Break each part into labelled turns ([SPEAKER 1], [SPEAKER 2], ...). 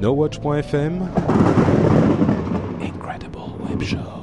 [SPEAKER 1] NoWatch.fm Incredible Web Shows.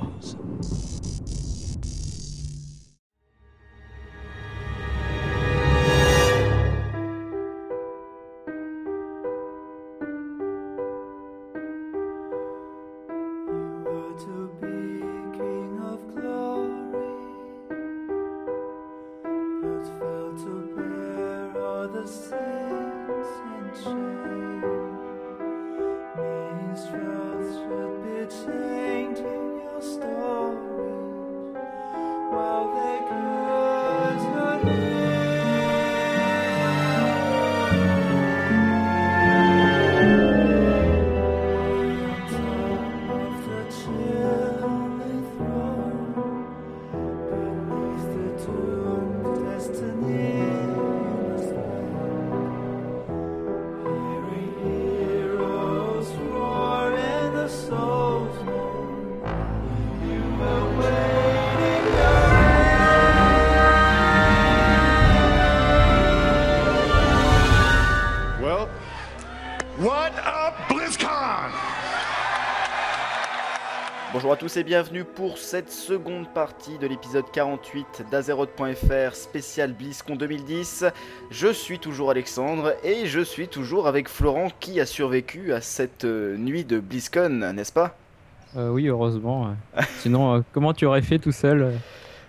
[SPEAKER 2] Bienvenue pour cette seconde partie de l'épisode 48 d'Azeroth.fr spécial BlizzCon 2010. Je suis toujours Alexandre et je suis toujours avec Florent qui a survécu à cette euh, nuit de BlizzCon, n'est-ce pas?
[SPEAKER 3] Euh, oui, heureusement. Sinon, euh, comment tu aurais fait tout seul?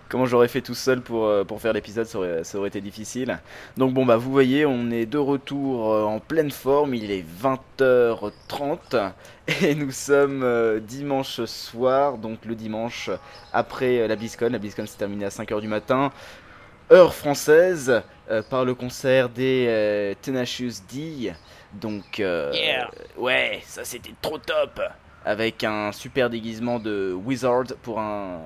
[SPEAKER 2] Comment j'aurais fait tout seul pour, euh, pour faire l'épisode, ça aurait, ça aurait été difficile. Donc bon bah vous voyez, on est de retour euh, en pleine forme, il est 20h30 et nous sommes euh, dimanche soir, donc le dimanche après la BlizzCon. La BlizzCon s'est terminée à 5h du matin, heure française, euh, par le concert des euh, Tenacious D. Donc euh, ouais, ça c'était trop top avec un super déguisement de Wizard pour un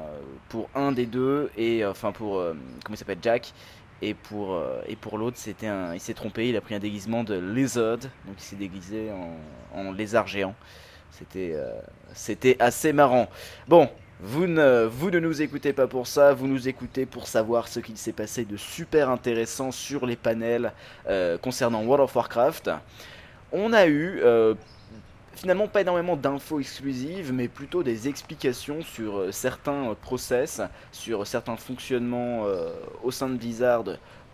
[SPEAKER 2] pour un des deux et euh, enfin pour euh, comment il s'appelle Jack. Et pour euh, et pour l'autre c'était il s'est trompé il a pris un déguisement de Lizard. Donc il s'est déguisé en, lézard géant. C'était c'était assez marrant. Bon vous ne, vous ne nous écoutez pas pour ça, vous nous écoutez pour savoir ce qu'il s'est passé de super intéressant sur les panels concernant World of Warcraft. On a eu finalement pas énormément d'infos exclusives, mais plutôt des explications sur euh, certains euh, process, sur certains fonctionnements euh, au sein de Blizzard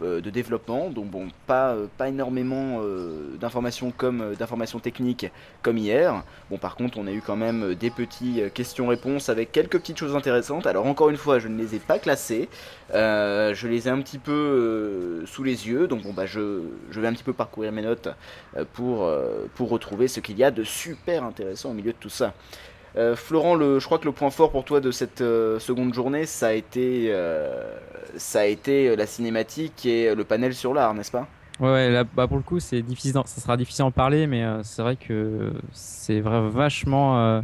[SPEAKER 2] de développement. Donc bon, pas, euh, pas énormément euh, d'informations comme euh, d'informations techniques comme hier. Bon, par contre, on a eu quand même euh, des petits euh, questions-réponses avec quelques petites choses intéressantes. Alors encore une fois, je ne les ai pas classées. Euh, je les ai un petit peu euh, sous les yeux. Donc bon, bah je, je vais un petit peu parcourir mes notes euh, pour, euh, pour retrouver ce qu'il y a de super intéressant au milieu de tout ça. Euh, Florent, le, je crois que le point fort pour toi de cette euh, seconde journée, ça a été, euh, ça a été la cinématique et le panel sur l'art, n'est-ce pas?
[SPEAKER 3] Ouais, ouais, là, bah, pour le coup, c'est difficile, ça sera difficile d'en parler, mais c'est vrai que c'est vachement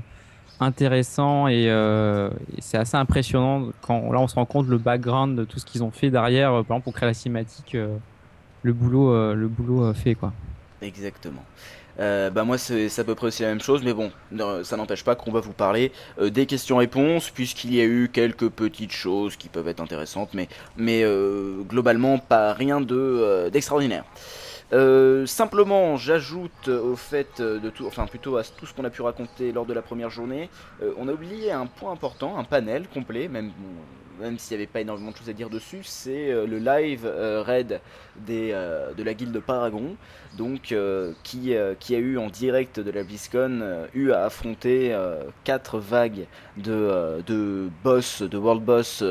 [SPEAKER 3] intéressant et, euh, et c'est assez impressionnant quand là on se rend compte le background de tout ce qu'ils ont fait derrière, euh, par exemple pour créer la cinématique, euh, le boulot, le boulot fait quoi.
[SPEAKER 2] Exactement. Euh, bah moi c'est à peu près aussi la même chose, mais bon, ça n'empêche pas qu'on va vous parler euh, des questions-réponses, puisqu'il y a eu quelques petites choses qui peuvent être intéressantes, mais, euh, globalement pas rien de d'extraordinaire. Simplement, j'ajoute au fait de tout, enfin plutôt à tout ce qu'on a pu raconter lors de la première journée, on a oublié un point important, un panel complet, même même s'il n'y avait pas énormément de choses à dire dessus, c'est euh, le live euh, raid des, euh, de la guilde Paragon, donc qui, qui a eu en direct de la BlizzCon eu à affronter quatre vagues de, de boss, de world boss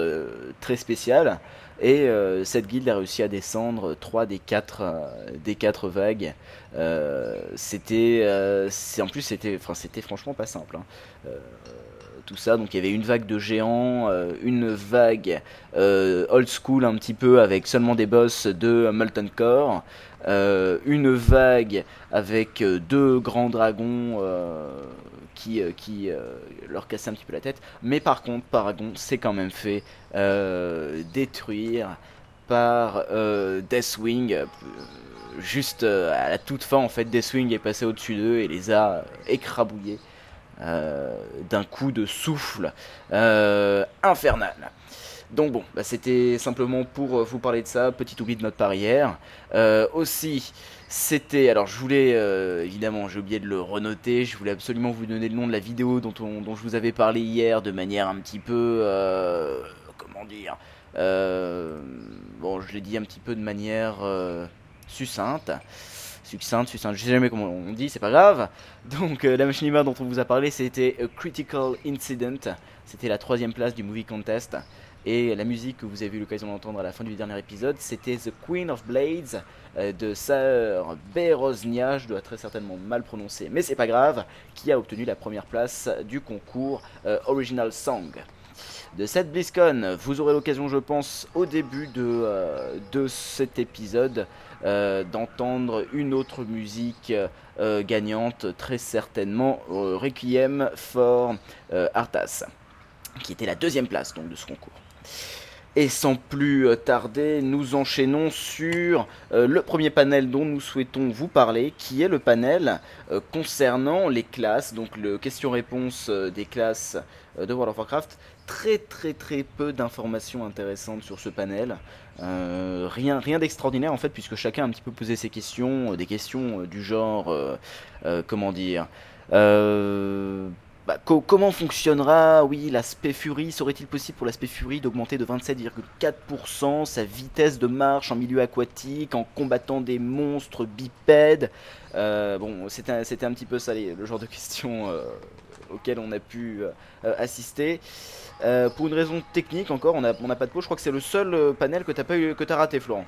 [SPEAKER 2] très spéciales. Et cette guilde a réussi à descendre trois des quatre, euh, des quatre vagues. Euh, c'était, en plus c'était franchement pas simple. hein. Tout ça, donc il y avait une vague de géants, euh, une vague euh, old school un petit peu avec seulement des boss de Molten Core, euh, une vague avec deux grands dragons qui, qui leur cassaient un petit peu la tête. Mais par contre, Paragon s'est quand même fait détruire par Deathwing. juste à la toute fin, en fait, Deathwing est passé au-dessus d'eux et les a écrabouillés euh, d'un coup de souffle euh, infernal. Donc bon, bah, c'était simplement pour euh, vous parler de ça, petit oubli de notre part hier. Aussi, c'était, alors je voulais, évidemment, j'ai oublié de le renoter, je voulais absolument vous donner le nom de la vidéo dont, on- dont je vous avais parlé hier de manière un petit peu, comment dire, bon, je l'ai dit un petit peu de manière succincte. Succincte, succincte, je sais jamais comment on dit, c'est pas grave. Donc euh, la machinima dont on vous a parlé, c'était A Critical Incident. C'était la troisième place du Movie Contest. Et la musique que vous avez eu l'occasion d'entendre à la fin du dernier épisode, c'était The Queen of Blades euh, de Saër Beroznia, je dois très certainement mal prononcer, mais c'est pas grave, qui a obtenu la première place du concours euh, Original Song. De cette BlizzCon, vous aurez l'occasion, je pense, au début de, euh, de cet épisode, euh, d'entendre une autre musique euh, gagnante, très certainement Requiem for euh, Arthas, qui était la deuxième place donc, de ce concours. Et sans plus tarder, nous enchaînons sur le premier panel dont nous souhaitons vous parler, qui est le panel concernant les classes, donc le question-réponse des classes de World of Warcraft. Très très très peu d'informations intéressantes sur ce panel. Euh, rien rien d'extraordinaire en fait, puisque chacun a un petit peu posé ses questions, euh, des questions euh, du genre, comment dire, bah, co- comment fonctionnera, oui, l'aspect Fury? Serait-il possible pour l'aspect Fury d'augmenter de 27,4% sa vitesse de marche en milieu aquatique en combattant des monstres bipèdes? Bon, c'était un, un petit peu ça le genre de questions euh, auxquelles on a pu euh, assister. Euh, pour une raison technique encore, on n'a on pas de peau. Je crois que c'est le seul euh, panel que t'as pas eu, que t'as raté, Florent.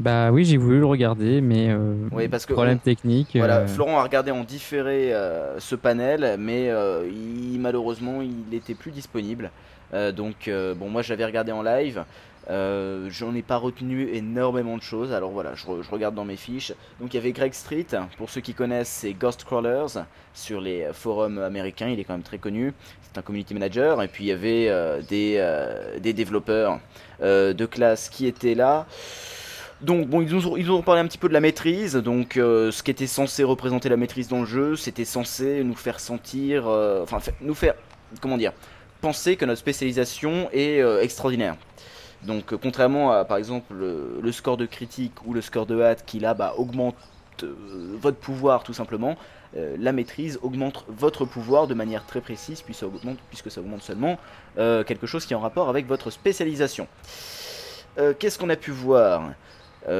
[SPEAKER 3] Bah oui, j'ai voulu le regarder, mais euh,
[SPEAKER 2] Oui, parce que
[SPEAKER 3] problème
[SPEAKER 2] on-
[SPEAKER 3] technique.
[SPEAKER 2] Voilà,
[SPEAKER 3] euh,
[SPEAKER 2] Florent a regardé en différé euh, ce panel, mais euh, il, malheureusement il n'était plus disponible. Euh, donc euh, bon, moi j'avais regardé en live. Euh, J'en ai pas retenu énormément de choses. Alors voilà, je, re- je regarde dans mes fiches. Donc il y avait Greg Street, pour ceux qui connaissent, c'est Ghost Crawlers sur les forums américains. Il est quand même très connu. C'est un community manager. Et puis il y avait euh, des, euh, des développeurs euh, de classe qui étaient là. Donc bon, ils nous ont, ils ont parlé un petit peu de la maîtrise, donc euh, ce qui était censé représenter la maîtrise dans le jeu, c'était censé nous faire sentir, euh, enfin nous faire, comment dire, penser que notre spécialisation est euh, extraordinaire. Donc euh, contrairement à par exemple le, score de critique ou le score de hâte qui là bah, augmente euh, votre pouvoir tout simplement, euh, la maîtrise augmente votre pouvoir de manière très précise puisque ça augmente, puisque ça augmente seulement quelque chose qui est en rapport avec votre spécialisation. Qu'est-ce qu'on a pu voir?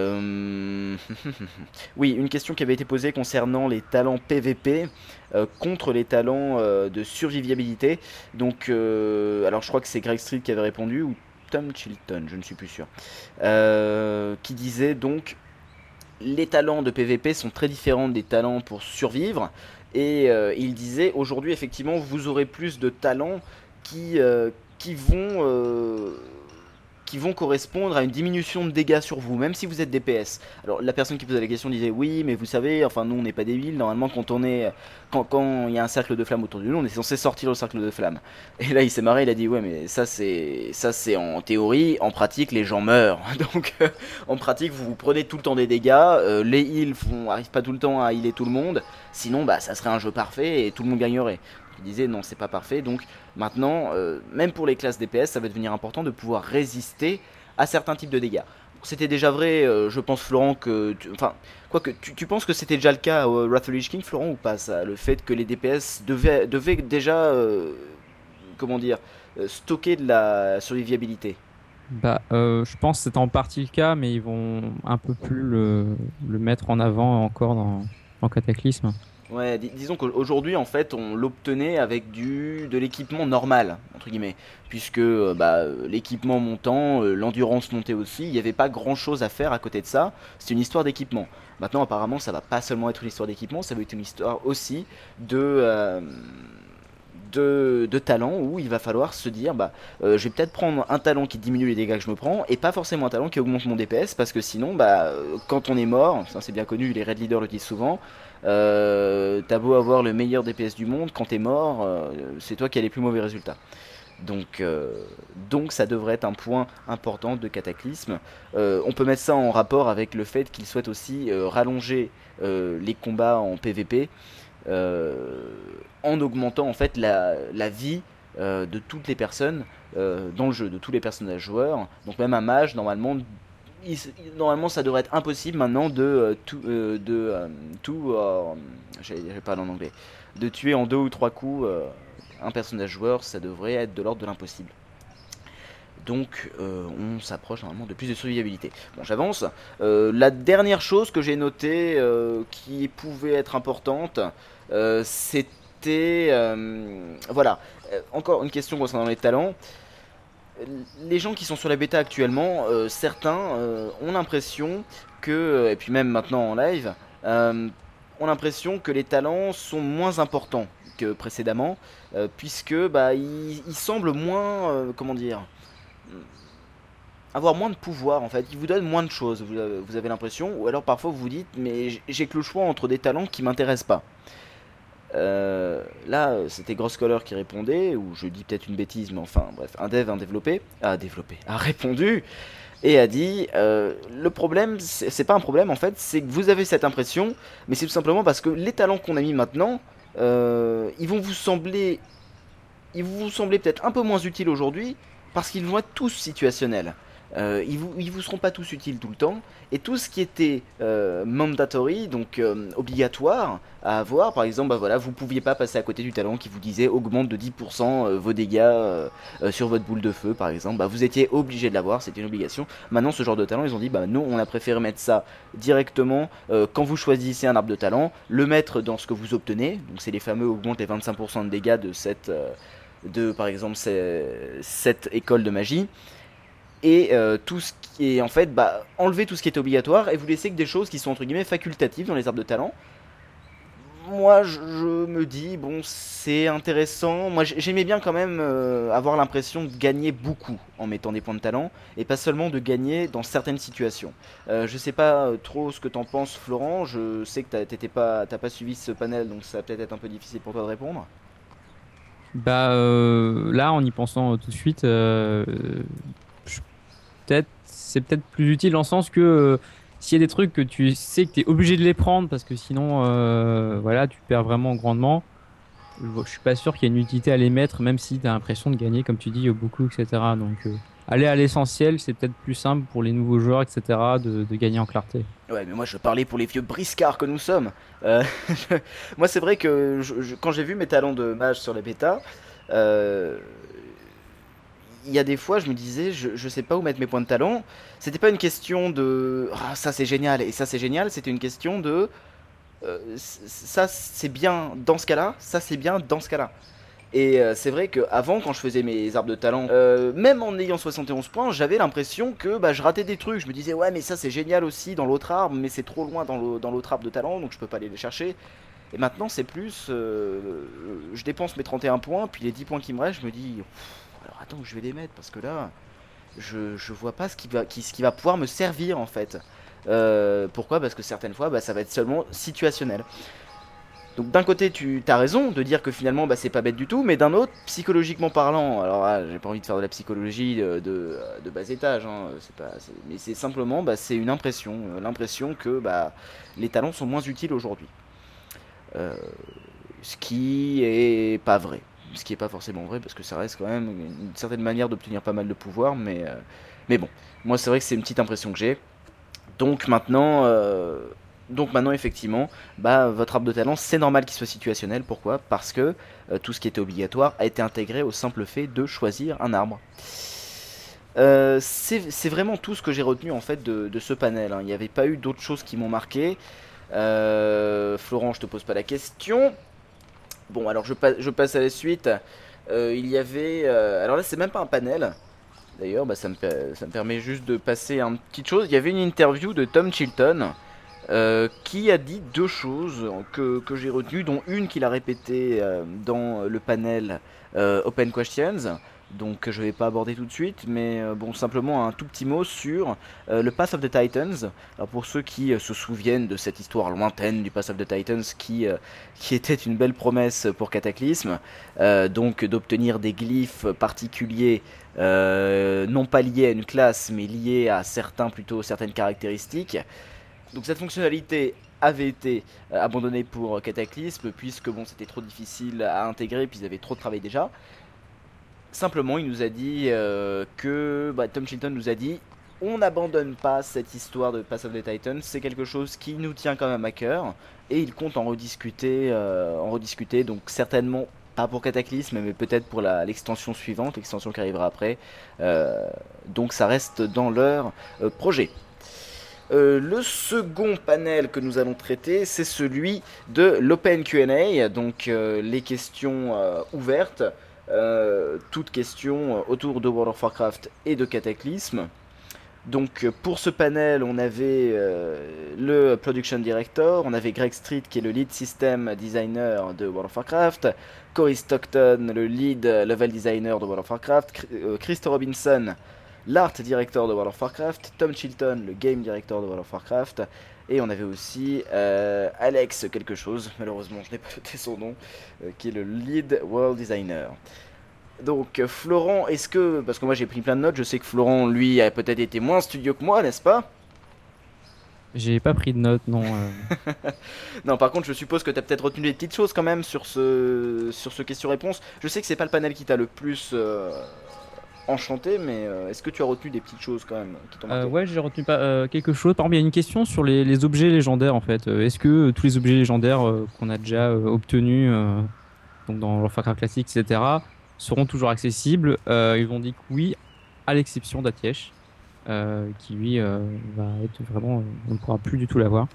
[SPEAKER 2] Oui, une question qui avait été posée concernant les talents PVP contre les talents de surviviabilité. Donc, alors je crois que c'est Greg Street qui avait répondu, ou Chilton, je ne suis plus sûr, euh, qui disait donc les talents de PVP sont très différents des talents pour survivre. Et euh, il disait aujourd'hui, effectivement, vous aurez plus de talents qui, euh, qui vont. Qui vont correspondre à une diminution de dégâts sur vous, même si vous êtes DPS. Alors la personne qui posait la question disait oui, mais vous savez, enfin nous on n'est pas débiles, normalement quand on est, quand il y a un cercle de flamme autour de nous, on est censé sortir le cercle de flamme. Et là il s'est marré, il a dit ouais mais ça c'est ça c'est en théorie, en pratique les gens meurent. Donc euh, en pratique vous vous prenez tout le temps des dégâts, euh, les heals font arrivent pas tout le temps à healer tout le monde, sinon bah ça serait un jeu parfait et tout le monde gagnerait. Disait non c'est pas parfait donc maintenant euh, même pour les classes DPS ça va devenir important de pouvoir résister à certains types de dégâts. C'était déjà vrai, euh, je pense Florent que, enfin quoi que tu, penses que c'était déjà le cas euh, Wrath of King Florent ou pas ça, le fait que les DPS devaient, devaient déjà euh, comment dire stocker de la survivabilité?
[SPEAKER 3] Bah, je pense que c'est en partie le cas, mais ils vont un peu plus le, le mettre en avant encore dans, dans Cataclysme.
[SPEAKER 2] Ouais, dis- disons qu'aujourd'hui en fait on l'obtenait avec du de l'équipement normal entre guillemets, puisque euh, bah, l'équipement montant, euh, l'endurance montait aussi, il n'y avait pas grand chose à faire à côté de ça. C'est une histoire d'équipement. Maintenant apparemment ça va pas seulement être une histoire d'équipement, ça va être une histoire aussi de euh, de, de talent où il va falloir se dire bah euh, je vais peut-être prendre un talent qui diminue les dégâts que je me prends et pas forcément un talent qui augmente mon DPS parce que sinon bah euh, quand on est mort, ça c'est bien connu, les raid leaders le disent souvent, euh, t'as beau avoir le meilleur DPS du monde, quand t'es mort, c'est toi qui as les plus mauvais résultats. Donc, donc ça devrait être un point important de Cataclysme. On peut mettre ça en rapport avec le fait qu'il souhaite aussi rallonger les combats en PvP en augmentant en fait la, vie euh, de toutes les personnes euh, dans le jeu, de tous les personnages joueurs. Donc même un mage, normalement, ça devrait être impossible maintenant de euh, tout, euh, de euh, tout, euh, en de tuer en deux ou trois coups euh, un personnage joueur, ça devrait être de l'ordre de l'impossible. Donc euh, on s'approche normalement de plus de survivabilité. Bon j'avance. Euh, la dernière chose que j'ai notée euh, qui pouvait être importante, euh, c'était... euh, voilà, Euh, encore une question concernant les talents. Les gens qui sont sur la bêta actuellement, euh, certains euh, ont l'impression que, et puis même maintenant en live, euh, ont l'impression que les talents sont moins importants que précédemment, euh, puisque bah, ils, semblent moins, euh, comment dire, avoir moins de pouvoir en fait. Ils vous donnent moins de choses, vous, avez- l'impression, ou alors parfois vous vous dites, mais j'ai que le choix entre des talents qui m'intéressent pas. Euh, là, c'était Gross qui répondait, ou je dis peut-être une bêtise, mais enfin, bref, un dev, un développé, a développé, a répondu et a dit euh, le problème, c'est pas un problème en fait, c'est que vous avez cette impression, mais c'est tout simplement parce que les talents qu'on a mis maintenant, euh, vont vous sembler, ils vont vous sembler peut-être un peu moins utiles aujourd'hui parce qu'ils vont être tous situationnels. Euh, ils, vous, vous seront pas tous utiles tout le temps, et tout ce qui était euh, mandatory, donc euh, obligatoire à avoir, par exemple, bah voilà, vous pouviez pas passer à côté du talent qui vous disait augmente de 10% euh, vos dégâts sur votre boule de feu, par exemple, bah vous étiez obligé de l'avoir, c'était une obligation. Maintenant, ce genre de talent, ils ont dit, bah non, on a préféré mettre ça directement quand vous choisissez un arbre de talent, le mettre dans ce que vous obtenez, donc c'est les fameux augmente les 25% de dégâts de cette, de par exemple cette école de magie et euh, tout ce qui est en fait bah, enlever tout ce qui est obligatoire et vous laisser que des choses qui sont entre guillemets facultatives dans les arbres de talent. Moi je, me dis bon c'est intéressant, moi j'aimais bien quand même euh, avoir l'impression de gagner beaucoup en mettant des points de talent et pas seulement de gagner dans certaines situations. Euh, je sais pas euh, trop ce que t'en penses Florent, je sais que t'as- pas, t'as pas suivi ce panel donc ça va peut-être être un peu difficile pour toi de répondre.
[SPEAKER 3] Bah là, en y pensant tout de suite, c'est peut-être plus utile le sens que euh, s'il y a des trucs que tu sais que tu es obligé de les prendre parce que sinon, euh, voilà, tu perds vraiment grandement. Je suis pas sûr qu'il y ait une utilité à les mettre, même si tu as l'impression de gagner, comme tu dis, beaucoup, etc. Donc, euh, aller à l'essentiel, c'est peut-être plus simple pour les nouveaux joueurs, etc., de, gagner en clarté.
[SPEAKER 2] Ouais, mais moi je parlais pour les vieux briscards que nous sommes. Moi c'est vrai que quand j'ai vu mes talents de mage sur la bêta, il y a des fois je me disais je, je sais pas où mettre mes points de talent. C'était pas une question de ah ça c'est génial et ça c'est génial, c'était une question de euh, ça c'est bien dans ce cas-là, ça c'est bien dans ce cas-là. Et euh, c'est vrai qu'avant, quand je faisais mes arbres de talent, euh, même en ayant 71 points, j'avais l'impression que bah, je ratais des trucs. Je me disais, ouais, mais ça c'est génial aussi dans l'autre arbre, mais c'est trop loin dans l'au- dans l'autre arbre de talent, donc je peux pas aller les chercher. Et maintenant, c'est plus. je dépense mes 31 points, puis les 10 points qui me restent, je me dis, alors attends, je vais les mettre, parce que là, je, je vois pas ce qui, va, qui, ce qui va pouvoir me servir en fait. Euh, pourquoi? Parce que certaines fois, bah, ça va être seulement situationnel. Donc d'un côté, tu as raison de dire que finalement, bah, c'est pas bête du tout, mais d'un autre, psychologiquement parlant, alors ah, j'ai pas envie de faire de la psychologie de, bas étage, hein, mais c'est simplement, bah, c'est une impression, euh, l'impression que bah, les talents sont moins utiles aujourd'hui. Euh, ce qui est pas vrai. Ce qui est pas forcément vrai, parce que ça reste quand même une certaine manière d'obtenir pas mal de pouvoir, mais, euh, mais bon, moi c'est vrai que c'est une petite impression que j'ai. Donc maintenant, euh, donc maintenant effectivement, bah, votre arbre de talent, c'est normal qu'il soit situationnel. Pourquoi? Parce que euh, tout ce qui était obligatoire a été intégré au simple fait de choisir un arbre. C'est vraiment tout ce que j'ai retenu en fait de, ce panel. hein. Il n'y avait pas eu d'autres choses qui m'ont marqué. Florent, je te pose pas la question. Bon, alors je, passe je passe à la suite. Euh, il y avait. euh, alors là, c'est même pas un panel. D'ailleurs, bah, ça, me, permet juste de passer à une petite chose. Il y avait une interview de Tom Chilton euh, qui a dit deux choses que, que j'ai retenues, dont une qu'il a répétée dans le panel Open Questions. Donc je vais pas aborder tout de suite, mais euh, bon simplement un tout petit mot sur euh, le Path of the Titans. Alors pour ceux qui euh, se souviennent de cette histoire lointaine du Path of the Titans, qui qui était une belle promesse pour Cataclysme, donc d'obtenir des glyphes particuliers, non pas liés à une classe, mais liés à certains plutôt certaines caractéristiques. Donc cette fonctionnalité avait été abandonnée pour Cataclysme puisque bon c'était trop difficile à intégrer puis ils avaient trop de travail déjà. Simplement, il nous a dit euh, que bah, Tom Chilton nous a dit on n'abandonne pas cette histoire de Pass of the Titans, c'est quelque chose qui nous tient quand même à cœur et il compte en rediscuter, euh, en rediscuter donc certainement pas pour Cataclysme, mais peut-être pour l'extension suivante, l'extension qui arrivera après. Euh, donc ça reste dans leur projet. Le second panel que nous allons traiter, c'est celui de l'Open QA, donc les questions ouvertes, euh, toutes questions euh, autour de World of Warcraft et de Cataclysme. Donc euh, pour ce panel, on avait le Production Director, on avait Greg Street qui est le lead system designer de World of Warcraft, Cory Stockton, le lead level designer de World of Warcraft, Chri- Christo Robinson, l'art director de World of Warcraft, Tom Chilton, le game director de World of Warcraft, et on avait aussi euh, Alex quelque chose, malheureusement je n'ai pas noté son nom, euh, qui est le lead world designer. Donc euh, Florent, est-ce que, parce que moi j'ai pris plein de notes, je sais que Florent lui a peut-être été moins studio que moi, n'est-ce pas?
[SPEAKER 3] J'ai pas pris de notes, non.
[SPEAKER 2] Non, par contre, je suppose que tu as peut-être retenu des petites choses quand même sur ce, sur ce question-réponse. Je sais que c'est pas le panel qui t'a le plus enchanté, mais euh, est-ce que tu as retenu des petites choses quand même
[SPEAKER 3] Euh, ouais, j'ai retenu pas, euh, quelque chose. Par exemple, il y a une question sur les, objets légendaires en fait. Est-ce que tous les objets légendaires qu'on a déjà obtenus dans Warcraft classique, etc., seront toujours accessibles? Ils ont dit que oui, à l'exception d'Atiesh, euh, qui lui va être vraiment, on ne pourra plus du tout l'avoir.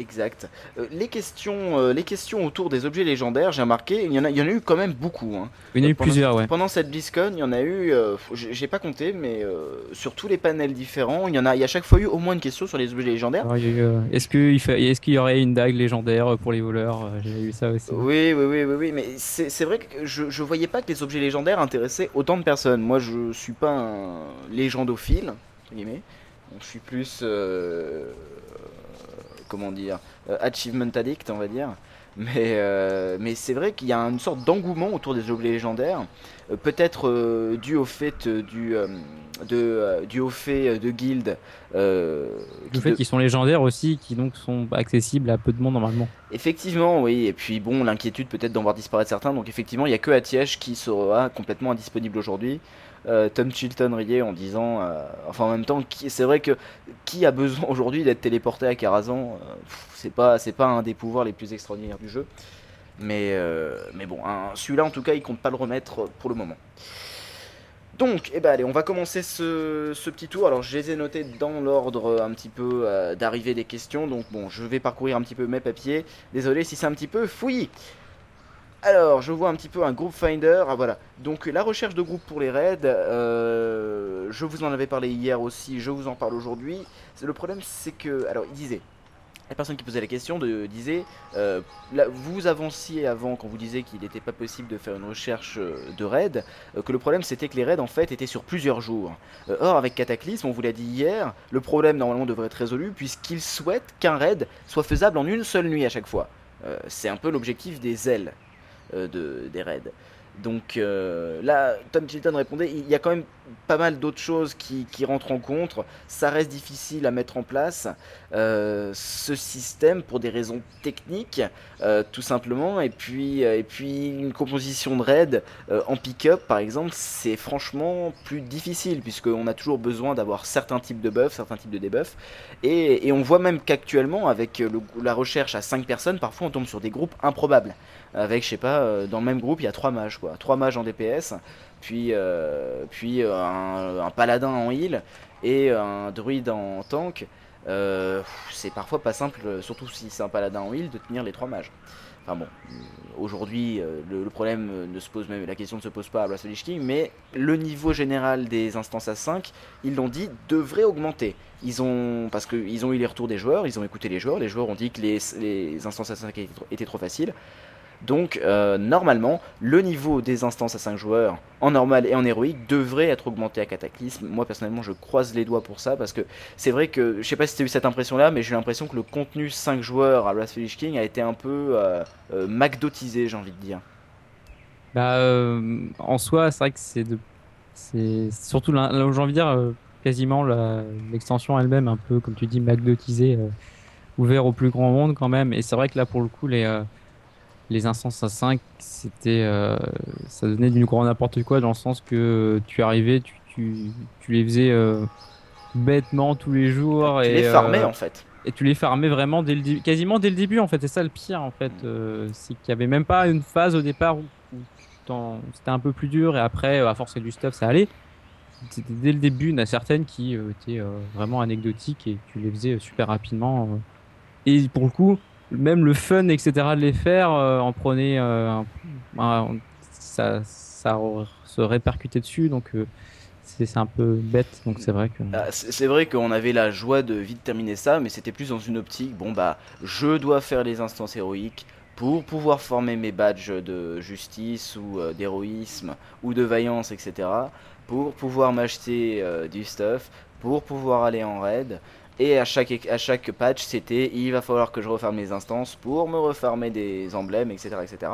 [SPEAKER 2] Exact. Euh, les, questions, euh, les questions autour des objets légendaires, j'ai remarqué, il y, en a, il y en a eu quand même beaucoup. hein.
[SPEAKER 3] Il y en a eu
[SPEAKER 2] Pendant-
[SPEAKER 3] plusieurs, ouais.
[SPEAKER 2] Pendant cette BlizzCon, il y en a eu, euh, j'ai j'ai pas compté, mais euh, sur tous les panels différents, il y en a, il y a chaque fois eu au moins une question sur les objets légendaires.
[SPEAKER 3] Euh, Est-ce qu'il y aurait une dague légendaire pour les voleurs Euh, J'ai eu ça aussi.
[SPEAKER 2] Oui, oui, oui, oui, oui, mais c'est vrai que je, je voyais pas que les objets légendaires intéressaient autant de personnes. Moi, je suis pas un légendophile, entre guillemets. Donc, je suis plus, euh, comment dire, euh, achievement addict, on va dire. Mais, euh, mais c'est vrai qu'il y a une sorte d'engouement autour des objets légendaires, euh, peut-être euh, dû au fait du, de, dû au fait de guildes. qui
[SPEAKER 3] fait
[SPEAKER 2] de-
[SPEAKER 3] qu'ils sont légendaires aussi, qui donc sont accessibles à peu de monde normalement.
[SPEAKER 2] Effectivement, oui. Et puis bon, l'inquiétude peut-être d'en voir disparaître certains. Donc effectivement, il n'y a que Atiège qui sera complètement indisponible aujourd'hui. Euh, Tom Chilton riait en disant, euh, enfin en même temps, c'est vrai que qui a besoin aujourd'hui d'être téléporté à Karazhan euh, C'est pas, c'est pas un des pouvoirs les plus extraordinaires du jeu. Mais, mais bon, hein, celui-là en tout cas, il compte pas le remettre pour le moment. Donc, eh ben allez, on va commencer ce, petit tour. Alors, je les ai notés dans l'ordre un petit peu d'arrivée des questions. Donc, bon, je vais parcourir un petit peu mes papiers. Désolé si c'est un petit peu fouillis. Alors, je vois un petit peu un group finder. Ah, voilà. Donc, la recherche de groupe pour les raids. euh, je vous en avais parlé hier aussi. Je vous en parle aujourd'hui. Le problème, c'est que. Alors, il disait. La personne qui posait la question disait euh, Vous avanciez avant quand vous disiez qu'il n'était pas possible de faire une recherche euh, de raid. euh, que le problème, c'était que les raids en fait étaient sur plusieurs jours. Or, avec Cataclysme, on vous l'a dit hier, le problème normalement devrait être résolu puisqu'il souhaite qu'un raid soit faisable en une seule nuit à chaque fois. C'est un peu l'objectif des ailes de, des raids. Donc euh, là, Tom Chilton répondait, il y a quand même pas mal d'autres choses qui, rentrent en compte. Ça reste difficile à mettre en place euh, ce système pour des raisons techniques, euh, tout simplement. Et puis, euh, une composition de raid euh, en pick-up, par exemple, c'est franchement plus difficile puisqu'on a toujours besoin d'avoir certains types de buffs, certains types de debuffs. Et, on voit même qu'actuellement, avec la recherche à 5 personnes, parfois on tombe sur des groupes improbables. Avec, je sais pas, euh, dans le même groupe, il y a 3 mages, quoi. 3 mages en DPS, puis, euh, puis euh, un, paladin en heal et un druide en tank. C'est parfois pas simple, surtout si c'est un paladin en heal, de tenir les 3 mages. Enfin bon, aujourd'hui, le, problème ne se pose même, la question ne se pose pas à the King, mais le niveau général des instances à 5, ils l'ont dit, devrait augmenter. Ils ont, parce qu'ils ont eu les retours des joueurs, ils ont écouté les joueurs, les joueurs ont dit que les, les instances à 5 étaient trop, étaient trop faciles. Donc, euh, normalement, le niveau des instances à 5 joueurs, en normal et en héroïque, devrait être augmenté à Cataclysme. Moi, personnellement, je croise les doigts pour ça, parce que c'est vrai que, je sais pas si tu as eu cette impression-là, mais j'ai l'impression que le contenu 5 joueurs à the Lich King a été un peu euh, euh, McDotisé, j'ai envie de dire.
[SPEAKER 3] Bah, euh, en soi, c'est vrai que c'est de... c'est surtout, là, j'ai envie de dire, euh, quasiment l'extension elle-même, un peu, comme tu dis, magnotisée, euh, ouvert au plus grand monde quand même. Et c'est vrai que là, pour le coup, les, les instances à 5, c'était, euh, ça donnait du grand n'importe quoi dans le sens que tu arrivais, tu, tu, tu les faisais euh, bêtement tous les jours.
[SPEAKER 2] Tu
[SPEAKER 3] et,
[SPEAKER 2] les
[SPEAKER 3] euh,
[SPEAKER 2] farmais en fait.
[SPEAKER 3] et tu les farmais vraiment dès le début, quasiment dès le début en fait. C'est ça le pire en fait, euh, c'est qu'il y avait même pas une phase au départ où, où tu c'était un peu plus dur et après à force du stuff ça allait. C'était dès le début, il y en a certaines qui euh, étaient euh, vraiment anecdotiques et tu les faisais super rapidement. euh. Et pour le coup, même le fun etc de les faire euh, en prenait, euh, ça, ça se répercutait dessus donc euh, c'est un peu bête donc c'est vrai que.
[SPEAKER 2] Ah, C'est vrai qu'on avait la joie de vite terminer ça, mais c'était plus dans une optique, bon bah, je dois faire les instances héroïques pour pouvoir former mes badges de justice ou d'héroïsme ou de vaillance, etc. Pour pouvoir m'acheter du stuff, pour pouvoir aller en raid. Et à chaque, à chaque patch, c'était il va falloir que je refarme mes instances pour me refarmer des emblèmes, etc. etc.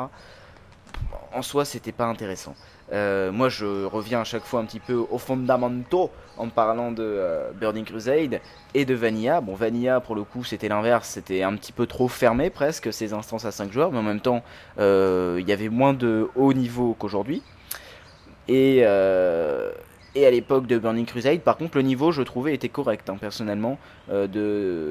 [SPEAKER 2] En soi, c'était pas intéressant. Euh, moi, je reviens à chaque fois un petit peu aux fondamentaux en parlant de euh, Burning Crusade et de Vanilla. Bon, Vanilla, pour le coup, c'était l'inverse. C'était un petit peu trop fermé, presque, ces instances à 5 joueurs. Mais en même temps, euh, il y avait moins de haut niveau qu'aujourd'hui. Et, et à l'époque de Burning Crusade, par contre, le niveau, je trouvais, était correct, hein, personnellement, euh,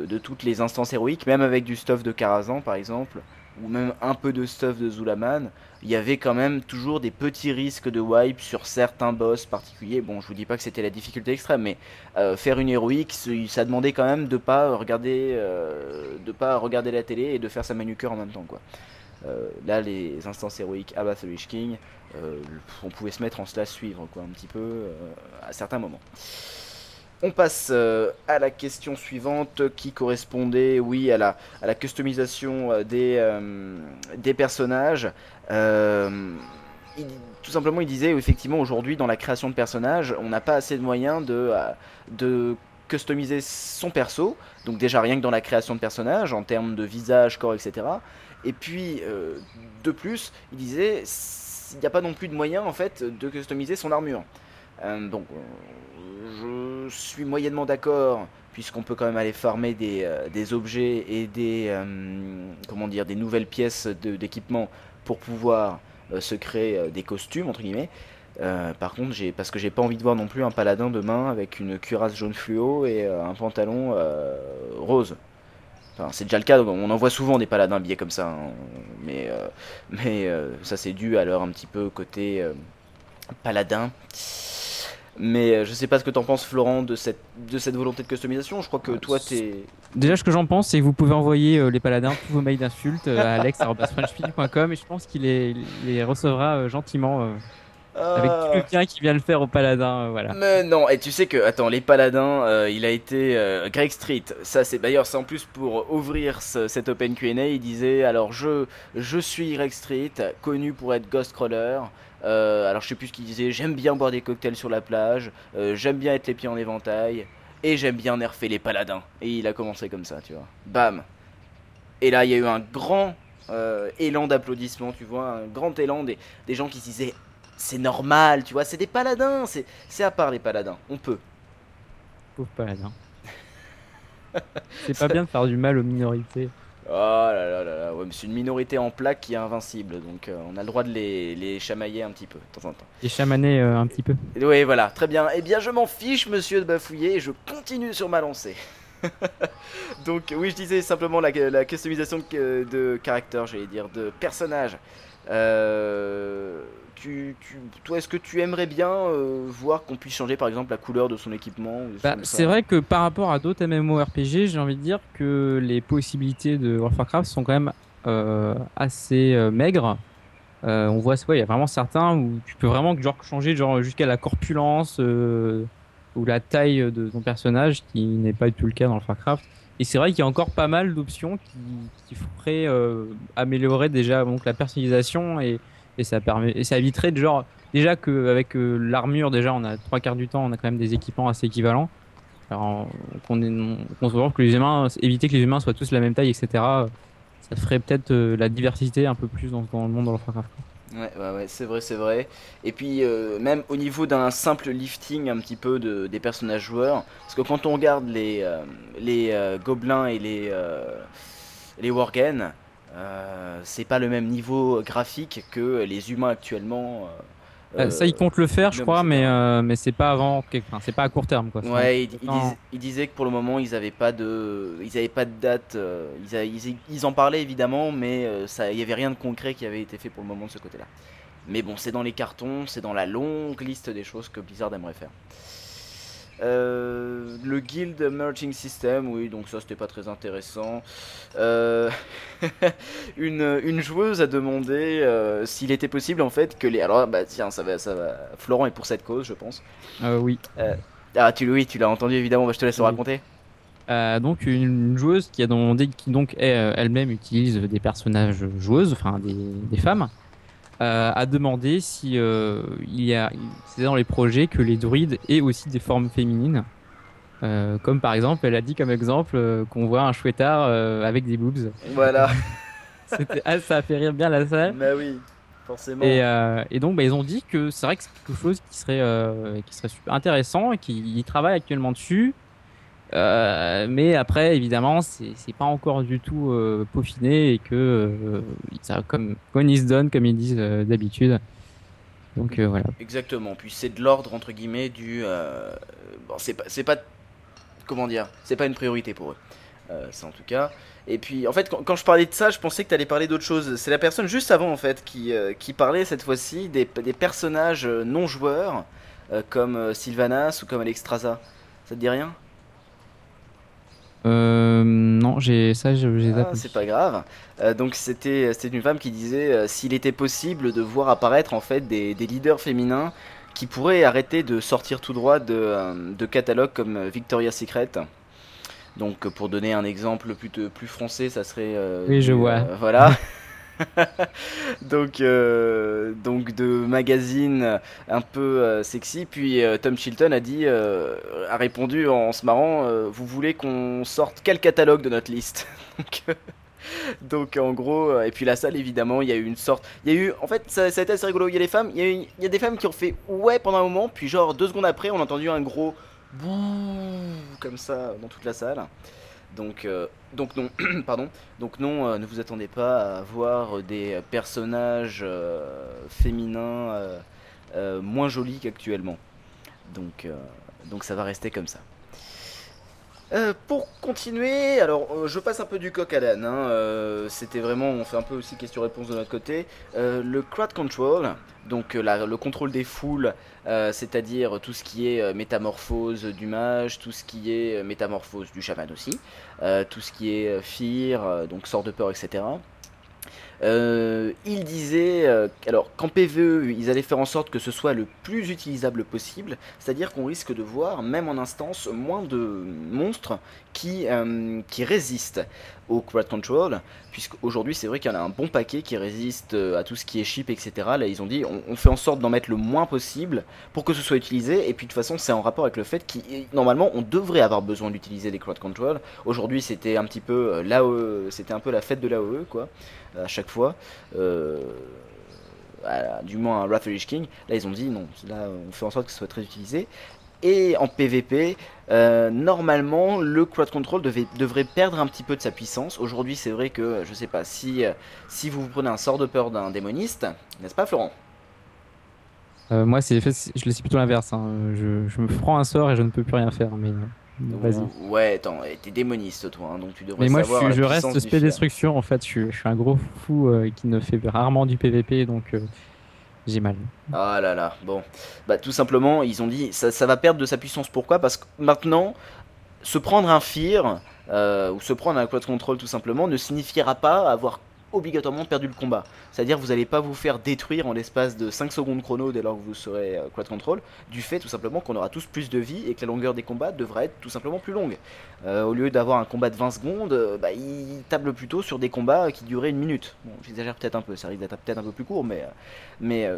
[SPEAKER 2] de, toutes les instances héroïques, même avec du stuff de Karazhan, par exemple, ou même un peu de stuff de Zulaman il y avait quand même toujours des petits risques de wipe sur certains boss particuliers. Bon, je vous dis pas que c'était la difficulté extrême, mais euh, faire une héroïque, ça demandait quand même de pas regarder, euh, de pas regarder la télé et de faire sa manucure en même temps, quoi. Euh, là, les instances héroïques à Bath King, euh, on pouvait se mettre en slash suivre, quoi, un petit peu euh, à certains moments. On passe à la question suivante qui correspondait, oui, à la, à la customisation des, des personnages. Tout simplement, il disait effectivement aujourd'hui dans la création de personnages, on n'a pas assez de moyens de, de customiser son perso. Donc déjà rien que dans la création de personnages, en termes de visage, corps, etc. Et puis euh, de plus, il disait il n'y a pas non plus de moyens en fait de customiser son armure. Euh, donc euh, je suis moyennement d'accord puisqu'on peut quand même aller farmer des, euh, objets et des comment dire des nouvelles pièces d'équipement pour pouvoir se créer des costumes entre guillemets. Par contre, parce que j'ai pas envie de voir non plus un paladin demain avec une cuirasse jaune fluo et un pantalon rose. Enfin, c'est déjà le cas, on en voit souvent des paladins habillés comme ça, hein. mais, euh, mais euh, ça c'est dû à leur un petit peu côté euh, paladin. Mais euh, je sais pas ce que t'en penses Florent de cette, de cette volonté de customisation, je crois que toi t'es...
[SPEAKER 3] Déjà, ce que j'en pense, c'est que vous pouvez envoyer euh, les paladins tous vos mails d'insultes euh, à alex.frenchpin.com et je pense qu'il les, les recevra euh, gentiment euh, avec tout le bien qui vient le faire aux paladins. euh, voilà.
[SPEAKER 2] Mais non, et tu sais que, attends, les paladins, euh, il a été euh, Greg Street. Ça, c'est d'ailleurs, c'est en plus pour ouvrir ce- cet Open QA. Il disait Alors, je, je suis Greg Street, connu pour être Ghostcrawler. Euh, alors, je sais plus ce qu'il disait J'aime bien boire des cocktails sur la plage, euh, j'aime bien être les pieds en éventail, et j'aime bien nerfer les paladins. Et il a commencé comme ça, tu vois. Bam Et là, il y a eu un grand euh, élan d'applaudissements, tu vois, un grand élan des, des gens qui se disaient c'est normal, tu vois, c'est des paladins, c'est c'est à part les paladins, on peut.
[SPEAKER 3] Pauvre paladin. c'est pas bien de faire du mal aux minorités.
[SPEAKER 2] Oh là là là là, ouais, c'est une minorité en plaque qui est invincible, donc euh, on a le droit de les, les chamailler un petit peu, de temps en temps.
[SPEAKER 3] Et chamaner euh, un petit peu.
[SPEAKER 2] Oui, voilà, très bien. Eh bien, je m'en fiche, monsieur de bafouiller, et je continue sur ma lancée. donc, oui, je disais simplement la, la customisation de, de caractère, j'allais dire, de personnage. Euh, tu, tu- toi, est-ce que tu aimerais bien euh, voir qu'on puisse changer, par exemple, la couleur de son équipement
[SPEAKER 3] Bah, c'est vrai que par rapport à d'autres MMORPG, j'ai envie de dire que les possibilités de World of Warcraft sont quand même euh, assez euh, maigres. Euh, on voit, ouais, il y a vraiment certains où tu peux vraiment genre changer genre jusqu'à la corpulence ou la taille de ton personnage, qui n'est pas du tout le cas dans World of Warcraft. Et c'est vrai qu'il y a encore pas mal d'options qui, qui feraient améliorer déjà donc la personnalisation et, et ça permet et ça éviterait de genre déjà qu'avec euh, l'armure déjà on a trois quarts du temps on a quand même des équipements assez équivalents. Alors qu'on qu'on se que les humains éviter que les humains soient tous de la même taille etc. Ça ferait peut-être euh, la diversité un peu plus dans, le monde dans le Warcraft.
[SPEAKER 2] Ouais, ouais, c'est vrai, c'est vrai. Et puis, euh, même au niveau d'un simple lifting un petit peu de, des personnages joueurs, parce que quand on regarde les, euh, les gobelins et les, les worgen, Euh, c'est pas le même niveau graphique que les humains actuellement. euh,
[SPEAKER 3] Euh, ça, ils comptent le faire, je crois,
[SPEAKER 2] mais
[SPEAKER 3] euh, mais c'est pas avant, enfin, c'est pas à court terme, quoi.
[SPEAKER 2] Ouais, il, il
[SPEAKER 3] Non.
[SPEAKER 2] dis- il disait que pour le moment ils avaient pas de, ils avaient pas de date. ils, ils- ils en parlaient évidemment, mais ça, il y avait rien de concret qui avait été fait pour le moment de ce côté-là. Mais bon, c'est dans les cartons, c'est dans la longue liste des choses que Blizzard aimerait faire. Euh, le Guild Merging System, oui, donc ça c'était pas très intéressant. Euh, une, une joueuse a demandé euh, s'il était possible en fait que les. Alors, bah tiens, ça va, ça va. Florent est pour cette cause, je pense.
[SPEAKER 3] Oui.
[SPEAKER 2] Ah, tu, oui, tu l'as entendu évidemment, bah, je te laisse le raconter.
[SPEAKER 3] Euh, donc une joueuse qui a demandé, qui donc elle-même utilise des personnages joueuses, enfin des, des femmes, euh, a demandé si euh, il y a, c'est dans les projets que les druides aient aussi des formes féminines. Euh, comme par exemple, elle a dit comme exemple euh, qu'on voit un chouettard euh, avec des boobs.
[SPEAKER 2] Voilà.
[SPEAKER 3] C'était, ah, ça a fait rire bien la salle.
[SPEAKER 2] bah oui, forcément.
[SPEAKER 3] Et, euh, et donc, bah, ils ont dit que c'est vrai que c'est quelque chose qui serait, euh, qui serait super intéressant et qu'ils travaillent actuellement dessus. Euh, mais après, évidemment, c'est c'est pas encore du tout euh, peaufiné et que euh, ça, comme when is done, comme ils disent euh, d'habitude. Donc voilà.
[SPEAKER 2] Exactement. Puis c'est de l'ordre entre guillemets du. Bon, c'est pas, c'est pas. Comment dire C'est pas une priorité pour eux. Ça en tout cas. Et puis en fait, quand, je parlais de ça, je pensais que tu allais parler d'autre chose. C'est la personne juste avant en fait qui, qui parlait cette fois-ci des, des personnages non joueurs comme Sylvanas ou comme Alexstrasza. Ça te dit rien?
[SPEAKER 3] Euh, non, j'ai ça, j'ai
[SPEAKER 2] Ah, c'est pas grave. Euh, donc c'était c'était une femme qui disait euh, s'il était possible de voir apparaître en fait des, des leaders féminins qui pourraient arrêter de sortir tout droit de, euh, de catalogues comme Victoria's Secret. Donc pour donner un exemple plus, plus français, ça serait...
[SPEAKER 3] Oui, je vois.
[SPEAKER 2] voilà. donc, euh, donc de magazines un peu euh, sexy. Puis euh, Tom Chilton a dit, a répondu en se marrant, vous voulez qu'on sorte quel catalogue de notre liste? Donc, en gros, et puis la salle évidemment, il y a eu une sorte, il y a eu, en fait ça, a été assez rigolo. Il y a les femmes, il y a, il y a des femmes qui ont fait ouais pendant un moment, puis genre deux secondes après, on a entendu un gros bouh comme ça dans toute la salle. Donc, euh, donc non, pardon. Donc non, euh, ne vous attendez pas à voir des personnages euh, féminins euh, euh, moins jolis qu'actuellement. Euh, donc ça va rester comme ça. Euh, pour continuer, alors euh, je passe un peu du coq à l'âne. hein, euh, C'était vraiment, on fait un peu aussi question-réponse de notre côté. Le crowd control, donc le contrôle des foules, c'est-à-dire tout ce qui est métamorphose du mage, tout ce qui est métamorphose du chaman aussi, tout ce qui est fear, donc sort de peur, etc. Euh, il disait euh, alors qu'en PVE ils allaient faire en sorte que ce soit le plus utilisable possible, c'est-à-dire qu'on risque de voir même en instance moins de monstres qui, euh, qui résistent au crowd control, puisqu'aujourd'hui c'est vrai qu'il y en a un bon paquet qui résiste euh, à tout ce qui est chip, etc. Là ils ont dit on, fait en sorte d'en mettre le moins possible pour que ce soit utilisé, et puis de toute façon c'est en rapport avec le fait que normalement on devrait avoir besoin d'utiliser des crowd control. Aujourd'hui c'était un petit peu euh, l'AOE, c'était un peu la fête de l'AOE quoi, à chaque fois. Euh, du moins à Wrath King, là ils ont dit non, là on fait en sorte que ce soit très utilisé. Et en PvP, euh, normalement, le crowd control devait- devrait perdre un petit peu de sa puissance. Aujourd'hui, c'est vrai que, je sais pas, si, euh, si vous vous prenez un sort de peur d'un démoniste, n'est-ce pas, Florent?
[SPEAKER 3] Euh, moi, c'est, je laisse plutôt l'inverse. hein. Je, je me prends un sort et je ne peux plus rien faire. Mais vas-y.
[SPEAKER 2] Ou- Ouais, attends, t'es démoniste, toi, hein, donc tu devrais
[SPEAKER 3] Mais moi, je, suis- reste spé destruction en fait. Je, suis- je suis un gros fou euh, qui ne fait rarement du PVP, donc j'ai.
[SPEAKER 2] Ah là là, bon. Bah tout simplement, ils ont dit ça, ça va perdre de sa puissance. Pourquoi? Parce que maintenant, se prendre un fear euh, ou se prendre un crowd control tout simplement ne signifiera pas avoir obligatoirement perdu le combat. C'est-à-dire vous n'allez pas vous faire détruire en l'espace de 5 secondes chrono dès lors que vous serez euh, crowd control, du fait tout simplement qu'on aura tous plus de vie et que la longueur des combats devra être tout simplement plus longue. Euh, au lieu d'avoir un combat de 20 secondes, euh, bah, ils tablent plutôt sur des combats qui duraient une minute. Bon, j'exagère peut-être un peu, ça risque d'être peut-être un peu plus court, mais, euh, mais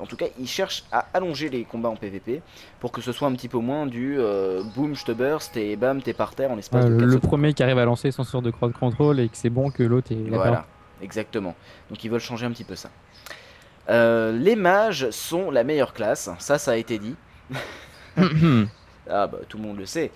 [SPEAKER 2] en tout cas, ils cherchent à allonger les combats en PvP pour que ce soit un petit peu moins du euh, boom, je te burst et bam, t'es par terre en l'espace
[SPEAKER 3] Euh,
[SPEAKER 2] de 4
[SPEAKER 3] le
[SPEAKER 2] secondes.
[SPEAKER 3] premier qui arrive à lancer son sort de crowd control et que c'est bon que l'autre est là
[SPEAKER 2] Voilà, exactement. Donc ils veulent changer un petit peu ça. Euh, les mages sont la meilleure classe, ça, ça a été dit. Ah bah tout le monde le sait.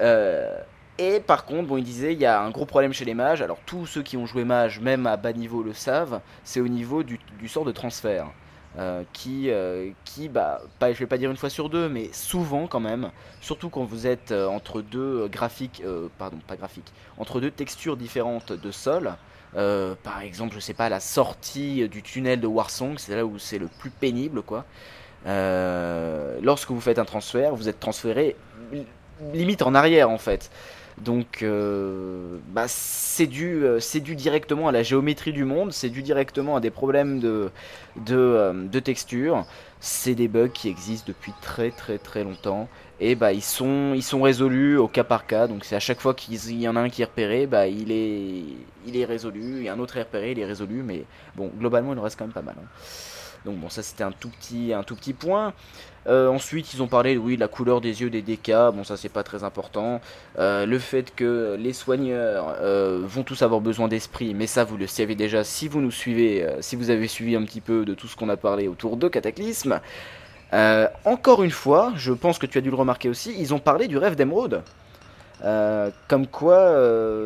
[SPEAKER 2] Euh, Et par contre, bon, il disait, il y a un gros problème chez les mages. Alors tous ceux qui ont joué mage, même à bas niveau, le savent. C'est au niveau du, du sort de transfert. Euh, qui, euh, qui bah, pas, je vais pas dire une fois sur deux, mais souvent quand même, surtout quand vous êtes euh, entre deux graphiques, pardon, pas graphiques, entre deux textures différentes de sol. Par exemple, je sais pas, la sortie du tunnel de Warsong, c'est là où c'est le plus pénible, quoi. lorsque vous faites un transfert, vous êtes transféré limite en arrière en fait. Donc euh, bah, c'est dû, euh, c'est dû directement à la géométrie du monde, c'est dû directement à des problèmes de, de, euh, de texture. C'est des bugs qui existent depuis très très très longtemps et bah ils sont ils sont résolus au cas par cas. Donc c'est à chaque fois qu'il y en a un qui est repéré, bah il est il est résolu, et un autre est repéré, il est résolu. Mais bon globalement il en reste quand même pas mal. Hein. Donc bon ça c'était un tout petit un tout petit point. Euh, ensuite, ils ont parlé, oui, de la couleur des yeux des DK. Bon, ça, c'est pas très important. Euh, le fait que les soigneurs euh, vont tous avoir besoin d'esprit, mais ça, vous le savez déjà si vous nous suivez, si vous avez suivi un petit peu de tout ce qu'on a parlé autour de Cataclysme. encore une fois, je pense que tu as dû le remarquer aussi, ils ont parlé du rêve d'Emeraude. comme quoi,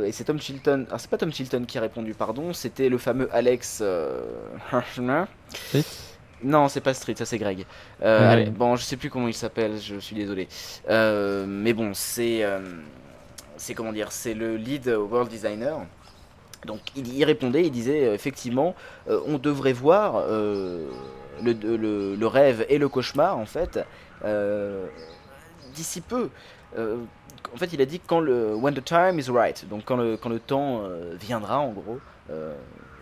[SPEAKER 2] et c'est Tom Chilton, ah c'est pas Tom Chilton qui a répondu, pardon, c'était le fameux Alex. Non, c'est pas Street, ça c'est Greg. Euh, bon, je sais plus comment il s'appelle, je suis désolé. Euh, mais bon, c'est. Euh, c'est comment dire C'est le lead world designer. Donc il y répondait, il disait effectivement, on devrait voir le, le, rêve et le cauchemar en fait d'ici peu. en fait, il a dit quand le when the time is right, donc quand le, quand le temps viendra en gros.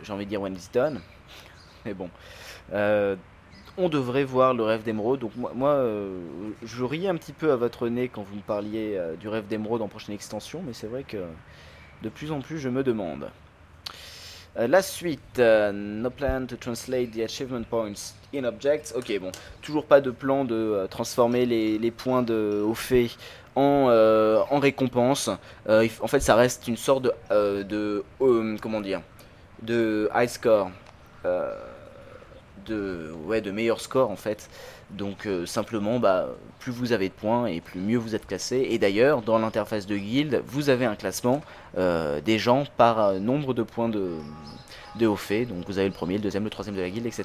[SPEAKER 2] J'ai envie de dire when it's done, mais bon. Euh, on devrait voir le rêve d'émeraude. Donc moi, euh, je riais un petit peu à votre nez quand vous me parliez euh, du rêve d'émeraude en prochaine extension, mais c'est vrai que de plus en plus je me demande. la suite, no plan to translate the achievement points in objects. Ok, bon, toujours pas de plan de transformer les, points de, au fait en, en récompense. en fait, ça reste une sorte de, de comment dire, de high score de, ouais, de meilleurs scores en fait. Donc euh, simplement, bah, plus vous avez de points et plus mieux vous êtes classé. Et d'ailleurs, dans l'interface de guild, vous avez un classement euh, des gens par euh, nombre de points de, de haut fait. Donc vous avez le premier, le deuxième, le troisième de la guilde, etc.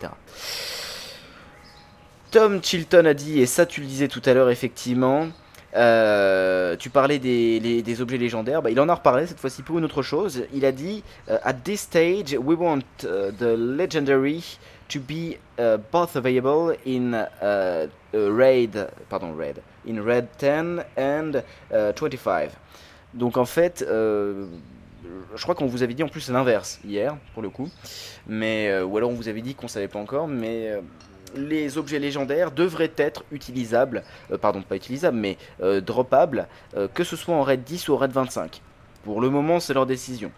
[SPEAKER 2] Tom Chilton a dit, et ça tu le disais tout à l'heure effectivement, tu parlais des, objets légendaires, bah, il en a reparlé cette fois-ci pour une autre chose. Il a dit At this stage, we want the legendary to be uh, both available in uh, raid, pardon, raid, in raid 10 and 25. Uh, Donc en fait, euh, je crois qu'on vous avait dit en plus l'inverse hier, pour le coup, mais euh, ou alors on vous avait dit qu'on savait pas encore, mais euh, les objets légendaires devraient être utilisables, pardon, pas utilisables, mais droppables, que ce soit en raid 10 ou en raid 25. Pour le moment, c'est leur décision.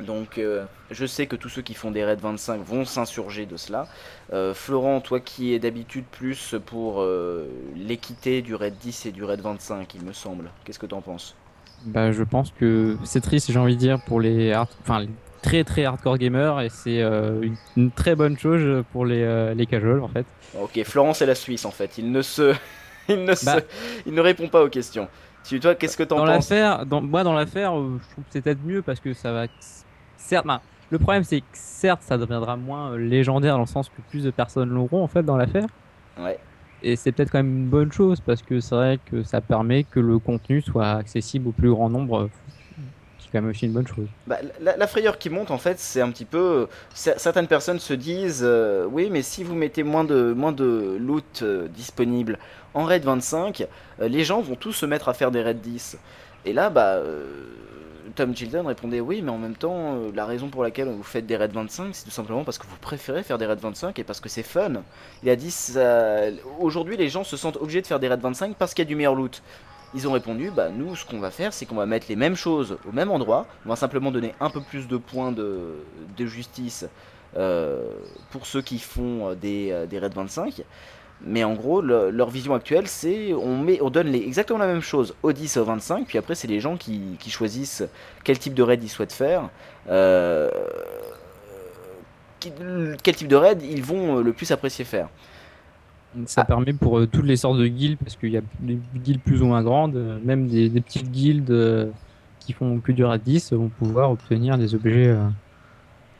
[SPEAKER 2] Donc euh, je sais que tous ceux qui font des raids 25 vont s'insurger de cela. Euh, Florent, toi qui es d'habitude plus pour euh, l'équité du raid 10 et du raid 25, il me semble, qu'est-ce que tu en penses?
[SPEAKER 3] Bah, Je pense que c'est triste, j'ai envie de dire, pour les, enfin, très très hardcore gamers et c'est une, très bonne chose pour les, les casuals en fait.
[SPEAKER 2] Ok, Florent c'est la Suisse en fait, il ne se... il, ne bah. il ne répond pas aux questions. Tu, toi, qu'est-ce que tu en
[SPEAKER 3] penses? dans, Moi, dans l'affaire, je trouve que c'est peut-être mieux parce que ça va certes, le problème c'est que certes ça deviendra moins euh, légendaire dans le sens que plus de personnes l'auront en fait dans l'affaire.
[SPEAKER 2] Ouais.
[SPEAKER 3] Et c'est peut-être quand même une bonne chose parce que c'est vrai que ça permet que le contenu soit accessible au plus grand nombre. C'est quand même aussi une bonne chose.
[SPEAKER 2] Bah, la, frayeur qui monte en fait, c'est un petit peu. Certaines personnes se disent euh, oui, mais si vous mettez moins de, moins de loot euh, disponible en raid 25, les gens vont tous se mettre à faire des raids 10. Et là, bah Tom Chilton répondait oui, mais en même temps, euh, la raison pour laquelle vous faites des raids 25, c'est tout simplement parce que vous préférez faire des raids 25 et parce que c'est fun. Il a dit aujourd'hui, les gens se sentent obligés de faire des raids 25 parce qu'il y a du meilleur loot. Ils ont répondu, bah nous, ce qu'on va faire, c'est qu'on va mettre les mêmes choses au même endroit. On va simplement donner un peu plus de points de, justice euh, pour ceux qui font des, euh, des raids 25. Mais en gros, leur vision actuelle, c'est on, met, on donne les, exactement la même chose au 10 et au 25, puis après, c'est les gens qui, choisissent quel type de raid ils souhaitent faire. Euh, quel type de raid ils vont euh, le plus apprécier faire.
[SPEAKER 3] Ça permet pour euh, toutes les sortes de guildes, parce qu'il y a des guildes plus ou moins grandes, même des, petites guildes qui font que du RAID 10 vont pouvoir obtenir des objets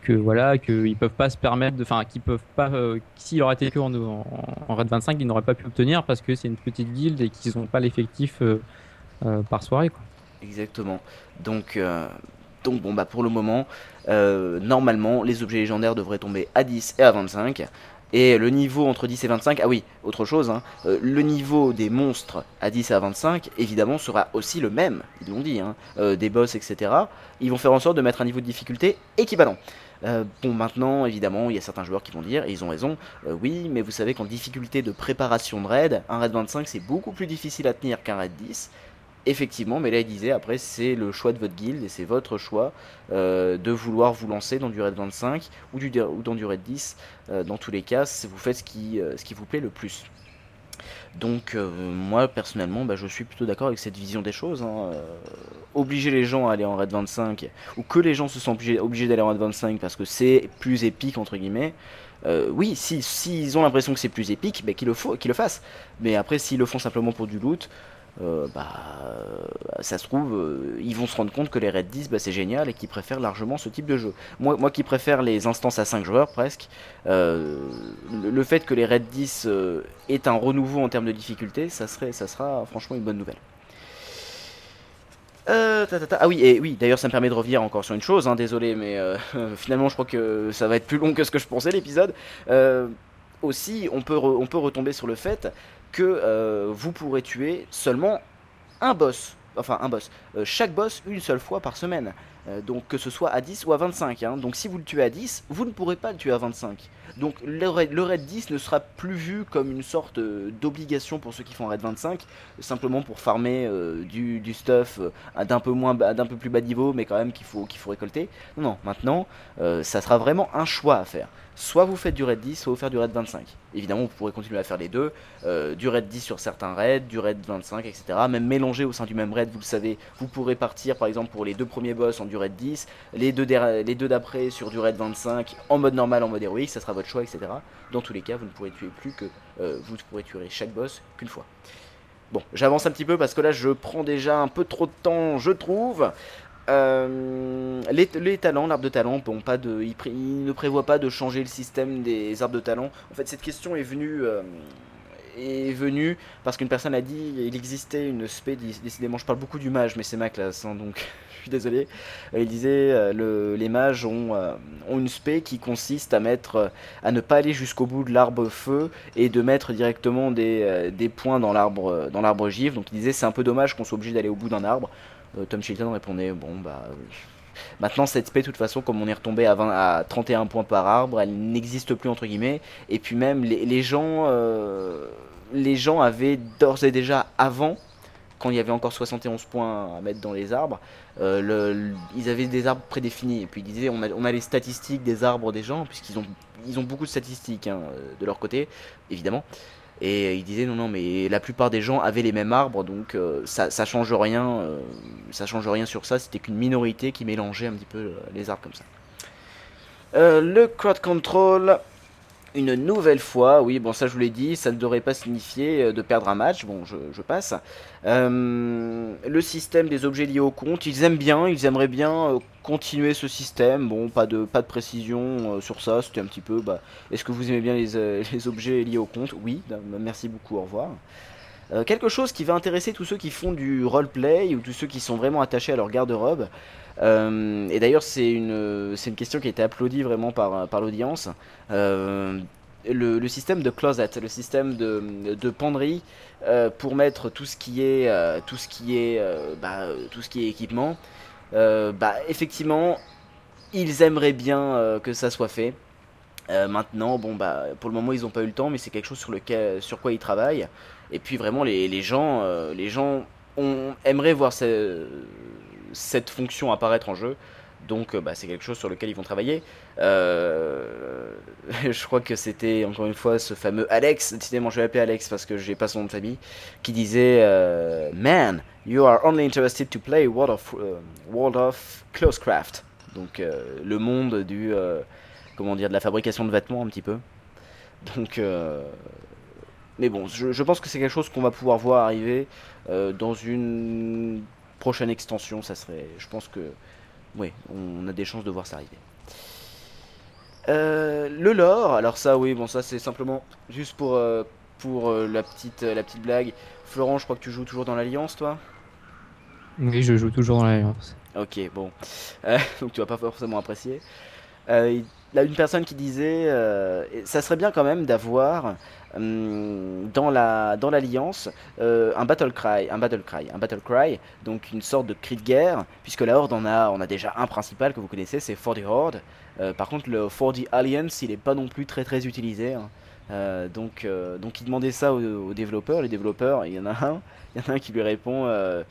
[SPEAKER 3] que voilà qu'ils peuvent pas se permettre de enfin qui peuvent pas euh, s'il aurait été que en, en, RAID 25 ils n'auraient pas pu obtenir parce que c'est une petite guilde et qu'ils n'ont pas l'effectif euh, euh, par soirée quoi.
[SPEAKER 2] Exactement. Donc, euh, donc bon, bah pour le moment, normalement, les objets légendaires devraient tomber à 10 et à 25. Et le niveau entre 10 et 25, ah oui, autre chose, hein, le niveau des monstres à 10 et à 25, évidemment, sera aussi le même, ils l'ont dit, hein, des boss, etc. Ils vont faire en sorte de mettre un niveau de difficulté équivalent. Euh, bon, maintenant, évidemment, il y a certains joueurs qui vont dire, et ils ont raison, euh, oui, mais vous savez qu'en difficulté de préparation de raid, un raid 25 c'est beaucoup plus difficile à tenir qu'un raid 10. Effectivement, mais là il disait après c'est le choix de votre guilde et c'est votre choix euh, de vouloir vous lancer dans du raid 25 ou, du, ou dans du raid 10. Euh, dans tous les cas, vous faites ce qui, ce qui vous plaît le plus. Donc euh, moi personnellement, bah, je suis plutôt d'accord avec cette vision des choses. hein. Euh, obliger les gens à aller en raid 25 ou que les gens se sentent obligés, obligés d'aller en raid 25 parce que c'est plus épique entre guillemets. euh, oui, si s'ils ont l'impression que c'est plus épique, bah, qu'ils le, qu'ils le fassent. Mais après, s'ils le font simplement pour du loot, euh, bah, ça se trouve, euh, ils vont se rendre compte que les raids 10, bah, c'est génial et qu'ils préfèrent largement ce type de jeu. Moi, moi qui préfère les instances à 5 joueurs presque, euh, le, fait que les raids 10 euh, aient un renouveau en termes de difficulté, ça, serait, ça sera franchement une bonne nouvelle. Ah oui, et oui, d'ailleurs ça me permet de revenir encore sur une chose, hein, désolé, mais finalement je crois que ça va être plus long que ce que je pensais l'épisode. Aussi, on peut, on peut retomber sur le fait que euh, vous pourrez tuer seulement un boss, enfin un boss, euh, chaque boss une seule fois par semaine. Euh, donc que ce soit à 10 ou à 25. hein. Donc si vous le tuez à 10, vous ne pourrez pas le tuer à 25. Donc le raid, le raid 10 ne sera plus vu comme une sorte d'obligation pour ceux qui font raid 25, simplement pour farmer du, stuff d'un peu moins d'un peu plus bas niveau, mais quand même qu'il faut, qu'il faut récolter. Non, non, maintenant, ça sera vraiment un choix à faire. Soit vous faites du raid 10, soit vous faites du raid 25. Évidemment, vous pourrez continuer à faire les deux. euh, du raid 10 sur certains raids, du raid 25, etc. Même mélanger au sein du même raid, vous le savez, vous pourrez partir par exemple pour les deux premiers boss en du raid 10, les deux, d'après sur du raid 25, en mode normal, en mode héroïque, ça sera votre choix, etc. Dans tous les cas, vous ne pourrez tuer plus que euh, vous pourrez tuer chaque boss qu'une fois. Bon, j'avance un petit peu parce que là je prends déjà un peu trop de temps, je trouve. Euh, les, talents, l'arbre de talent, bon, il, ne prévoit pas de changer le système des arbres de talent. En fait, cette question est venue, euh, parce qu'une personne a dit il existait une spé. Décidément, je parle beaucoup du mage, mais c'est ma classe, hein, donc je suis désolé. Euh, Il disait euh, le, les mages ont, une spé qui consiste à ne pas aller jusqu'au bout de l'arbre feu et de mettre directement des, des points dans l'arbre, dans l'arbre givre. Donc il disait c'est un peu dommage qu'on soit obligé d'aller au bout d'un arbre. Euh, Tom Chilton répondait bon bah euh, maintenant cette spé de toute façon comme on est retombé à, 20 à 31 points par arbre elle n'existe plus entre guillemets. Et puis même les, gens euh, les gens avaient d'ores et déjà avant quand il y avait encore 71 points à mettre dans les arbres ils avaient des arbres prédéfinis. Et puis ils disaient on a, on a les statistiques des arbres des gens puisqu'ils ont ils ont beaucoup de statistiques hein, de leur côté évidemment et il disait non non mais la plupart des gens avaient les mêmes arbres donc euh, ça, change rien euh, ça change rien sur ça. C'était qu'une minorité qui mélangeait un petit peu euh, les arbres comme ça. Euh, le crowd control une nouvelle fois, oui, bon, ça je vous l'ai dit, ça ne devrait pas signifier euh, de perdre un match, bon, je, passe. Euh, le système des objets liés au compte, ils aiment bien, ils aimeraient bien euh, continuer ce système, bon, pas de, pas de précision sur ça, c'était un petit peu, bah, est-ce que vous aimez bien les, les objets liés au compte? Oui, merci beaucoup, au revoir. Euh, quelque chose qui va intéresser tous ceux qui font du roleplay ou tous ceux qui sont vraiment attachés à leur garde-robe. Euh, et d'ailleurs, c'est une, une question qui a été applaudie vraiment par, par l'audience. Euh, le, système de closet, le système de, de penderie pour mettre tout ce qui est, tout ce qui est, bah, tout ce qui est équipement. Bah, effectivement, ils aimeraient bien que ça soit fait. Maintenant, bon bah pour le moment ils n'ont pas eu le temps, mais c'est quelque chose sur lequel, sur quoi ils travaillent. Et puis vraiment les, gens, euh, les gens ont, aimeraient voir ce- cette fonction apparaître en jeu. Donc euh, bah, c'est quelque chose sur lequel ils vont travailler. Euh, je crois que c'était encore une fois ce fameux Alex, décidément je vais l'appeler Alex parce que j'ai pas son nom de famille, qui disait euh, Man, you are only interested to play World of, euh, World of Closecraft. Donc le monde du comment dire de la fabrication de vêtements un petit peu. Donc mais bon, je, je pense que c'est quelque chose qu'on va pouvoir voir arriver euh, dans une prochaine extension, ça serait. Je pense que. Oui, on a des chances de voir ça arriver. Euh, le lore, alors ça, oui, bon, ça c'est simplement juste pour, euh, pour la, petite, la petite blague. Florent, je crois que tu joues toujours dans l'Alliance, toi?
[SPEAKER 3] Oui, je joue toujours dans l'Alliance.
[SPEAKER 2] Ok, bon. Donc tu vas pas forcément apprécier. Il y a une personne qui disait, ça serait bien quand même d'avoir dans la dans l'alliance euh, un battle cry, un battle cry, un battle cry, donc une sorte de cri de guerre, puisque la horde on a on a déjà un principal que vous connaissez, c'est For the Horde. Euh, par contre le For the Alliance, il est pas non plus très très utilisé. hein. Euh, donc euh, donc il demandait ça aux, développeurs. Les développeurs, il y en a un, il y en a qui lui répond. euh,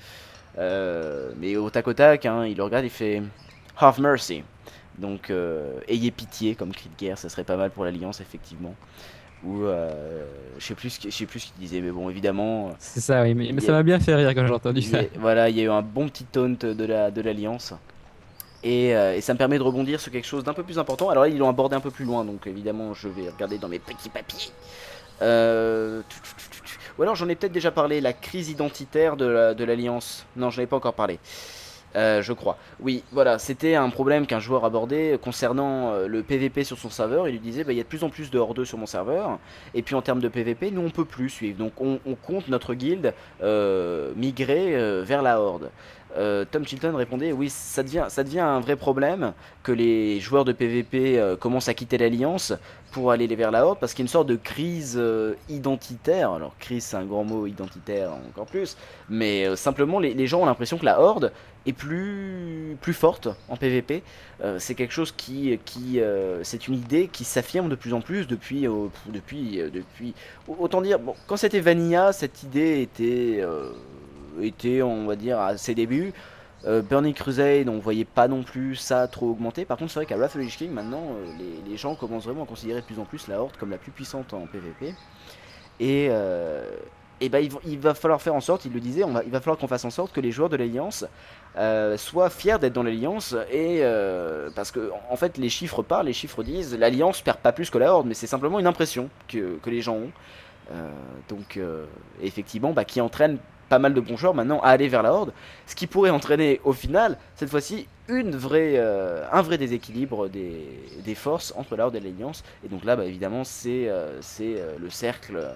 [SPEAKER 2] euh, mais au tac au tac, hein, il le regarde, il fait Have mercy. Donc, euh, ayez pitié comme cri de guerre, ça serait pas mal pour l'Alliance, effectivement. Ou, euh, je sais plus je sais plus ce qu'il disait, mais bon, évidemment.
[SPEAKER 3] C'est ça, oui, mais, ça
[SPEAKER 2] a-
[SPEAKER 3] m'a bien fait rire quand j'ai entendu ça.
[SPEAKER 2] voilà, il y a eu un bon petit taunt de la de l'Alliance. Et, euh, et ça me permet de rebondir sur quelque chose d'un peu plus important. Alors là, ils l'ont abordé un peu plus loin, donc évidemment, je vais regarder dans mes petits papiers. Euh, tu- tu- tu- tu- tu- Ou alors, j'en ai peut-être déjà parlé, la crise identitaire de la- de l'Alliance. non, j'en ai pas encore parlé. Euh, je crois. Oui, voilà, c'était un problème qu'un joueur abordait concernant euh, le PVP sur son serveur. Il lui disait, bah, il y a de plus en plus de hordeux sur mon serveur. Et puis en termes de PVP, nous on peut plus suivre. Donc on, compte notre guilde euh, migrer vers la horde. Euh, Tom Chilton répondait, oui, ça devient, ça devient un vrai problème que les joueurs de PVP euh, commencent à quitter l'alliance pour aller vers la horde parce qu'il y a une sorte de crise euh, identitaire. Alors crise c'est un grand mot, identitaire encore plus. Mais simplement les, les gens ont l'impression que la horde est plus, plus forte en PVP. C'est quelque chose qui, qui c'est une idée qui s'affirme de plus en plus depuis, depuis, depuis. Autant dire, bon, quand c'était Vanilla, cette idée était, était, on va dire, à ses débuts. Euh, Burning Crusade, on voyait pas non plus ça trop augmenter. Par contre, c'est vrai qu'à Wrath of the King, maintenant, euh, les, gens commencent vraiment à considérer de plus en plus la Horde comme la plus puissante en PvP. Et, euh, et bah, il, va- falloir faire en sorte, il le disait, on va, il va falloir qu'on fasse en sorte que les joueurs de l'Alliance euh, soient fiers d'être dans l'Alliance. Et parce que, en fait, les chiffres parlent, les chiffres disent l'Alliance perd pas plus que la Horde, mais c'est simplement une impression que, que les gens ont. Donc, effectivement, bah, qui entraîne pas mal de bons joueurs maintenant à aller vers la Horde, ce qui pourrait entraîner au final, cette fois-ci, euh, un vrai déséquilibre des, forces entre la Horde et l'Alliance. Et donc là, bah, évidemment, c'est euh, euh, le cercle,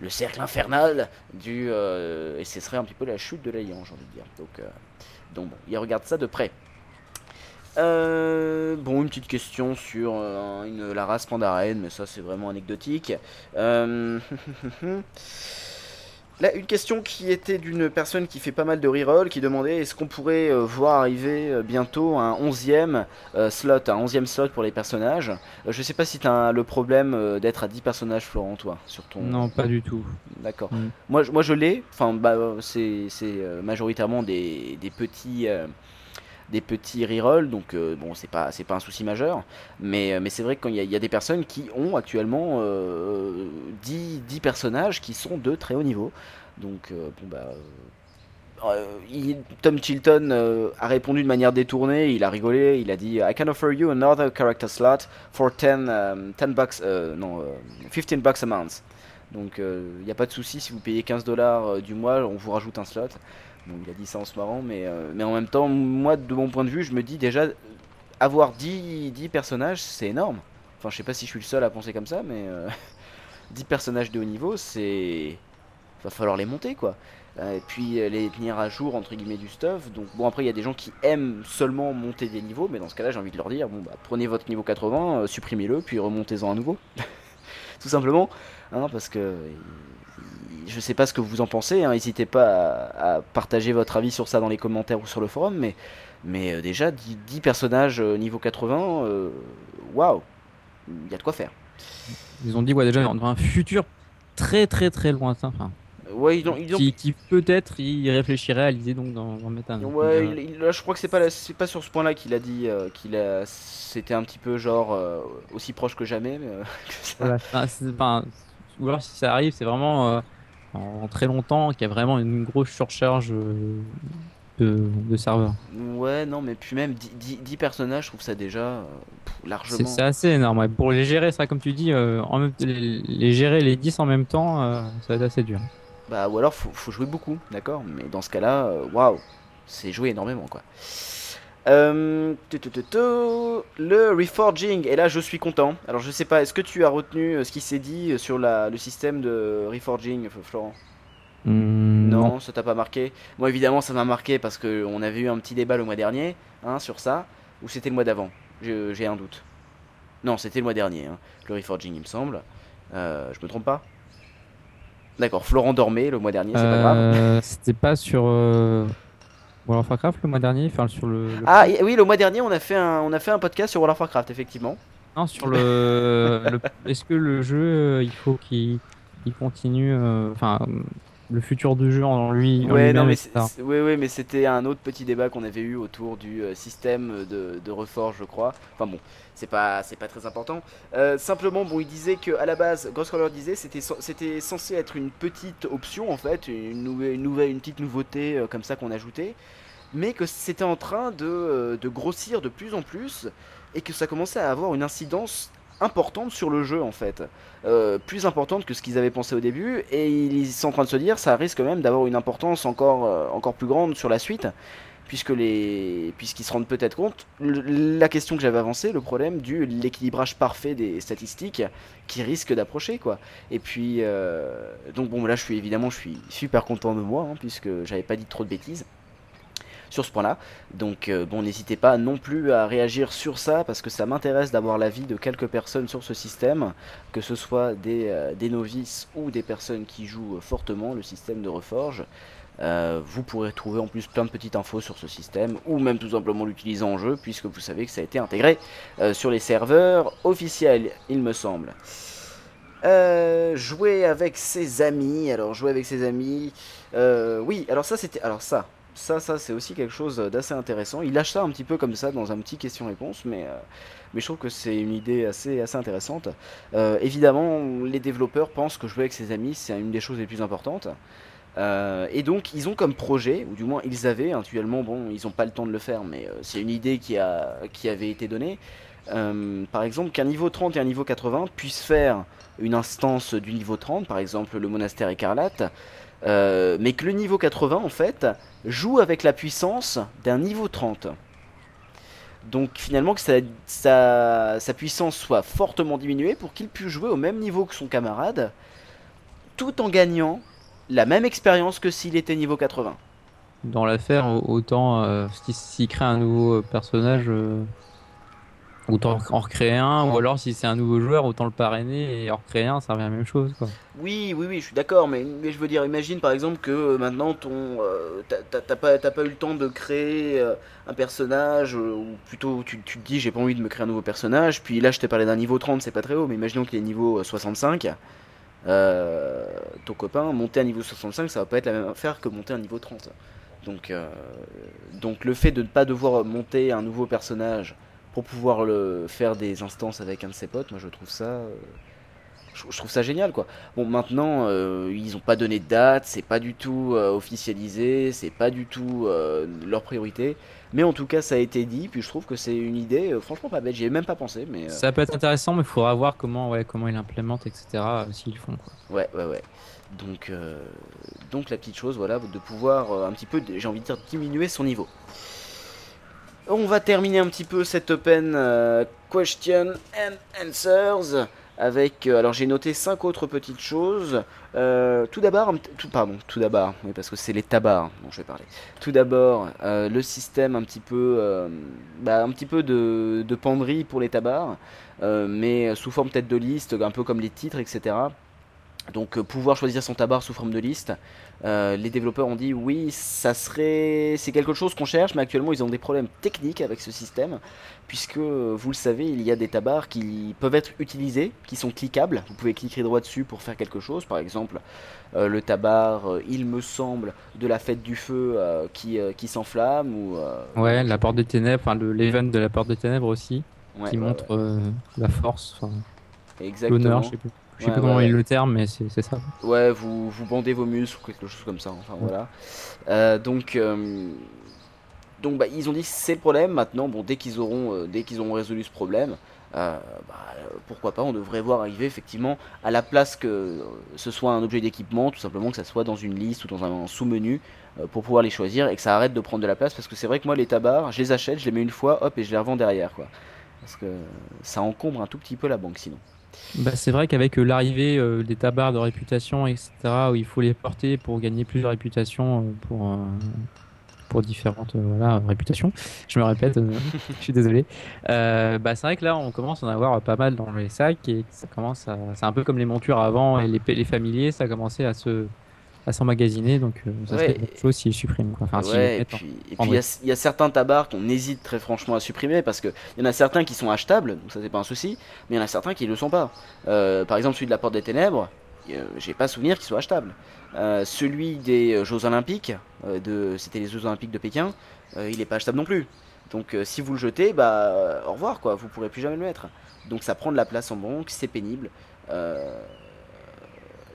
[SPEAKER 2] le cercle infernal du, et ce serait un petit peu la chute de l'Alliance, j'ai envie de dire. Donc, bon, il regarde ça de près. Bon, une petite question sur la race Pandaren, mais ça c'est vraiment anecdotique. Euh, Là, une question qui était d'une personne qui fait pas mal de reroll, qui demandait est-ce qu'on pourrait euh, voir arriver euh, bientôt un 11e euh, slot, un 11e slot pour les personnages? Je sais pas si tu as le problème d'être à 10 personnages, Florent, toi, sur ton.
[SPEAKER 3] Non, pas du tout.
[SPEAKER 2] D'accord.
[SPEAKER 3] Mm.
[SPEAKER 2] Moi, je- moi, je l'ai. Enfin, bah, c'est majoritairement des, des petits. Euh, des petits rerolls, donc euh, bon, c'est pas, c'est pas un souci majeur, mais, euh, mais c'est vrai qu'il y, a- des personnes qui ont actuellement euh, 10, 10 personnages qui sont de très haut niveau. Donc, euh, bah. euh, euh, Tom Chilton euh, a répondu de manière détournée, il a rigolé, il a dit I can offer you another character slot for 10, um, 10 bucks, euh, non, euh, 15 bucks a month. Donc il n'y a pas de souci, si vous payez 15 dollars euh, du mois, on vous rajoute un slot. Il a dit ça en se marrant, mais, euh, mais en même temps, moi de mon point de vue, je me dis déjà, avoir 10, 10 personnages, c'est énorme. Enfin, je sais pas si je suis le seul à penser comme ça, mais euh, 10 personnages de haut niveau, c'est. Va falloir les monter quoi. Euh, et puis euh, les tenir à jour entre guillemets du stuff. Donc bon, après il y a des gens qui aiment seulement monter des niveaux, mais dans ce cas-là, j'ai envie de leur dire bon, bah, prenez votre niveau 80, euh, supprimez-le, puis remontez-en à nouveau. Tout simplement, hein, parce que je sais pas ce que vous en pensez, hein, n'hésitez pas à, à partager votre avis sur ça dans les commentaires ou sur le forum, mais, mais euh, déjà 10, 10 personnages euh, niveau 80, euh, waouh, il y a de quoi faire.
[SPEAKER 3] Ils ont dit, ouais, déjà, dans un futur très très très lointain, enfin,
[SPEAKER 2] Ouais, ils ont, ils ont-
[SPEAKER 3] qui, qui peut-être y réfléchirait à l'idée donc d'en mettre un.
[SPEAKER 2] Ouais, il- il- là, je crois que c'est pas, c'est pas sur ce point-là qu'il a dit euh, qu'il a, c'était un petit peu genre euh, aussi proche que jamais. Mais, euh, que ça.
[SPEAKER 3] Voilà. Enfin, c'est- enfin, ou alors si ça arrive, c'est vraiment en très longtemps qu'il y a vraiment une grosse surcharge euh, de, de serveurs.
[SPEAKER 2] Ouais, non, mais puis même 10, 10 10 personnages, je trouve ça déjà euh, largement.
[SPEAKER 3] c'est assez énorme. Pour les gérer, ça, comme tu dis, euh, en même, les, les gérer les 10 en même temps, euh, ça va être assez dur.
[SPEAKER 2] Bah, ou alors faut, faut jouer beaucoup, d'accord Mais dans ce cas-là, waouh, c'est jouer énormément quoi. Euh, le reforging, et là je suis content. Alors je sais pas, est-ce que tu as retenu euh, ce qui s'est dit euh, sur la, le système de reforging, Florent?
[SPEAKER 3] Hmm,
[SPEAKER 2] non, ça t'a pas marqué? Moi évidemment ça m'a marqué parce qu'on avait eu un petit débat le mois dernier hein, sur ça, ou c'était le mois d'avant J'ai un doute. Non, c'était le mois dernier, hein, le reforging il me semble. Euh, je me trompe pas? D'accord, Florent dormait le mois dernier, c'est pas grave.
[SPEAKER 3] C'était pas sur World of Warcraft le mois dernier, enfin sur le. le-
[SPEAKER 2] Ah oui, le mois dernier on a fait un, on a fait un podcast sur World of Warcraft effectivement.
[SPEAKER 3] Non, sur le. le- Est-ce que le jeu, euh, il faut qu'il il continue, euh, enfin, le futur du jeu en lui. en
[SPEAKER 2] Ouais,
[SPEAKER 3] lui-même,
[SPEAKER 2] non, mais ouais, ouais, mais c'était un autre petit débat qu'on avait eu autour du euh, système de, de reforge, je crois. Enfin bon, c'est pas, c'est pas très important. Euh, simplement, bon, il disait que à la base, Ghostcrawler disait, c'était, c'était censé être une petite option en fait, une nouvelle, une nouvelle, une petite nouveauté euh, comme ça qu'on ajoutait, mais que c'était en train de, euh, de grossir de plus en plus et que ça commençait à avoir une incidence importante sur le jeu en fait. Euh, plus importante que ce qu'ils avaient pensé au début et ils sont en train de se dire ça risque même d'avoir une importance encore, euh, encore plus grande sur la suite puisque les puisqu'ils se rendent peut-être compte. La question que j'avais avancée le problème du l'équilibrage parfait des statistiques qui risque d'approcher quoi. Et puis donc bon là je suis évidemment je suis super content de moi hein, puisque j'avais pas dit trop de bêtises sur ce point-là. Donc euh, bon, n'hésitez pas non plus à réagir sur ça parce que ça m'intéresse d'avoir l'avis de quelques personnes sur ce système, que ce soit des, euh, novices ou des personnes qui jouent fortement le système de Reforge. Euh, vous pourrez trouver en plus plein de petites infos sur ce système ou même tout simplement l'utiliser en jeu puisque vous savez que ça a été intégré sur les serveurs officiels, il me semble. Jouer avec ses amis. Alors jouer avec ses amis. oui, alors ça c'était. Alors ça, ça, ça c'est aussi quelque chose d'assez intéressant. Il lâche ça un petit peu comme ça dans un petit question-réponse, mais, euh, mais je trouve que c'est une idée assez, assez intéressante. Euh, évidemment, les développeurs pensent que jouer avec ses amis c'est une des choses les plus importantes. Euh, et donc ils ont comme projet, ou du moins ils avaient, actuellement bon ils n'ont pas le temps de le faire, mais c'est une idée qui, a, qui avait été donnée. Par exemple qu'un niveau 30 et un niveau 80 puissent faire une instance du niveau 30, par exemple le monastère écarlate, euh, mais que le niveau 80 en fait joue avec la puissance d'un niveau 30. Donc finalement que sa, sa, sa puissance soit fortement diminuée pour qu'il puisse jouer au même niveau que son camarade, tout en gagnant la même expérience que s'il était niveau 80.
[SPEAKER 3] Dans l'affaire, au- autant euh, si- s'il crée un nouveau personnage, euh, autant en recréer un, ou alors si c'est un nouveau joueur, autant le parrainer et en recréer un, ça revient à la même chose. Quoi.
[SPEAKER 2] Oui, oui, oui, je suis d'accord, mais, mais je veux dire, imagine par exemple que euh, maintenant ton, euh, t'as- pas, eu le temps de créer euh, un personnage, euh, ou plutôt tu, tu te dis j'ai pas envie de me créer un nouveau personnage, puis là je t'ai parlé d'un niveau 30, c'est pas très haut, mais imaginons qu'il est niveau euh, 65, euh, ton copain, monter à niveau 65, ça va pas être la même affaire que monter à niveau 30. Donc, donc le fait de ne pas devoir monter un nouveau personnage pour pouvoir le faire des instances avec un de ses potes, moi je trouve ça... euh, je, trouve ça génial quoi. Bon maintenant euh, ils ont pas donné de date, c'est pas du tout euh, officialisé, c'est pas du tout euh, leur priorité, mais en tout cas ça a été dit, puis je trouve que c'est une idée franchement pas bête, j'y ai même pas pensé, mais
[SPEAKER 3] Ça peut être intéressant, mais il faudra voir comment, ouais, comment ils l'implémentent, etc. S'ils le font. Quoi.
[SPEAKER 2] ouais ouais ouais. Donc donc la petite chose voilà de pouvoir un petit peu, j'ai envie de dire diminuer son niveau. On va terminer un petit peu cette open euh, question and answers avec euh, alors j'ai noté cinq autres petites choses. Euh, tout d'abord, tout pardon, tout d'abord, parce que c'est les tabards dont je vais parler. Tout d'abord, le système un petit peu, bah, un petit peu de, de penderie pour les tabards, mais sous forme peut-être de liste, un peu comme les titres, etc. Donc euh, pouvoir choisir son tabac sous forme de liste. Euh, les développeurs ont dit oui, ça serait, c'est quelque chose qu'on cherche, mais actuellement ils ont des problèmes techniques avec ce système, puisque euh, vous le savez, il y a des tabards qui peuvent être utilisés, qui sont cliquables. Vous pouvez cliquer droit dessus pour faire quelque chose, par exemple euh, le tabar, euh, il me semble, de la fête du feu qui, qui s'enflamme ou.
[SPEAKER 3] Ouais, la porte des ténèbres, enfin le- l'event de la porte des ténèbres aussi,
[SPEAKER 2] ouais,
[SPEAKER 3] qui montre la force, l'honneur, je sais plus. Je sais
[SPEAKER 2] Ouais,
[SPEAKER 3] plus comment
[SPEAKER 2] ouais.
[SPEAKER 3] le terme, mais c'est ça.
[SPEAKER 2] Ouais, vous, vous bandez vos muscles ou quelque chose comme ça. Enfin voilà. Euh, donc, euh, donc bah, ils ont dit c'est le problème. Maintenant, bon, dès qu'ils auront, euh, dès qu'ils auront résolu ce problème, euh, bah, pourquoi pas, on devrait voir arriver effectivement à la place que ce soit un objet d'équipement, tout simplement que ça soit dans une liste ou dans un sous-menu euh, pour pouvoir les choisir et que ça arrête de prendre de la place parce que c'est vrai que moi les tabards, je les achète, je les mets une fois, hop, et je les revends derrière quoi. Parce que ça encombre un tout petit peu la banque sinon.
[SPEAKER 3] Bah, c'est vrai qu'avec euh, l'arrivée euh, des tabards de réputation, etc., où il faut les porter pour gagner plus de réputation euh, pour, euh, pour différentes euh, voilà, réputations, je me répète, je suis désolé. Bah, c'est vrai que là, on commence à en avoir pas mal dans les sacs et ça commence à. C'est un peu comme les montures avant et les, les familiers, ça a commencé à se à s'emmagasiner, donc euh, ça serait
[SPEAKER 2] Ouais.
[SPEAKER 3] une chose s'ils suppriment. Quoi. Enfin,
[SPEAKER 2] Ouais, et puis il y a- il y, a certains tabards qu'on hésite très franchement à supprimer parce qu'il y en a certains qui sont achetables, donc ça c'est pas un souci, mais il y en a certains qui ne le sont pas. Euh, par exemple celui de la Porte des Ténèbres, euh, j'ai pas souvenir qu'il soit achetable. Euh, celui des euh, Jeux Olympiques, de, c'était les Jeux Olympiques de Pékin, il est pas achetable non plus. Donc si vous le jetez, bah au revoir quoi, vous pourrez plus jamais le mettre. Donc ça prend de la place en banque, c'est pénible.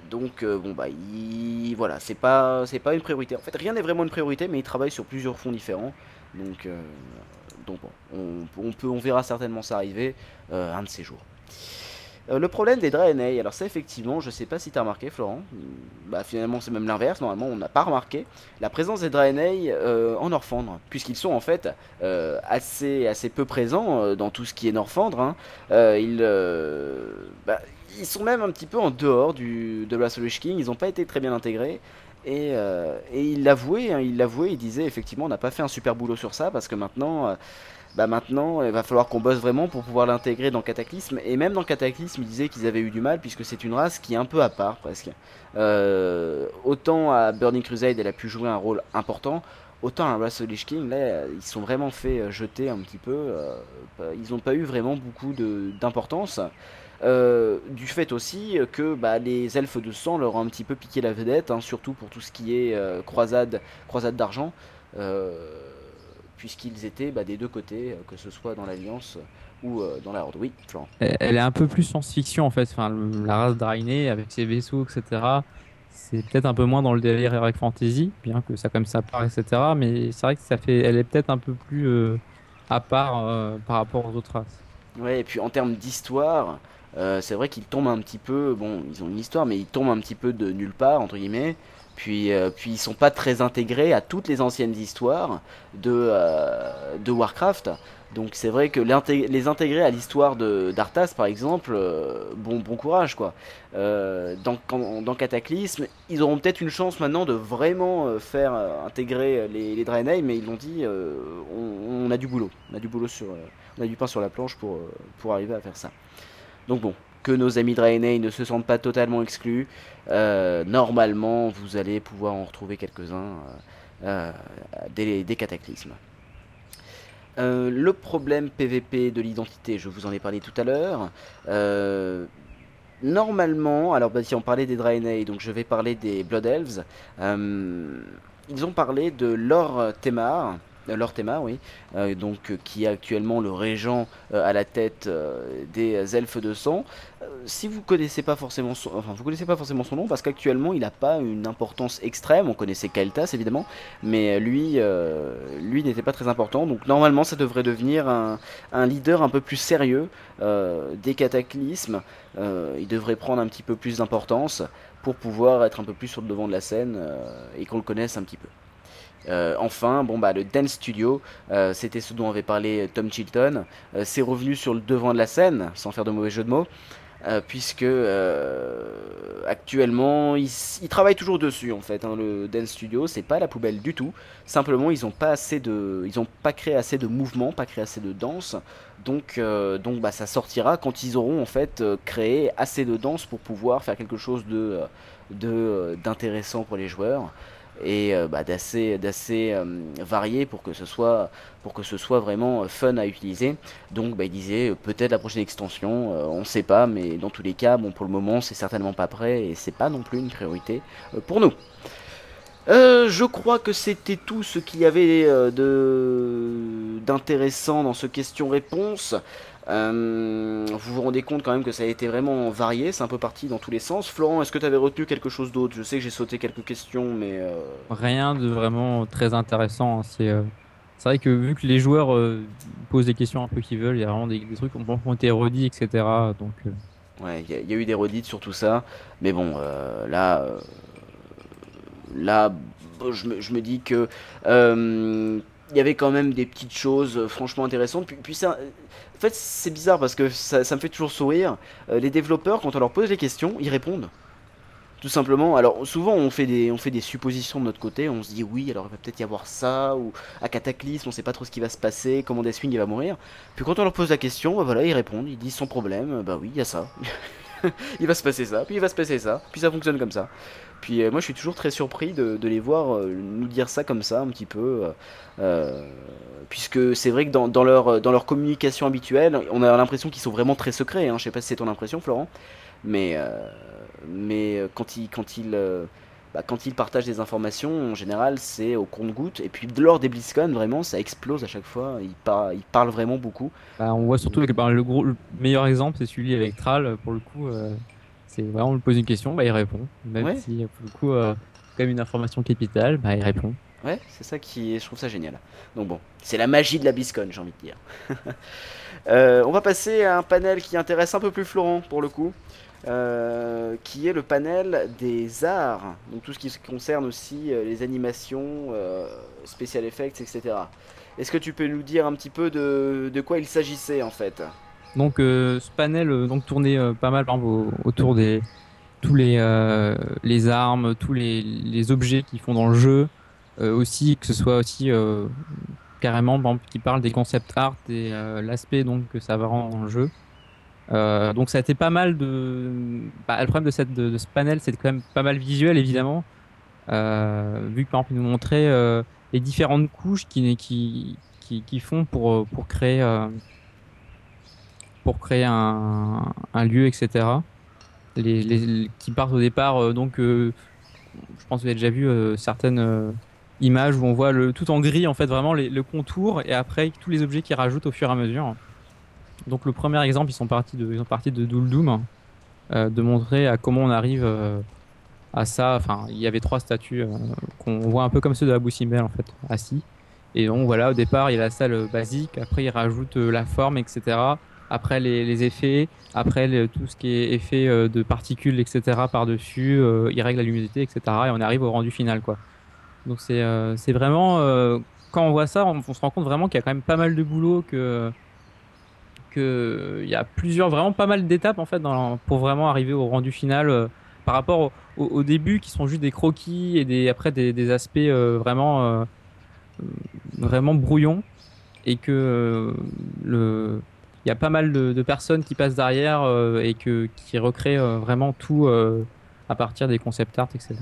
[SPEAKER 2] Donc euh, bon bah il, voilà, c'est pas pas une priorité. En fait, rien n'est vraiment une priorité, mais il travaille sur plusieurs fonds différents. Donc euh, on, peut on verra certainement ça arriver euh, un de ces jours. Le problème des Draenei, alors ça effectivement, je sais pas si tu as remarqué Florent, bah finalement c'est même l'inverse, normalement on n'a pas remarqué la présence des Draenei en Orphandre, puisqu'ils sont en fait assez, assez peu présents dans tout ce qui est Norfandre. hein. Ils sont même un petit peu en dehors du, de the Lich King, ils n'ont pas été très bien intégrés. Et, euh, et il l'avouait, hein, il l'avouait, il disait effectivement on n'a pas fait un super boulot sur ça parce que maintenant, euh, bah maintenant il va falloir qu'on bosse vraiment pour pouvoir l'intégrer dans Cataclysme. Et même dans Cataclysme, il disait qu'ils avaient eu du mal puisque c'est une race qui est un peu à part presque. Euh, autant à Burning Crusade elle a pu jouer un rôle important, autant à Wrath King là ils sont vraiment fait jeter un petit peu. euh, ils n'ont pas eu vraiment beaucoup d'importance. Euh, du fait aussi que bah, les elfes de sang leur ont un petit peu piqué la vedette, hein, surtout pour tout ce qui est euh, croisade, croisade d'argent, euh, puisqu'ils étaient bah, des deux côtés, que ce soit dans l'Alliance ou dans la Horde. Oui, Florent.
[SPEAKER 3] Elle est un peu plus science-fiction en fait. Enfin, le- la race Draenei avec ses vaisseaux, etc. C'est peut-être un peu moins dans le délire Heroic Fantasy, bien que ça comme ça part, etc. Mais c'est vrai que ça fait, elle est peut-être un peu plus à part par rapport aux autres races.
[SPEAKER 2] Ouais, et puis en termes d'histoire, euh, c'est vrai qu'ils tombent un petit peu. Bon, ils ont une histoire, mais ils tombent un petit peu de nulle part, entre guillemets. Puis, euh, puis ils sont pas très intégrés à toutes les anciennes histoires de, euh, de Warcraft. Donc c'est vrai que les intégrer à l'histoire d'Arthas, par exemple, euh, bon, bon courage quoi. Dans, dans Cataclysme, ils auront peut-être une chance maintenant de vraiment faire intégrer les, les Draenei, mais ils l'ont dit, on, on a du boulot. On a du boulot sur, on a du pain sur la planche pour, pour arriver à faire ça. Donc bon, que nos amis Draenei ne se sentent pas totalement exclus, euh, normalement vous allez pouvoir en retrouver quelques-uns euh, euh, des, cataclysmes. Le problème PVP de l'identité, je vous en ai parlé tout à l'heure. Normalement, alors bah, si on parlait des Draenei, donc je vais parler des Blood Elves. Ils ont parlé de Lor Temar, Lor Temar, oui, euh, donc euh, qui est actuellement le régent euh, à la tête des elfes de sang. Si vous connaissez pas forcément son, connaissez pas forcément son nom parce qu'actuellement il n'a pas une importance extrême. On connaissait Kael'thas évidemment, mais lui, lui n'était pas très important. Donc normalement ça devrait devenir un, un leader un peu plus sérieux des cataclysmes. Il devrait prendre un petit peu plus d'importance pour pouvoir être un peu plus sur le devant de la scène et qu'on le connaisse un petit peu. Euh, enfin, bon bah le Dance Studio, euh, c'était ce dont avait parlé Tom Chilton, euh, c'est revenu sur le devant de la scène, sans faire de mauvais jeu de mots, euh, puisque euh, actuellement ils, travaillent toujours dessus en fait. hein, le Dance Studio, c'est pas la poubelle du tout. Simplement, ils ont pas assez de, ils ont pas créé assez de mouvements, pas créé assez de danse. Donc, euh, donc bah ça sortira quand ils auront en fait euh, créé assez de danse pour pouvoir faire quelque chose de, euh, euh, d'intéressant pour les joueurs et euh, bah, d'assez euh, varié pour que ce soit pour que ce soit vraiment euh, fun à utiliser donc bah, il disait peut-être la prochaine extension on sait pas mais dans tous les cas bon pour le moment c'est certainement pas prêt et c'est pas non plus une priorité pour nous je crois que c'était tout ce qu'il y avait d'intéressant dans ce question-réponse. Euh, vous vous rendez compte quand même que ça a été vraiment varié, c'est un peu parti dans tous les sens. Florent, est-ce que tu avais retenu quelque chose d'autre? Je sais que j'ai sauté quelques questions, mais euh,
[SPEAKER 3] Rien de vraiment très intéressant. hein. C'est euh, c'est vrai que vu que les joueurs posent des questions un peu qu'ils veulent, il y a vraiment des, des trucs qui ont été redits, etc. Donc,
[SPEAKER 2] Ouais, il y, a- il y a eu des redites sur tout ça, mais bon, là, là, je me, je me dis que il y avait quand même des petites choses franchement intéressantes. Puis, puis ça, en fait, c'est bizarre parce que ça, me fait toujours sourire. Euh, les développeurs, quand on leur pose les questions, ils répondent. Tout simplement. Alors souvent on fait des des suppositions de notre côté. On se dit oui, alors il va peut-être y avoir ça ou à Cataclysme, on sait pas trop ce qui va se passer, comment Deathwing il va mourir. Puis quand on leur pose la question, bah voilà, ils répondent, ils disent sans problème, bah oui, il y a ça. il va se passer ça, puis il va se passer ça, puis ça fonctionne comme ça. Puis euh, moi je suis toujours très surpris de, de les voir euh, nous dire ça comme ça un petit peu. euh, puisque c'est vrai que dans, dans leur, dans leur communication habituelle, on a l'impression qu'ils sont vraiment très secrets. Hein. Je sais pas si c'est ton impression, Florent, mais, mais quand ils, quand, ils, bah, quand ils partagent des informations, en général, c'est au compte-goutte. Et puis lors des BlizzCon, vraiment, ça explose à chaque fois. Ils, par- ils parlent vraiment beaucoup.
[SPEAKER 3] bah, on voit surtout que bah, le, gros, le meilleur exemple, c'est celui avec Thrall. Pour le coup, c'est vraiment on lui pose une question, bah, il répond. Même
[SPEAKER 2] Ouais.
[SPEAKER 3] si pour le coup, euh, quand même une information capitale, bah, il répond.
[SPEAKER 2] Ouais, c'est ça qui je trouve ça génial. Donc bon, c'est la magie de la BlizzCon, j'ai envie de dire. Euh, on va passer à un panel qui intéresse un peu plus Florent pour le coup, euh, qui est le panel des arts, donc tout ce qui concerne aussi euh, les animations, euh, special effects, etc. Est-ce que tu peux nous dire un petit peu de, de quoi il s'agissait en fait?
[SPEAKER 3] Donc euh, ce panel euh, donc tournait euh, pas mal par exemple, au- autour des tous les euh, les armes, tous les, les objets qui font dans le jeu, euh, aussi que ce soit aussi euh, carrément par exemple, qui parle des concept art et l'aspect donc que ça va rendre dans le jeu. Donc ça a été pas mal de bah, le problème de cette de, ce panel c'est quand même pas mal visuel évidemment vu que par exemple ils nous montraient les différentes couches qui qui qui, qui font pour pour créer pour créer un, lieu, etc. Les, qui partent au départ, euh, donc, euh, je pense que vous avez déjà vu euh, certaines images où on voit le, tout en gris, en fait, vraiment le contour, et après tous les objets qui rajoutent au fur et à mesure. Donc, le premier exemple, ils sont partis de, ils sont partis de euh, de montrer à comment on arrive à ça. Enfin, il y avait trois statues qu'on voit un peu comme ceux de Abu Simbel, en fait, assis. Et donc, voilà, au départ, il y a la salle basique, après, ils rajoutent euh, la forme, etc après les, effets, après tout ce qui est effet euh, de particules, etc. par-dessus, euh, il règle la luminosité, etc. Et on arrive au rendu final, quoi. Donc c'est euh, c'est vraiment euh, quand on voit ça, on, se rend compte vraiment qu'il y a quand même pas mal de boulot, que que il y a plusieurs, vraiment pas mal d'étapes en fait pour vraiment arriver au rendu final par rapport au, au- début qui sont juste des croquis et des après des, des aspects vraiment vraiment brouillons et que le il y a pas mal de, personnes qui passent derrière euh, et que, qui recréent euh, vraiment tout euh, à partir des concept art, etc.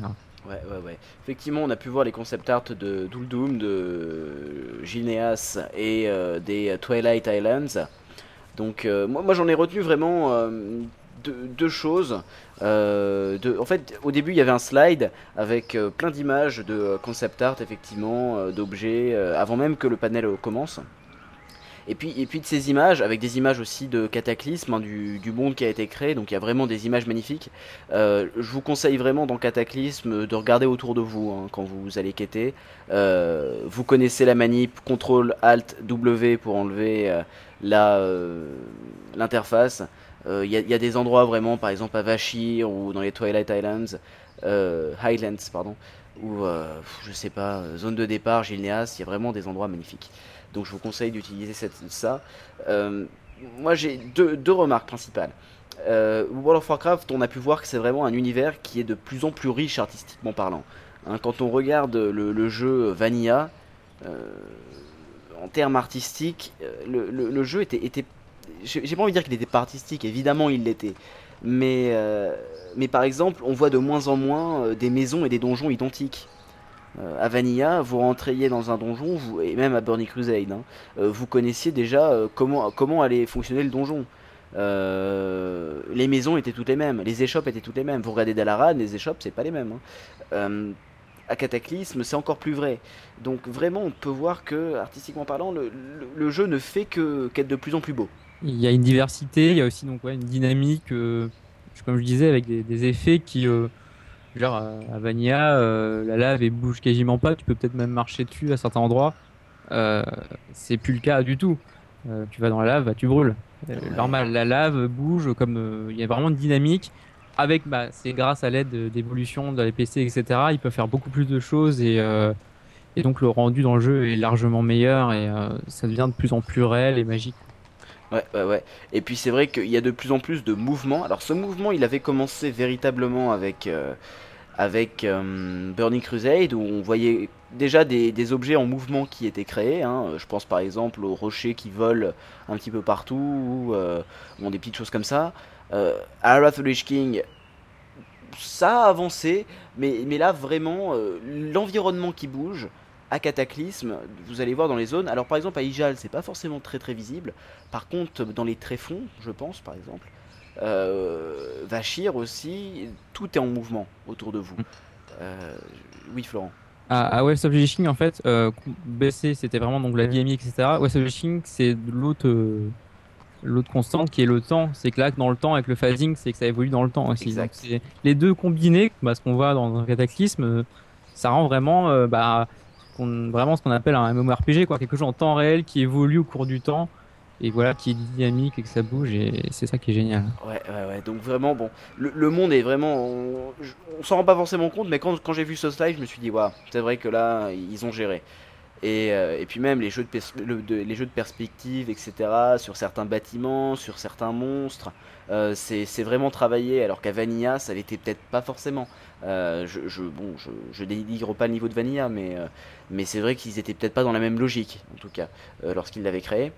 [SPEAKER 2] Ouais, ouais, ouais. Effectivement, on a pu voir les concept art de Duldum, de Gilneas et des Twilight Islands. Donc, moi, moi j'en ai retenu vraiment deux, choses. En fait, au début, il y avait un slide avec plein d'images de concept art, effectivement, d'objets, avant même que le panel commence. Et puis, et puis de ces images, avec des images aussi de Cataclysme, hein, du, monde qui a été créé, donc il y a vraiment des images magnifiques. Euh, je vous conseille vraiment dans Cataclysme de regarder autour de vous hein, quand vous allez quêter. Euh, vous connaissez la manip CTRL ALT W pour enlever euh, euh, l'interface. Il y, a- des endroits vraiment, par exemple à Vashir ou dans les Twilight Islands, Highlands, pardon, ou je sais pas, zone de départ, Gilneas, il y a vraiment des endroits magnifiques. Donc je vous conseille d'utiliser ça. Euh, moi j'ai deux, remarques principales. Euh, World of Warcraft, on a pu voir que c'est vraiment un univers qui est de plus en plus riche artistiquement parlant. Hein, quand on regarde le, jeu Vanilla, euh, en termes artistiques, le, jeu était, j'ai pas envie de dire qu'il était pas artistique, évidemment il l'était. Mais, par exemple, on voit de moins en moins des maisons et des donjons identiques. Euh, à Vanilla, vous rentriez dans un donjon, vous, et même à Burning Crusade, hein, euh, vous connaissiez déjà euh, comment, comment allait fonctionner le donjon. Les maisons étaient toutes les mêmes, les échoppes étaient toutes les mêmes. Vous regardez Dalaran, les échoppes, c'est pas les mêmes. hein. À Cataclysme, c'est encore plus vrai. Donc vraiment, on peut voir que, artistiquement parlant, le, jeu ne fait que qu'être de plus en plus beau.
[SPEAKER 3] Il y a une diversité, il y a aussi donc une dynamique, comme je disais, avec des effets qui, euh, genre à, euh, la lave elle bouge quasiment pas, tu peux peut-être même marcher dessus à certains endroits. euh, c'est plus le cas du tout. Euh, tu vas dans la lave, bah, tu brûles. Euh,
[SPEAKER 2] Ouais.
[SPEAKER 3] Normal, la lave bouge comme euh, il y a vraiment une dynamique. Avec, bah, c'est grâce à l'aide d'évolution de les PC, etc. Ils peuvent faire beaucoup plus de choses et, euh, et donc le rendu dans le jeu est largement meilleur et euh, ça devient de plus en plus réel et magique.
[SPEAKER 2] Ouais, ouais, ouais. Et puis c'est vrai qu'il y a de plus en plus de mouvements. Alors ce mouvement, il avait commencé véritablement avec, euh, avec euh, Burning Crusade, où on voyait déjà des, objets en mouvement qui étaient créés. hein. Je pense par exemple aux rochers qui volent un petit peu partout, ou euh, des petites choses comme ça. Euh, à Lich King, ça a avancé, mais, mais là vraiment, euh, l'environnement qui bouge, à Cataclysme, vous allez voir dans les zones. Alors par exemple à Ijal, c'est pas forcément très très visible. Par contre, dans les tréfonds, je pense par exemple, euh, Vachir aussi, tout est en mouvement autour de vous. Euh, oui, Florent.
[SPEAKER 3] À, à West of en fait, euh, BC c'était vraiment donc la VMI, etc. West of c'est l'autre euh, l'autre constante qui est le temps. C'est que là, dans le temps, avec le phasing, c'est que ça évolue dans le temps aussi.
[SPEAKER 2] Exact.
[SPEAKER 3] Donc, c'est- les deux combinés, bah, ce qu'on voit dans un cataclysme, euh, ça rend vraiment, bah, ce qu'on- vraiment ce qu'on appelle un MMORPG, quoi, quelque chose en temps réel qui évolue au cours du temps et voilà, qui est dynamique et que ça bouge et c'est ça qui est génial.
[SPEAKER 2] Ouais, ouais, ouais. Donc vraiment, bon, le, monde est vraiment. On, s'en rend pas forcément compte, mais quand, j'ai vu ce slide, je me suis dit, waouh, c'est vrai que là, ils ont géré. Et, euh, puis même les jeux, de, le- les jeux de perspective, etc., sur certains bâtiments, sur certains monstres, euh, c'est vraiment travaillé, alors qu'à Vanilla, ça l'était peut-être pas forcément. Euh, je, bon, je, je dénigre pas le niveau de Vanilla, mais, euh, mais c'est vrai qu'ils étaient peut-être pas dans la même logique, en tout cas, lorsqu'ils l'avaient créé.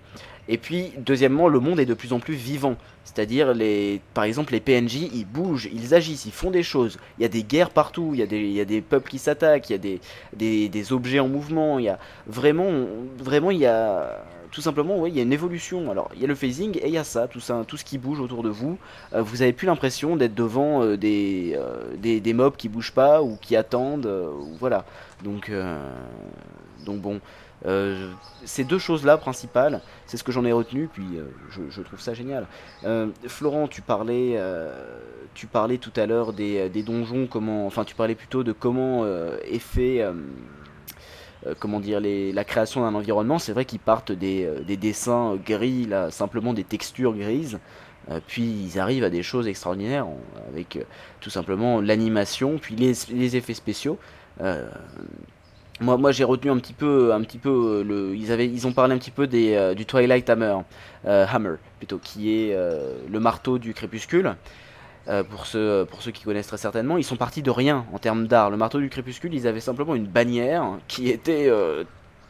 [SPEAKER 2] Et puis, deuxièmement, le monde est de plus en plus vivant. C'est-à-dire, les, par exemple, les PNJ, ils bougent, ils agissent, ils font des choses. Il y a des guerres partout, il y a des, il y a des peuples qui s'attaquent, il y a des, des, des objets en mouvement. Il y a vraiment, vraiment, il y a tout simplement, ouais, il y a une évolution. Alors, il y a le phasing et il y a ça, tout ça, tout ce qui bouge autour de vous. Euh, vous avez plus l'impression d'être devant euh, des, euh, des, des mobs qui bougent pas ou qui attendent. voilà. Donc, donc bon. Ces deux choses-là principales, c'est ce que j'en ai retenu, puis je, trouve ça génial. Florent, tu parlais, tu parlais tout à l'heure des, des donjons, comment, enfin tu parlais plutôt de comment est fait, comment dire, les, la création d'un environnement. C'est vrai qu'ils partent des, euh, des dessins gris, simplement des textures grises. Euh, puis ils arrivent à des choses extraordinaires avec euh, tout simplement l'animation, puis les, les effets spéciaux. Euh, moi, moi j'ai retenu un petit peu, un petit peu euh, le, ils avaient, ils ont parlé un petit peu des, euh, du Twilight Hammer, euh, Hammer plutôt, qui est euh, le marteau du crépuscule. Euh, pour ceux, pour ceux qui connaissent très certainement, ils sont partis de rien en termes d'art. Le marteau du crépuscule, ils avaient simplement une bannière qui était euh,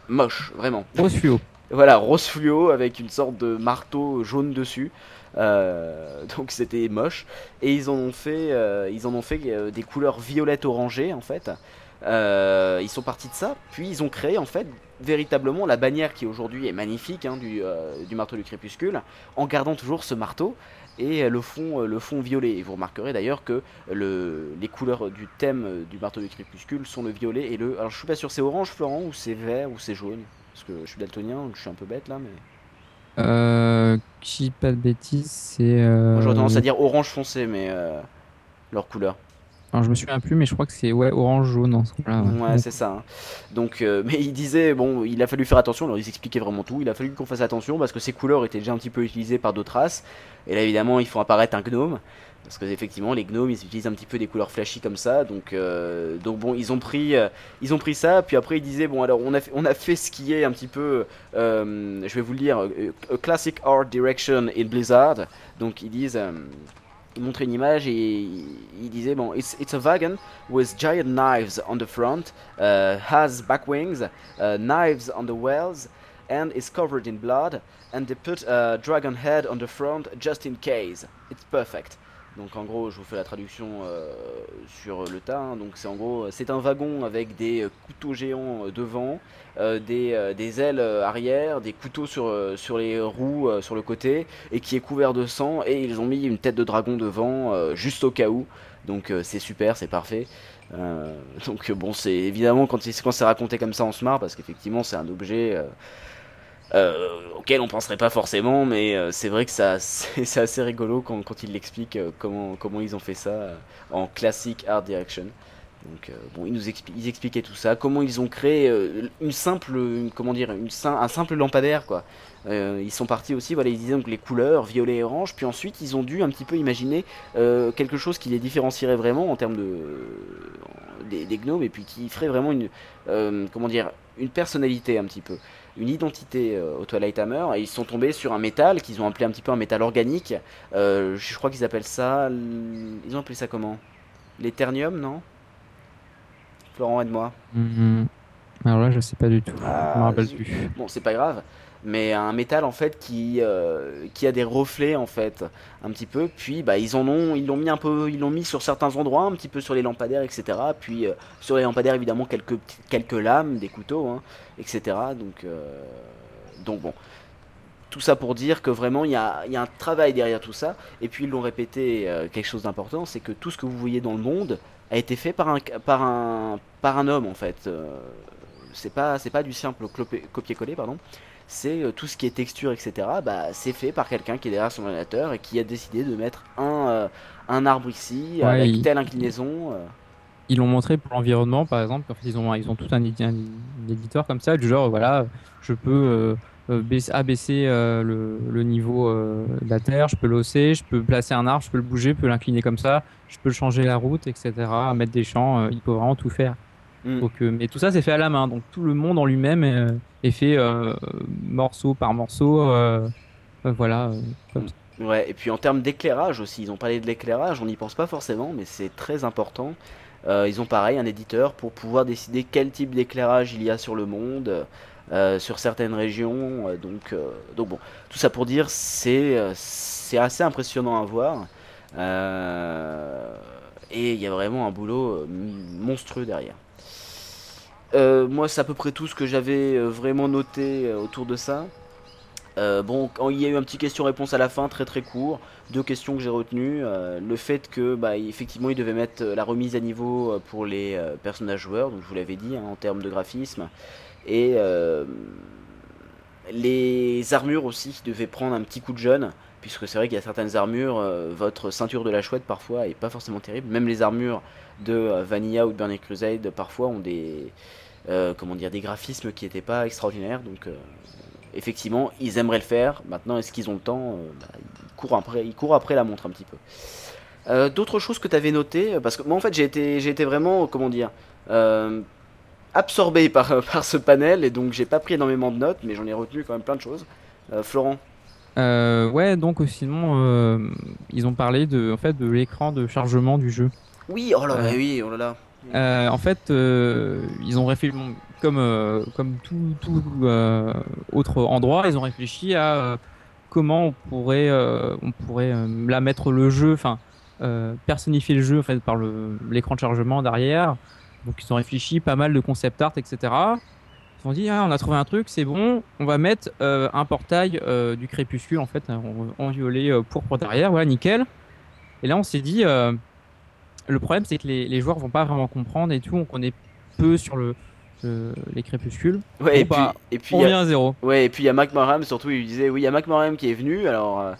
[SPEAKER 2] moche, vraiment.
[SPEAKER 3] Rose fluo.
[SPEAKER 2] Voilà, rose fluo avec une sorte de marteau jaune dessus. Euh, donc c'était moche. Et ils en ont fait, euh, ils en ont fait euh, des couleurs violettes orangées en fait. Euh, ils sont partis de ça, puis ils ont créé en fait véritablement la bannière qui aujourd'hui est magnifique hein, du, euh, du marteau du crépuscule, en gardant toujours ce marteau et euh, le fond, euh, le fond violet. Et vous remarquerez d'ailleurs que le, les couleurs du thème euh, du marteau du crépuscule sont le violet et le. Alors je suis pas sûr, c'est orange Florent ou c'est vert ou c'est jaune? Parce que je suis daltonien, donc je suis un peu bête là, mais.
[SPEAKER 3] Euh, dis pas de bêtises, c'est. Euh...
[SPEAKER 2] Moi, J'aurais tendance à dire orange foncé, mais euh, leur couleur.
[SPEAKER 3] Alors je me souviens plus, mais je crois que c'est ouais orange jaune en ce cas-là. ouais.
[SPEAKER 2] C'est ça. hein. Donc, euh, mais il disait, bon, il a fallu faire attention. Alors, ils expliquaient vraiment tout. Il a fallu qu'on fasse attention parce que ces couleurs étaient déjà un petit peu utilisées par d'autres races. Et là, évidemment, il faut apparaître un gnome. Parce que, effectivement, les gnomes, ils utilisent un petit peu des couleurs flashy comme ça. Donc, euh, donc bon, ils ont pris, euh, ils ont pris ça. Puis après, ils disaient, bon, alors, on a on a fait ce qui est un petit peu, je vais vous le dire, a classic art direction in Blizzard. Donc, ils disent. Il montrait une image et il disait bon it's, it's a wagon with giant knives on the front uh, has back wings uh, knives on the wheels and is covered in blood and they put a dragon head on the front just in case. It's perfect donc en gros je vous fais la traduction euh, sur le tas hein. donc c'est en gros c'est un wagon avec des couteaux géants euh, devant euh, des, ailes arrière des couteaux sur, les roues sur le côté et qui est couvert de sang et ils ont mis une tête de dragon devant juste au cas où donc c'est super c'est parfait donc bon c'est évidemment quand quand c'est raconté comme ça on se marre parce qu'effectivement c'est un objet euh, auquel on penserait pas forcément mais euh, c'est vrai que ça c'est assez rigolo quand, quand ils l'expliquent euh, comment comment ils ont fait ça euh, en classique art direction Donc, bon, ils nous ils expliquaient tout ça, comment ils ont créé une simple, comment dire, une, un simple lampadaire, quoi. Ils sont partis aussi, voilà, ils disaient donc les couleurs, violet et orange, puis ensuite ils ont dû un petit peu imaginer quelque chose qui les différencierait vraiment en termes de des, des gnomes, et puis qui ferait vraiment une, comment dire, une personnalité un petit peu, une identité euh, au Twilight Hammer, et ils sont tombés sur un métal qu'ils ont appelé un petit peu un métal organique. Euh, je crois qu'ils appellent ça, ils ont appelé ça comment? L'éternium, non? Florent, aide-moi.
[SPEAKER 3] Mhm. Alors là, je sais pas du tout.
[SPEAKER 2] Ah,
[SPEAKER 3] je me rappelle plus.
[SPEAKER 2] Bon, c'est pas grave, mais un métal en fait qui euh, qui a des reflets en fait, un petit peu. Puis bah ils en ont, ils l'ont mis un peu, ils l'ont mis sur certains endroits, un petit peu sur les lampadaires, etc. Puis euh, sur les lampadaires évidemment quelques quelques lames, des couteaux, hein, etc. Donc euh, donc bon. Tout ça pour dire que vraiment il y a, y a un travail derrière tout ça. Et puis ils l'ont répété quelque chose d'important, c'est que tout ce que vous voyez dans le monde a été fait par un par un par un homme en fait. C'est pas c'est pas du simple copier-coller pardon c'est euh, tout ce qui est texture etc bah c'est fait par quelqu'un qui est derrière son ordinateur et qui a décidé de mettre un euh, un arbre ici
[SPEAKER 3] Ouais,
[SPEAKER 2] avec
[SPEAKER 3] il-
[SPEAKER 2] telle inclinaison euh.
[SPEAKER 3] Ils l'ont montré pour l'environnement, par exemple. En fait, ils ont, ils ont tout un, édi- un- un éditeur comme ça, du genre, voilà, je peux baisser, abaisser euh, le, le niveau euh, de la terre, je peux l'hausser, je peux placer un arbre, je peux le bouger, je peux l'incliner comme ça, je peux changer la route, etc. Mettre des champs, euh, il peut vraiment tout faire.
[SPEAKER 2] Mm.
[SPEAKER 3] Donc, euh, mais tout ça, c'est fait à la main. Donc, tout le monde en lui-même est, est fait euh, morceau par morceau. euh, euh, voilà. comme ça.
[SPEAKER 2] Ouais, et puis en termes d'éclairage aussi, ils ont parlé de l'éclairage, on n'y pense pas forcément, mais c'est très important. Ils ont pareil un éditeur pour pouvoir décider quel type d'éclairage il y a sur le monde, sur certaines régions. donc, donc bon, tout ça pour dire, c'est c'est assez impressionnant à voir. Et il y a vraiment un boulot monstrueux derrière. Euh, moi, c'est à peu près tout ce que j'avais euh, vraiment noté euh, autour de ça. Bon, il y a eu un petit question-réponse à la fin, très très court. Deux questions que j'ai retenues. Le fait que, bah, effectivement, ils devaient mettre la remise à niveau pour les personnages joueurs, donc je vous l'avais dit, hein, en termes de graphisme. Et les armures aussi qui devaient prendre un petit coup de jeune, puisque c'est vrai qu'il y a certaines armures, votre ceinture de la chouette parfois est pas forcément terrible. Même les armures de Vanilla ou de Burning Crusade parfois ont des, euh, comment dire, des graphismes qui n'étaient pas extraordinaires. Donc euh, effectivement, ils aimeraient le faire. Maintenant, est-ce qu'ils ont le temps Euh, bah, ils, courent après, ils courent après la montre un petit peu. D'autres choses que tu avais notées Parce que moi, en fait, j'ai été, j'ai été vraiment, comment dire, absorbé par, par ce panel et donc j'ai pas pris énormément de notes, mais j'en ai retenu quand même plein de choses. Florent
[SPEAKER 3] Euh, ouais, donc sinon, euh, ils ont parlé de, en fait, de l'écran de chargement du jeu.
[SPEAKER 2] Oui, oh là là,
[SPEAKER 3] Euh,
[SPEAKER 2] oui, oh là là.
[SPEAKER 3] Euh, en fait, euh, ils ont réfléchi, comme, euh, comme tout, tout euh, autre endroit, ils ont réfléchi à euh, comment on pourrait, euh, on pourrait la mettre le jeu, enfin, personnifier le jeu en fait, par le- l'écran de chargement derrière. Donc, ils ont réfléchi pas mal de concept art, etc. Ils se sont dit, ah, on a trouvé un truc, c'est bon, on va mettre un portail du crépuscule en fait, en, en violet pourpre derrière, voilà, nickel. Et là, on s'est dit, le problème, c'est que les, les joueurs vont pas vraiment comprendre et tout. On connaît peu sur le, le- les crépuscules.
[SPEAKER 2] Ouais, et, puis, et puis
[SPEAKER 3] On
[SPEAKER 2] il y a-
[SPEAKER 3] revient à zéro.
[SPEAKER 2] Ouais, et puis il y a Mac Morham, surtout, il lui disait, oui, il y a Mac Morham qui est venu, alors, euh,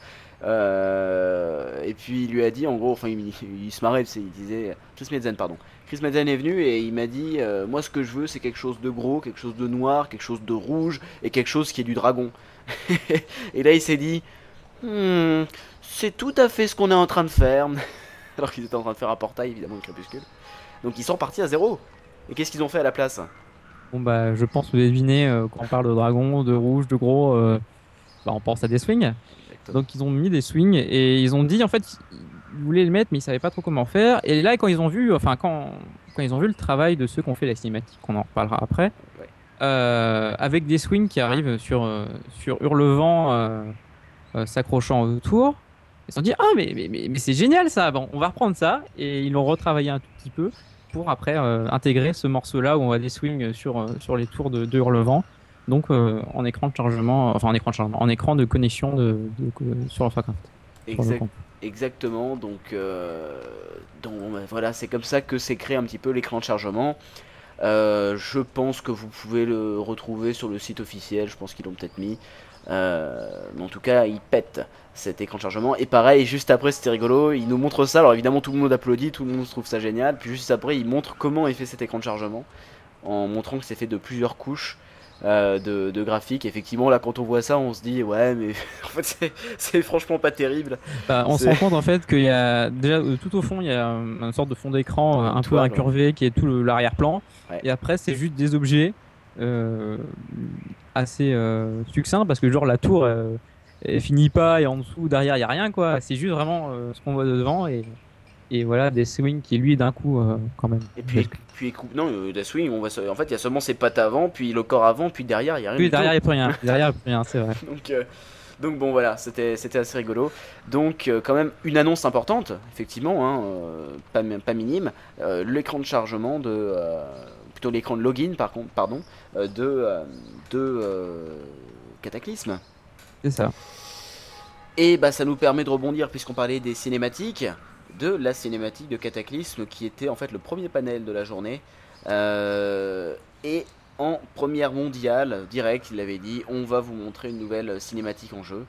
[SPEAKER 2] euh, et puis il lui a dit, en gros, enfin, il, il se marrait, il disait, Chris Metzen, pardon. Chris Metzen est venu et il m'a dit, euh, moi, ce que je veux, c'est quelque chose de gros, quelque chose de noir, quelque chose de rouge, et quelque chose qui est du dragon. et là, il s'est dit, Hmm, c'est tout à fait ce qu'on est en train de faire. alors qu'ils étaient en train de faire un portail, évidemment, de crépuscule. Donc ils sont partis à zéro. Et qu'est-ce qu'ils ont fait à la place?
[SPEAKER 3] Bon, bah, je pense vous devinez, euh, quand on parle de dragon, de rouge, de gros, euh, bah, on pense à des swings. Donc, ils ont mis des swings et ils ont dit, en fait, ils voulaient le mettre, mais ils savaient pas trop comment faire. Et là, quand ils ont vu, enfin, quand, quand ils ont vu le travail de ceux qui ont fait la cinématique, on en reparlera après,
[SPEAKER 2] Ouais.
[SPEAKER 3] euh, avec des swings qui arrivent sur, sur Hurlevent s'accrochant autour, ils se sont dit, ah, mais, mais, mais, mais c'est génial ça, bon, on va reprendre ça. Et ils l'ont retravaillé un tout petit peu pour après euh, intégrer ce morceau-là où on a des swings sur, euh, sur les tours de, de Hurlevent. Donc euh, en écran de chargement, enfin en écran de chargement, en écran de connexion de, de- sur Warcraft.
[SPEAKER 2] Exact-. Exactement, donc, euh, donc bah, voilà, c'est comme ça que s'est créé un petit peu l'écran de chargement. Euh, je pense que vous pouvez le retrouver sur le site officiel, je pense qu'ils l'ont peut-être mis. Euh, mais en tout cas, il pète cet écran de chargement. Et pareil, juste après, c'était rigolo, il nous montre ça. Alors évidemment, tout le monde applaudit, tout le monde trouve ça génial. Puis juste après, il montre comment il fait cet écran de chargement, en montrant que c'est fait de plusieurs couches. euh, de, de graphiques, effectivement là quand on voit ça on se dit ouais mais en fait c'est- franchement pas terrible
[SPEAKER 3] Bah, on se rend compte en fait qu'il y a déjà euh, tout au fond il y a une sorte de fond d'écran un peu incurvé qui est tout l'arrière-plan
[SPEAKER 2] Ouais.
[SPEAKER 3] et après c'est juste des objets assez euh, succincts parce que genre la tour euh, elle finit pas et en dessous derrière il y a rien quoi c'est juste vraiment euh, ce qu'on voit de devant et et voilà des swings qui lui d'un coup euh, quand même
[SPEAKER 2] Et puis, puis. Non, euh, Deathwing, on va se- en fait, il y a seulement ses pattes avant, puis le corps avant, puis derrière, il y a rien. du
[SPEAKER 3] derrière il n'y a plus rien derrière il rien c'est vrai
[SPEAKER 2] Donc, euh, donc bon, voilà, c'était c'était assez rigolo. Donc, euh, quand même, une annonce importante, effectivement, hein, euh, pas, pas minime. euh, l'écran de chargement de. Plutôt l'écran de login, par contre, pardon, euh, de. euh, de euh, Cataclysme.
[SPEAKER 3] c'est ça
[SPEAKER 2] Et bah ça nous permet de rebondir puisqu'on parlait des cinématiques, de la cinématique de Cataclysme qui était en fait le premier panel de la journée. Euh, et en première mondiale, direct, il avait dit on va vous montrer une nouvelle cinématique en jeu.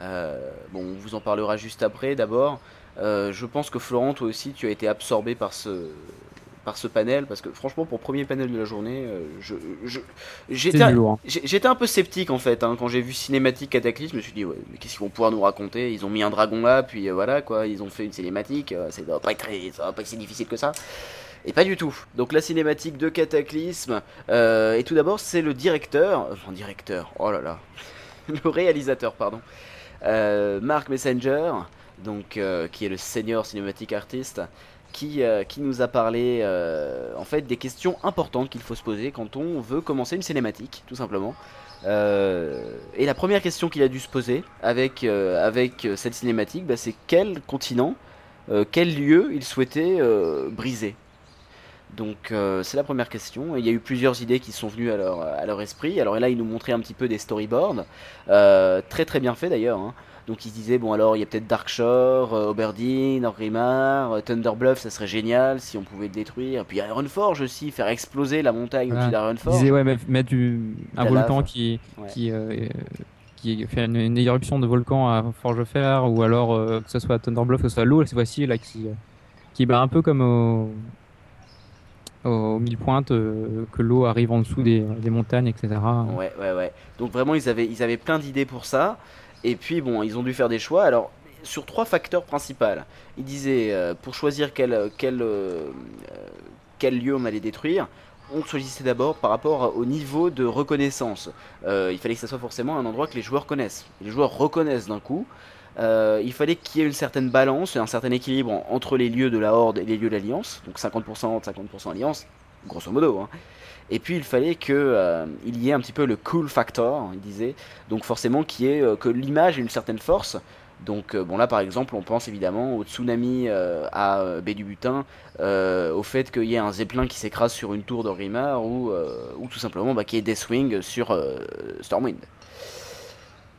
[SPEAKER 2] Euh, bon, on vous en parlera juste après. D'abord, euh, je pense que Florent, toi aussi, tu as été absorbé par ce par ce panel parce que franchement pour premier panel de la journée euh, j'étais
[SPEAKER 3] hein.
[SPEAKER 2] J'étais un peu sceptique en fait hein, quand j'ai vu cinématique Cataclysme. Je me suis dit ouais, mais qu'est-ce qu'ils vont pouvoir nous raconter? Ils ont mis un dragon là, puis euh, voilà quoi, ils ont fait une cinématique. euh, ça doit pas être très, ça va pas être si difficile que ça. Et pas du tout. Donc la cinématique de Cataclysme. euh, et tout d'abord c'est le directeur, enfin directeur. Oh là là, le réalisateur pardon. Mark Messenger, donc qui est le senior cinématique artiste. Qui, euh, qui nous a parlé euh, en fait des questions importantes qu'il faut se poser quand on veut commencer une cinématique, tout simplement. Euh, et la première question qu'il a dû se poser avec, avec cette cinématique, bah, c'est quel continent, quel lieu il souhaitait briser? Donc c'est la première question. Il y a eu plusieurs idées qui sont venues à leur, à leur esprit. Alors là, il nous montrait un petit peu des storyboards, très très bien fait d'ailleurs. hein. Donc il se disait, bon alors il y a peut-être Darkshore, euh, Oberdeen, Orgrimmar, euh, Thunderbluff, ça serait génial si on pouvait le détruire. Puis Ironforge aussi, faire exploser la montagne au-dessus d'Ironforge.
[SPEAKER 3] disait ouais mais- mettre du, un
[SPEAKER 2] La
[SPEAKER 3] volcan
[SPEAKER 2] lave.
[SPEAKER 3] qui
[SPEAKER 2] Ouais.
[SPEAKER 3] qui euh, qui fait une, une éruption de volcan à Forgefer ou alors euh, que ce soit Thunderbluff que ce soit l'eau cette fois-ci là qui qui bat un peu comme au aux mille pointes euh, que l'eau arrive en dessous des, des montagnes etc
[SPEAKER 2] Ouais, ouais, ouais. Donc vraiment, ils avaient, ils avaient plein d'idées pour ça. Et puis, bon, ils ont dû faire des choix. Alors, sur trois facteurs principaux. Ils disaient, euh, pour choisir quel, quel, euh, euh, quel lieu on allait détruire, on choisissait d'abord par rapport au niveau de reconnaissance. Il fallait que ça soit forcément un endroit que les joueurs connaissent. Les joueurs reconnaissent d'un coup. Il fallait qu'il y ait une certaine balance et un certain équilibre en- entre les lieux de la Horde et les lieux de l'Alliance. Donc 50% Horde, 50% Alliance, grosso modo. hein. Et puis il fallait que euh, il y ait un petit peu le cool factor, il disait. Donc forcément qu'il y ait euh, que l'image ait une certaine force. Donc euh, bon là par exemple on pense évidemment au tsunami euh, à euh, Baie du Butin, au fait qu'il y ait un zeppelin qui s'écrase sur une tour d'Orgrimmar ou, euh, ou tout simplement bah, qu'il y ait Deathwing sur Stormwind.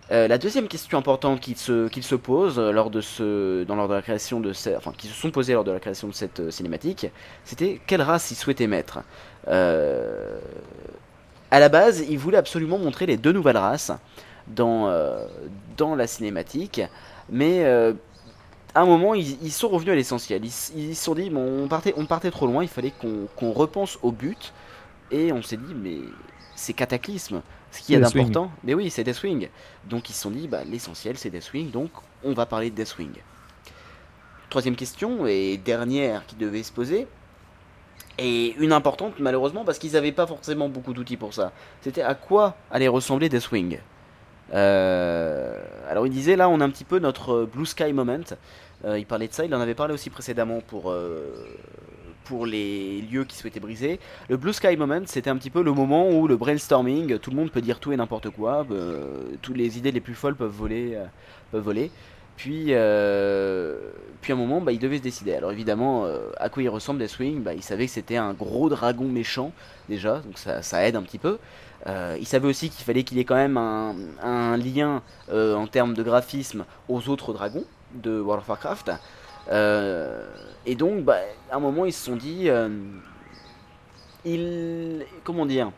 [SPEAKER 2] La deuxième question importante qu'ils se, qu'ils se posent lors de ce, dans lors de la création de enfin qui se sont posées lors de la création de cette cinématique, c'était quelle race ils souhaitaient mettre? Euh, à la base, ils voulaient absolument montrer les deux nouvelles races dans, euh, dans la cinématique, mais euh, à un moment, ils, ils sont revenus à l'essentiel. Ils se sont dit, bon, on partait, on partait trop loin, il fallait qu'on repense au but, et on s'est dit, mais c'est cataclysme. Ce qu'il y a d'important, mais oui, c'est Deathwing. Donc ils se sont dit, bah, l'essentiel c'est Deathwing, donc on va parler de Deathwing. Troisième question, et dernière qui devait se poser, et une importante malheureusement parce qu'ils n'avaient pas forcément beaucoup d'outils pour ça. C'était à quoi allait ressembler Deathwing Euh, Alors il disait là on a un petit peu notre euh, Blue Sky Moment. Euh, il parlait de ça, il en avait parlé aussi précédemment pour, euh, pour les lieux qui souhaitaient briser. Le Blue Sky Moment c'était un petit peu le moment où le brainstorming, tout le monde peut dire tout et n'importe quoi, toutes les idées les plus folles peuvent voler. peuvent voler. Puis, euh, puis à un moment, bah, il devait se décider. Alors évidemment, euh, à quoi il ressemble Deathwing bah, Il savait que c'était un gros dragon méchant, déjà, donc ça, aide un petit peu. Euh, il savait aussi qu'il fallait qu'il ait quand même un, lien euh, en termes de graphisme aux autres dragons de World of Warcraft. Et donc, bah, à un moment, ils se sont dit... il, comment dire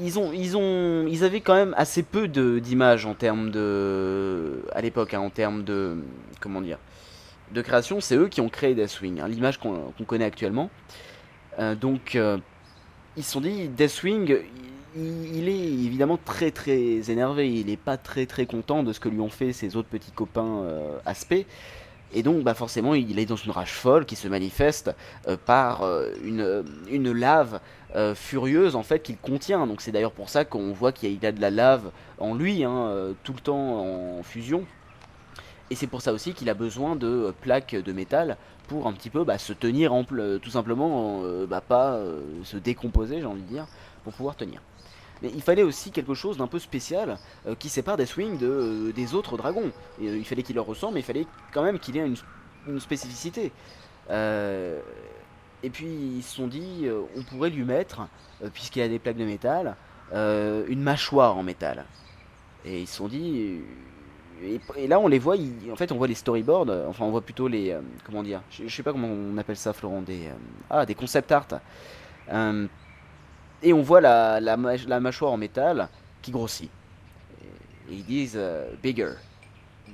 [SPEAKER 2] ils ont, ils ont, ils avaient quand même assez peu d'images en termes de, à l'époque, hein, en termes de, comment dire, de création. C'est eux qui ont créé Deathwing, hein, l'image qu'on connaît actuellement. Euh, donc, euh, ils se sont dit, Deathwing, il, est évidemment très très énervé. Il n'est pas très très content de ce que lui ont fait ses autres petits copains euh, Aspect. Et donc, bah forcément, il est dans une rage folle qui se manifeste euh, par euh, une, une lave euh, furieuse en fait qu'il contient. Donc, c'est d'ailleurs pour ça qu'on voit qu'il a- de la lave en lui, hein, euh, tout le temps en fusion. Et c'est pour ça aussi qu'il a besoin de euh, plaques de métal pour un petit peu bah, se tenir en tout simplement, euh, bah, pas euh, se décomposer, j'ai envie de dire, pour pouvoir tenir. Mais il fallait aussi quelque chose d'un peu spécial euh, qui sépare Deathwing de, euh, des autres dragons. Euh, il fallait qu'il leur ressemble, mais il fallait quand même qu'il ait une, spécificité. Et puis ils se sont dit, on pourrait lui mettre, puisqu'il a des plaques de métal, une mâchoire en métal. Et ils se sont dit, et, là on les voit, en fait on voit les storyboards, enfin on voit plutôt les, comment dire, je, sais pas comment on appelle ça Florent, des, ah des concept art. Et on voit la, la, mâch- la mâchoire en métal qui grossit. Ils disent euh, bigger,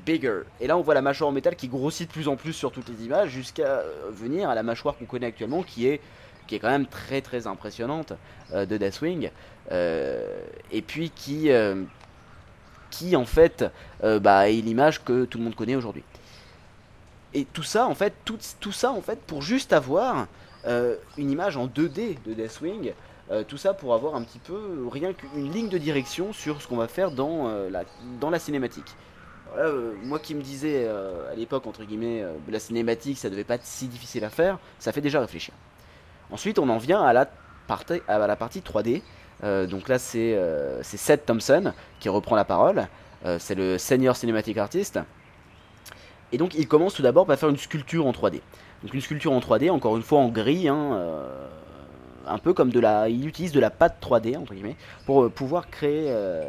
[SPEAKER 2] bigger. Et là on voit la mâchoire en métal qui grossit de plus en plus sur toutes les images jusqu'à euh, venir à la mâchoire qu'on connaît actuellement qui est qui est quand même très très impressionnante euh, de Deathwing et puis qui qui en fait bah, est l'image que tout le monde connaît aujourd'hui. Et tout ça en fait tout, tout ça en fait pour juste avoir une image en 2D de Deathwing euh, tout ça pour avoir un petit peu rien qu'une ligne de direction sur ce qu'on va faire dans, euh, la, dans la cinématique. Euh, moi qui me disais euh, à l'époque, entre guillemets, euh, la cinématique, ça devait pas être si difficile à faire, ça fait déjà réfléchir. Ensuite, on en vient à la partie, à la partie 3D. Euh, donc là, c'est euh, Seth Thompson qui reprend la parole. Euh, c'est le senior cinematic artist. Et donc, il commence tout d'abord par faire une sculpture en 3D. Donc, une sculpture en 3D, encore une fois en gris, hein, euh, un peu comme de la. Il utilise de la pâte 3D, entre guillemets, pour euh, pouvoir créer, euh,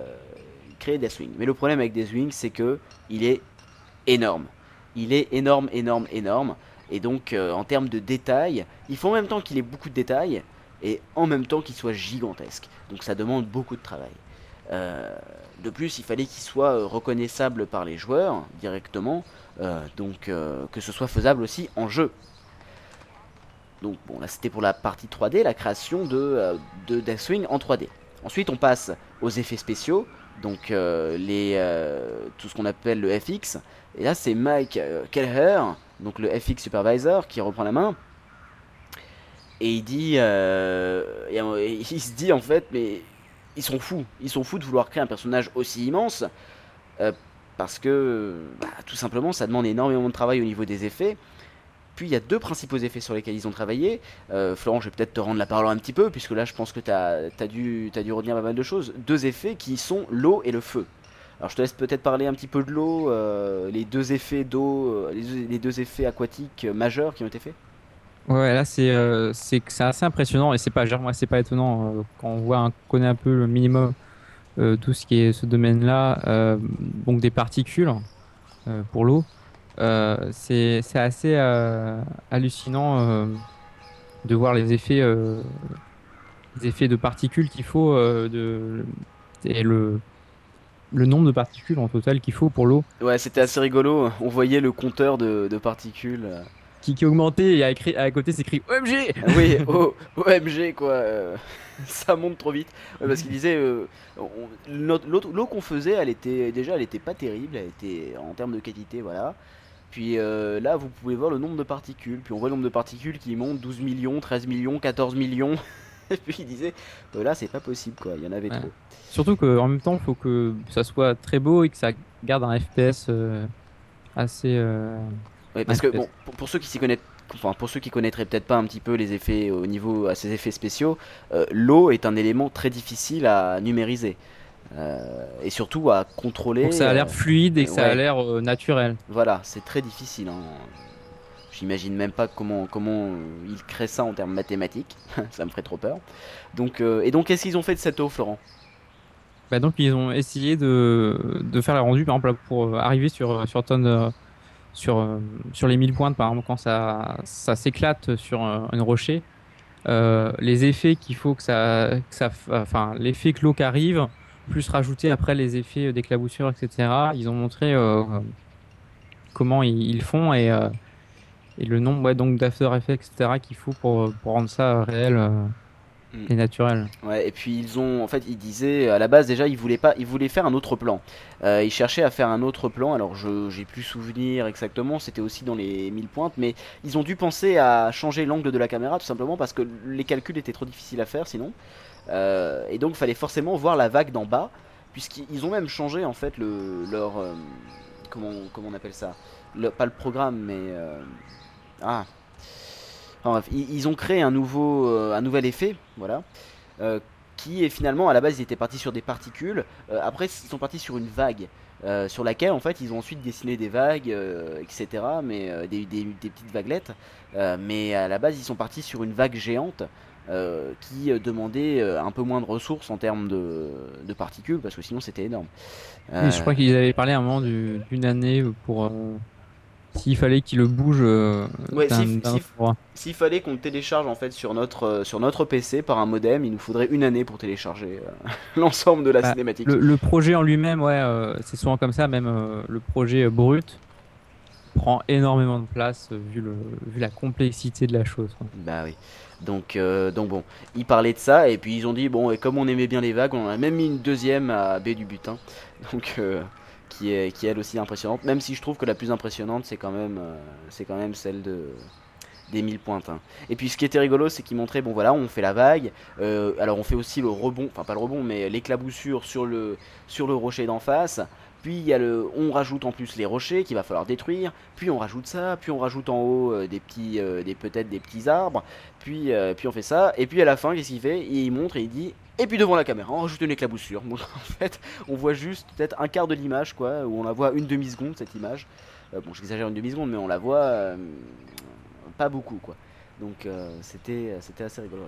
[SPEAKER 2] créer. Mais le problème avec Deathwing, c'est que il est énorme. Il est énorme, énorme, énorme. Et donc, euh, en termes de détails, il faut en même temps qu'il ait beaucoup de détails et en même temps qu'il soit gigantesque. Donc, ça demande beaucoup de travail. Euh, de plus, il fallait qu'il soit reconnaissable par les joueurs directement, donc que ce soit faisable aussi en jeu. Donc bon, là c'était pour la partie 3D, la création de, euh, de Deathwing en 3D. Ensuite, on passe aux effets spéciaux, donc euh, euh, tout ce qu'on appelle le FX. Et là, c'est Mike Kelleher, donc le FX supervisor, qui reprend la main. Et il dit, il se dit en fait, mais ils sont fous, ils sont fous de vouloir créer un personnage aussi immense, parce que bah, tout simplement, ça demande énormément de travail au niveau des effets. Puis il y a deux principaux effets sur lesquels ils ont travaillé. Euh, Florent, je vais peut-être te rendre la parole un petit peu, puisque là je pense que tu as, dû, t'as dû retenir pas mal de choses. Deux effets qui sont l'eau et le feu. Alors je te laisse peut-être parler un petit peu de l'eau, euh, les deux effets d'eau, euh, les, deux- effets aquatiques majeurs qui ont été faits.
[SPEAKER 3] Ouais, là c'est euh, assez impressionnant et c'est pas pas étonnant quand on voit un, connaît un peu le minimum tout ce qui est ce domaine-là donc des particules pour l'eau c'est c'est assez euh, hallucinant euh, de voir les effets euh, les effets de particules qu'il faut euh, de et le le nombre de particules en total qu'il faut pour l'eau
[SPEAKER 2] Ouais, c'était assez rigolo. On voyait le compteur de, de particules. euh.
[SPEAKER 3] qui, qui augmenté et à, écrit, à côté c'est écrit OMG
[SPEAKER 2] Ah oui, O- OMG quoi. euh, ça monte trop vite. Ouais, parce qu'il disait, euh, l'eau qu'on faisait, elle était déjà, elle était pas terrible. Elle était en termes de qualité, voilà. Puis euh, là, vous pouvez voir le nombre de particules. Puis on voit le nombre de particules qui monte 12 millions, 13 millions, 14 millions. Et puis il disait, euh, là c'est pas possible quoi. Il y en avait
[SPEAKER 3] Ouais.
[SPEAKER 2] trop.
[SPEAKER 3] Surtout qu'en même temps, il faut que ça soit très beau et que ça garde un FPS euh, assez. euh,
[SPEAKER 2] Ouais, parce que bon, pour, pour ceux qui s'y connaissent, enfin pour ceux qui connaîtraient peut-être pas un petit peu les effets au niveau à ces effets spéciaux, euh, l'eau est un élément très difficile à numériser Euh, et surtout à contrôler.
[SPEAKER 3] Que ça a
[SPEAKER 2] euh,
[SPEAKER 3] l'air fluide et que ça
[SPEAKER 2] ouais.
[SPEAKER 3] a l'air euh, naturel.
[SPEAKER 2] Voilà, c'est très difficile. hein. J'imagine même pas comment comment euh, ils créent ça en termes mathématiques. ça me ferait trop peur. Donc euh, et donc qu'est-ce qu'ils ont fait de cette eau, Florent?
[SPEAKER 3] Bah donc ils ont essayé de, de faire les rendus, par exemple pour euh, arriver sur sur tonne, euh, sur euh, sur les 1000 pointes, par exemple quand ça ça s'éclate sur euh, un rocher. euh, les effets qu'il faut que ça, que ça, enfin l'effet cloque arrive, plus rajouter après les effets d'éclaboussure, etc. Ils ont montré euh, comment ils, ils font et, euh, et le nombre ouais, donc d'after effects, etc. qu'il faut pour, pour rendre ça réel euh,
[SPEAKER 2] Mm.
[SPEAKER 3] et naturel.
[SPEAKER 2] Ouais, et puis ils ont, en fait, ils disaient à la base déjà, ils voulaient pas, ils voulaient faire un autre plan. Euh, ils cherchaient à faire un autre plan. Alors je, j'ai plus souvenir exactement. C'était aussi dans les 1000 pointes, mais ils ont dû penser à changer l'angle de la caméra tout simplement parce que les calculs étaient trop difficiles à faire sinon. Euh, et donc fallait forcément voir la vague d'en bas, puisqu'ils ont même changé en fait le leur euh, comment comment on appelle ça, pas le programme mais euh, ah Enfin, bref, ils, ont créé un nouveau, un nouvel effet, voilà, qui est finalement à la base ils étaient partis sur des particules, après ils sont partis sur une vague, sur laquelle en fait ils ont ensuite dessiné des vagues, etc., mais des, des- petites vaguelettes, mais à la base ils sont partis sur une vague géante. Euh, qui euh, demandait euh, un peu moins de ressources en termes de, de particules parce que sinon c'était énorme.
[SPEAKER 3] Et je crois qu'ils avaient parlé à un moment du- d'une année pour euh, s'il fallait qu'ils le bougent euh,
[SPEAKER 2] Ouais, si- si-. S'il fallait qu'on le télécharge en fait sur notre, euh, sur notre PC par un modem, il nous faudrait une année pour télécharger euh, l'ensemble de la
[SPEAKER 3] Bah,
[SPEAKER 2] cinématique.
[SPEAKER 3] Le, le projet en lui-même, ouais, euh, c'est souvent comme ça, même euh, le projet euh, brut prend énormément de place euh, vu, le, vu la complexité de la chose.
[SPEAKER 2] Bah oui. Donc, euh, donc bon, ils parlaient de ça et puis ils ont dit bon et comme on aimait bien les vagues, on en a même mis une deuxième à B du butin, donc euh, qui est qui est elle aussi impressionnante. Même si je trouve que la plus impressionnante c'est quand même c'est quand même celle de des 1000 pointes. hein. Et puis ce qui était rigolo, c'est qu'ils montraient bon voilà, on fait la vague, alors on fait aussi le rebond, enfin pas le rebond, mais l'éclaboussure sur le sur le rocher d'en face. Puis il y a le, on rajoute en plus les rochers qu'il va falloir détruire. Puis on rajoute ça. Puis on rajoute en haut euh, des petits, euh, des peut-être des petits arbres. Puis, euh, puis on fait ça. Et puis à la fin, qu'est-ce qu'il fait? Il montre et il dit. Et puis devant la caméra, on rajoute une éclaboussure. Donc en fait, on voit juste peut-être un quart de l'image, quoi, où on la voit une demi seconde cette image. Bon, j'exagère une demi seconde, mais on la voit pas beaucoup, quoi. Donc c'était, c'était assez rigolo.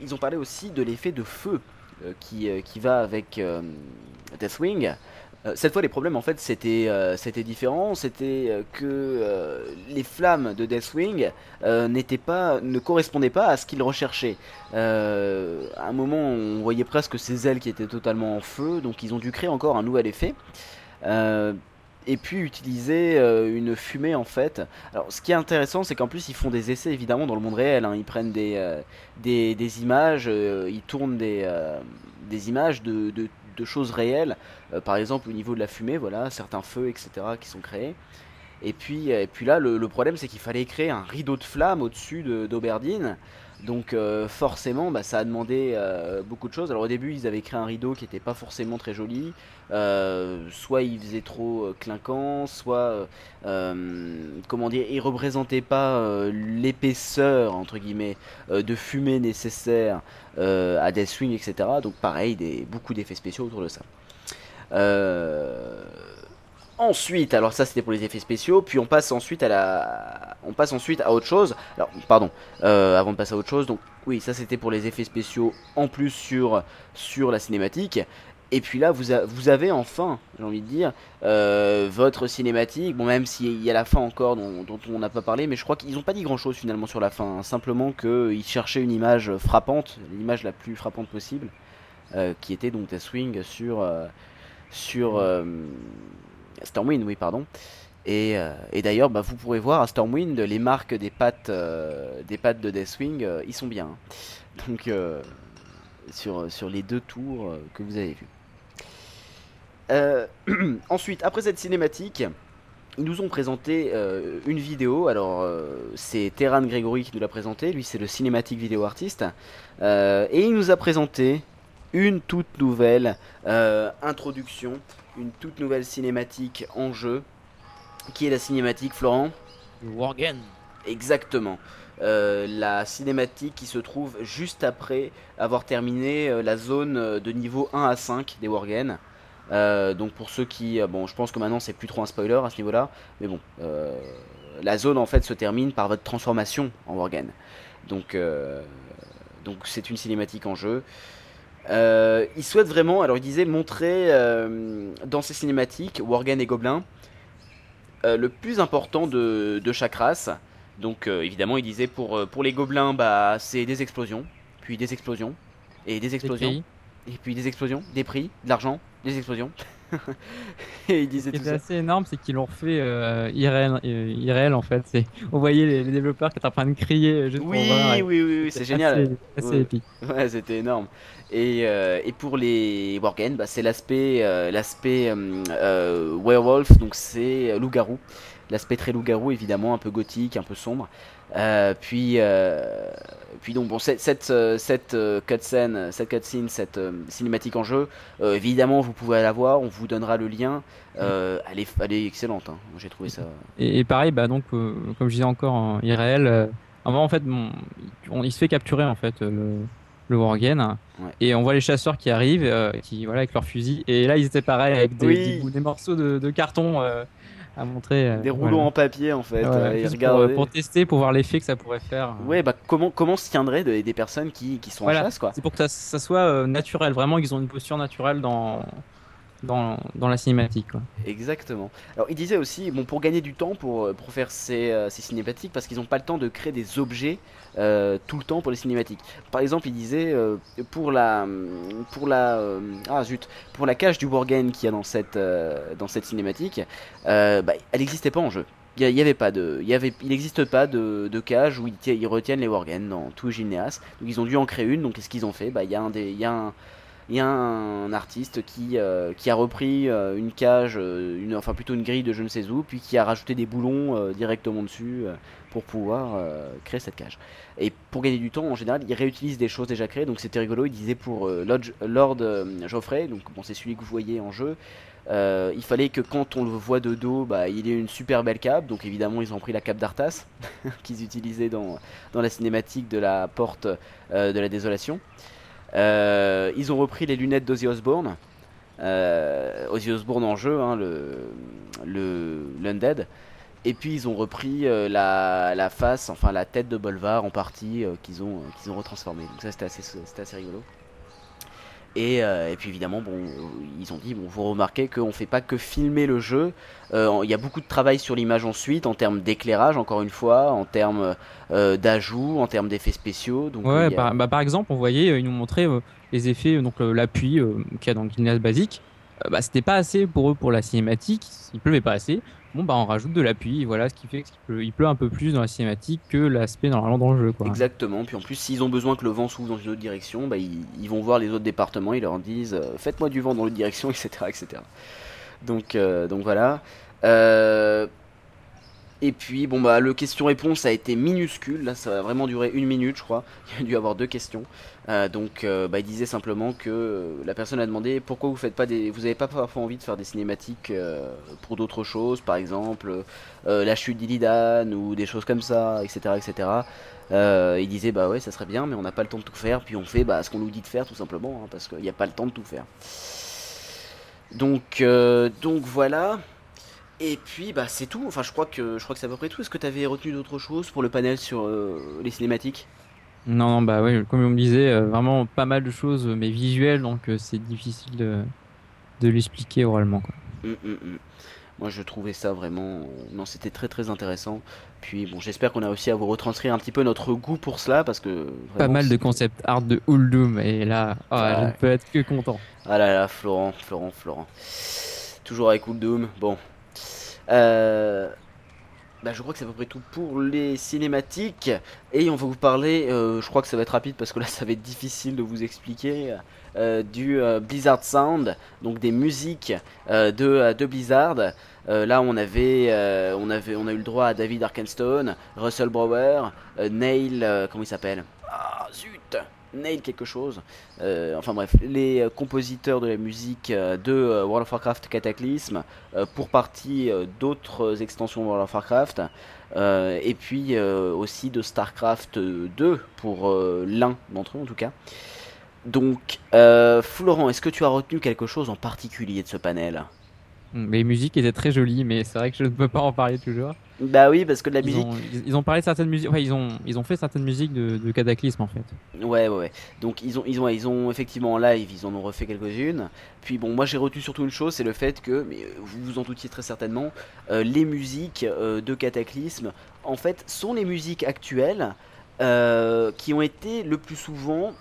[SPEAKER 2] ils ont parlé aussi de l'effet de feu qui, qui va avec Deathwing. Euh, cette fois, les problèmes en fait c'était euh, c'était différent. C'était euh, que les flammes de Deathwing n'étaient pas, ne correspondaient pas à ce qu'il recherchait. À un moment, on voyait presque ses ailes qui étaient totalement en feu, donc ils ont dû créer encore un nouvel effet. Et puis utiliser une fumée en fait. Alors ce qui est intéressant c'est qu'en plus ils font des essais évidemment dans le monde réel. hein. Ils prennent des, des, des images, ils tournent des, des images de, de, de choses réelles. Euh, par exemple au niveau de la fumée, voilà, certains feux, etc. qui sont créés. Et puis, puis là, le, problème, c'est qu'il fallait créer un rideau de flammes au-dessus de- d'Auberdine. Donc euh, forcément, bah, ça a demandé euh, beaucoup de choses. Alors au début, ils avaient créé un rideau qui n'était pas forcément très joli. Euh, soit il faisait trop clinquant, soit comment dire, il représentait pas l'épaisseur entre guillemets de fumée nécessaire à Deathwing, etc. Donc pareil, beaucoup d'effets spéciaux autour de ça. Euh, Ensuite, alors ça c'était pour les effets spéciaux, puis on passe ensuite à la, on passe ensuite à autre chose. Alors pardon, euh, avant de passer à autre chose, donc oui ça c'était pour les effets spéciaux en plus sur sur la cinématique. Et puis là vous, vous avez enfin, j'ai envie de dire, euh, votre cinématique. Bon même s'il y a la fin encore dont, on n'a pas parlé, mais je crois qu'ils n'ont pas dit grand chose finalement sur la fin. hein. Simplement qu'ils cherchaient une image frappante, l'image la plus frappante possible, euh, qui était donc Deathwing sur euh, sur euh, Stormwind, oui, pardon. Et, euh, d'ailleurs, bah, vous pourrez voir à Stormwind les marques des pattes, euh, des pattes de Deathwing, euh, ils sont bien. hein. Donc, sur, les deux tours que vous avez vus. Ensuite, après cette cinématique, ils nous ont présenté une vidéo. Alors, c'est Terran Gregory qui nous l'a présenté. Lui, c'est le cinématique vidéo artiste. Et il nous a présenté une toute nouvelle euh, introduction, une toute nouvelle cinématique en jeu, qui est la cinématique Florent?
[SPEAKER 3] Worgen.
[SPEAKER 2] Exactement. Euh, la cinématique qui se trouve juste après avoir terminé euh, la zone de niveau 1 à 5 des Worgen. Donc pour ceux qui... bon, je pense que maintenant c'est plus trop un spoiler à ce niveau-là. Mais bon, la zone en fait se termine par votre transformation en Worgen. Donc donc c'est une cinématique en jeu. Euh, il souhaite vraiment, alors il disait montrer euh, dans ces cinématiques, Worgen et Gobelins, euh, le plus important de, de chaque race, Donc euh, évidemment, il disait pour, euh, pour les gobelins, bah, c'est des explosions, puis des explosions, et des
[SPEAKER 3] Des
[SPEAKER 2] explosions,
[SPEAKER 3] pays.
[SPEAKER 2] Et puis des explosions, des prix, de l'argent, des explosions. et il disait
[SPEAKER 3] Ce qui était assez énorme, c'est qu'ils l'ont refait euh, IRL, euh, IRL en fait. C'est, on voyait les, les développeurs qui étaient en train de crier juste
[SPEAKER 2] Oui,
[SPEAKER 3] pour voir.
[SPEAKER 2] oui, oui, oui, c'est génial.
[SPEAKER 3] Assez, assez
[SPEAKER 2] Ouais.
[SPEAKER 3] épique.
[SPEAKER 2] Ouais, c'était énorme. Et, euh, et pour les Worgen, bah, c'est l'aspect euh, l'aspect euh, euh, werewolf, donc c'est euh, loup-garou. L'aspect très loup-garou, évidemment, un peu gothique, un peu sombre. Euh, puis, euh, puis donc bon, cette, cette, euh, cette cutscene, cette cutscene, cette euh, cinématique en jeu, évidemment, vous pouvez la voir, on vous donnera le lien. Elle, est, elle est excellente, hein. J'ai trouvé ça.
[SPEAKER 3] Et, et pareil, bah donc, comme je disais encore en IRL, moment, en fait, bon, on- il se fait capturer en fait le, le Worgen,
[SPEAKER 2] Ouais.
[SPEAKER 3] et on voit les chasseurs qui arrivent, qui voilà avec leurs fusils. Et là, ils étaient pareils avec des,
[SPEAKER 2] Oui.
[SPEAKER 3] des, morceaux de, de carton à montrer. euh,
[SPEAKER 2] Des rouleaux
[SPEAKER 3] voilà.
[SPEAKER 2] en papier, en fait.
[SPEAKER 3] Ouais,
[SPEAKER 2] euh,
[SPEAKER 3] juste pour, tester, pour voir l'effet que ça pourrait faire.
[SPEAKER 2] Ouais, bah comment, comment se tiendraient des, des personnes qui, qui sont
[SPEAKER 3] Voilà.
[SPEAKER 2] en chasse, quoi.
[SPEAKER 3] C'est pour que ça, ça soit euh, naturel, vraiment qu'ils ont une posture naturelle dans, dans, la cinématique.
[SPEAKER 2] Exactement. Alors il disait aussi, bon, pour gagner du temps pour, pour faire ces, euh, ces cinématiques, parce qu'ils n'ont pas le temps de créer des objets euh, tout le temps pour les cinématiques. Par exemple, il disait euh, pour la, pour la, euh, ah zut, pour la cage du Worgen qu'il y a dans cette, euh, dans cette cinématique, euh, bah, elle n'existait pas en jeu. Il n'y avait pas de, il y avait, il n'existe pas de, cage où ils retiennent les Worgen dans tout Gilneas. Donc ils ont dû en créer une. Donc qu'est-ce qu'ils ont fait? Bah il y a un des, il y a un, il y a un artiste qui, euh, qui a repris euh, une cage, euh, enfin plutôt une grille de je ne sais où, puis qui a rajouté des boulons directement dessus pour pouvoir créer cette cage. Et pour gagner du temps, en général, il réutilise des choses déjà créées, donc c'était rigolo. Il disait pour Lord, Geoffrey, donc bon, c'est celui que vous voyez en jeu, il fallait que quand on le voit de dos, bah, il ait une super belle cape. Donc évidemment, ils ont pris la cape d'Arthas qu'ils utilisaient dans, dans la cinématique de la porte de la désolation. Euh, ils ont repris les lunettes d'Ozzy Osbourne. Euh, Ozzy Osbourne en jeu, hein, le, le l'Undead. Et puis ils ont repris euh, la, la face, enfin la tête de Bolvar en partie qu'ils ont, qu'ils ont retransformé. Donc ça c'était assez, c'était assez rigolo. Et, euh, et puis évidemment, bon, ils ont dit, bon, vous remarquez qu'on fait pas que filmer le jeu. Euh, Il y a beaucoup de travail sur l'image ensuite, en termes d'éclairage, encore une fois, en termes euh, d'ajout, en termes d'effets spéciaux. Donc,
[SPEAKER 3] Ouais,
[SPEAKER 2] a-
[SPEAKER 3] par, bah, par exemple, on voyait, ils nous montraient les effets, donc l'appui qu'il y a dans le Guinness basique. Euh, bah, c'était pas assez pour eux pour la cinématique, il pleuvait pas assez. Bon, bah, on rajoute de l'appui, voilà, ce qui fait qu'il pleut, il pleut un peu plus dans la cinématique que l'aspect normalement dans le jeu, quoi.
[SPEAKER 2] Exactement. Puis en plus, s'ils ont besoin que le vent souffle dans une autre direction, bah, ils, ils vont voir les autres départements, ils leur disent euh, faites-moi du vent dans l'autre direction, etc. etc. Donc, euh, donc voilà. Euh, et puis, bon, bah, le question-réponse a été minuscule. Là, ça a vraiment duré une minute, je crois. Il y a dû avoir deux questions. Euh, donc, euh, bah, il disait simplement que euh, la personne a demandé pourquoi vous faites pas des, vous avez pas parfois envie de faire des cinématiques pour d'autres choses, par exemple la chute d'Illidan ou des choses comme ça, etc., etc. Il disait bah ouais ça serait bien mais on n'a pas le temps de tout faire puis on fait bah, ce qu'on nous dit de faire tout simplement hein, parce qu'il n'y a pas le temps de tout faire. Donc donc voilà. Et puis bah c'est tout. Enfin je crois que je crois que c'est à peu près tout. Est-ce que tu avais retenu d'autres choses pour le panel sur euh, les cinématiques?
[SPEAKER 3] Non, non, bah oui, comme on me disait, euh, vraiment pas mal de choses, mais visuelles, donc euh, c'est difficile de, de l'expliquer oralement, quoi.
[SPEAKER 2] Hum, hum, hum. Moi je trouvais ça vraiment non c'était très très intéressant. Puis bon j'espère qu'on a réussi à vous retranscrire un petit peu notre goût pour cela parce que
[SPEAKER 3] Pas mal de concept art de Uldum, et là, oh,
[SPEAKER 2] Ouais.
[SPEAKER 3] je ne peux être que content.
[SPEAKER 2] Ah là là, Florent, Florent, Florent. Toujours avec Doom. Bon. Euh, bah, je crois que c'est à peu près tout pour les cinématiques. Et on va vous parler, euh, je crois que ça va être rapide parce que là ça va être difficile de vous expliquer, euh, du Blizzard Sound, donc des musiques de, de Blizzard. Là on avait, on avait, on a eu le droit à David Arkenstone, Russell Brower, Neil, comment il s'appelle? Ah zut Neil quelque chose. Euh, enfin bref, les euh, compositeurs de la musique euh, de World of Warcraft Cataclysm, pour partie d'autres extensions de World of Warcraft, et puis aussi de StarCraft 2, pour l'un d'entre eux en tout cas. Donc, Florent, est-ce que tu as retenu quelque chose en particulier de ce panel?
[SPEAKER 3] Les musiques étaient très jolies, mais c'est vrai que je ne peux pas en parler toujours.
[SPEAKER 2] Bah oui, parce que de la
[SPEAKER 3] Ils
[SPEAKER 2] musique.
[SPEAKER 3] ont, ils, ils ont parlé de certaines musiques. Enfin, ils ont, ils ont fait certaines musiques de, de Cataclysme en fait.
[SPEAKER 2] Ouais, ouais, ouais. Donc ils ont, ils ont, ils ont effectivement en live, ils en ont refait quelques-unes. Puis bon, moi j'ai retenu surtout une chose, c'est le fait que, mais euh, vous vous en doutiez très certainement, euh, les musiques euh, de Cataclysme, en fait, sont les musiques actuelles euh, qui ont été le plus souvent,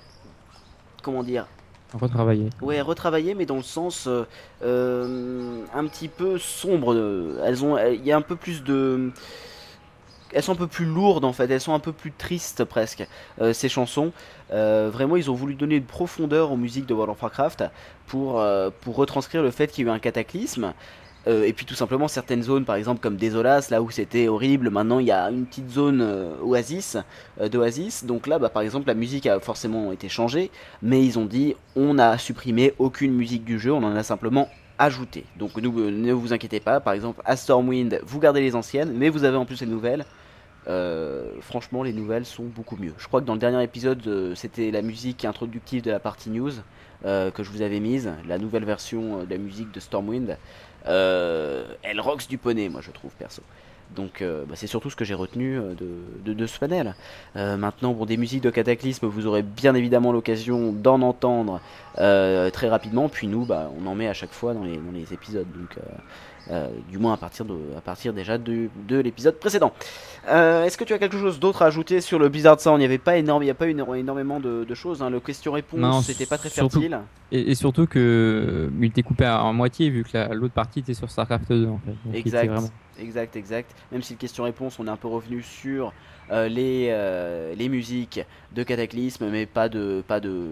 [SPEAKER 2] comment dire,
[SPEAKER 3] Retravaillé.
[SPEAKER 2] Ouais, retravaillées, mais dans le sens euh, euh, un petit peu sombre. euh, Elles ont, il y a un peu plus de, elles sont un peu plus lourdes en fait. Elles sont un peu plus tristes presque. euh, ces chansons, Euh, vraiment, ils ont voulu donner une profondeur aux musiques de World of Warcraft pour euh, pour retranscrire le fait qu'il y a eu un cataclysme. Euh, et puis tout simplement certaines zones, par exemple comme Désolas, là où c'était horrible, maintenant il y a une petite zone euh, oasis, euh, d'oasis. Donc là, bah, par exemple, la musique a forcément été changée mais ils ont dit on n'a supprimé aucune musique du jeu, on en a simplement ajouté. Donc ne vous inquiétez pas, par exemple à Stormwind, vous gardez les anciennes, mais vous avez en plus les nouvelles. Franchement, les nouvelles sont beaucoup mieux. Je crois que dans le dernier épisode, c'était la musique introductive de la partie news que je vous avais mise, la nouvelle version de la musique de Stormwind. Euh, elle rocks du poney, moi je trouve perso. Donc euh, bah, c'est surtout ce que j'ai retenu euh, de, de, ce panel. Maintenant, pour des musiques de Cataclysme, vous aurez bien évidemment l'occasion d'en entendre très rapidement. Puis nous, bah, on en met à chaque fois dans les, dans les épisodes. Donc, euh, du moins à partir, de, à partir déjà de, de l'épisode précédent. Euh, Est-ce que tu as quelque chose d'autre à ajouter sur le Blizzard Sound? Il n'y avait pas énorme, il y a pas eu éno- énormément de, de choses. hein. Le question-réponse, c'était pas très fertile.
[SPEAKER 3] Et, et surtout que euh, il était coupé en moitié vu que la- l'autre partie était sur StarCraft 2 en fait. Donc, il était
[SPEAKER 2] Exact.
[SPEAKER 3] vraiment-
[SPEAKER 2] Exact, exact. Même si le question-réponse, on est un peu revenu sur euh, les, les musiques de Cataclysme, mais pas de, pas de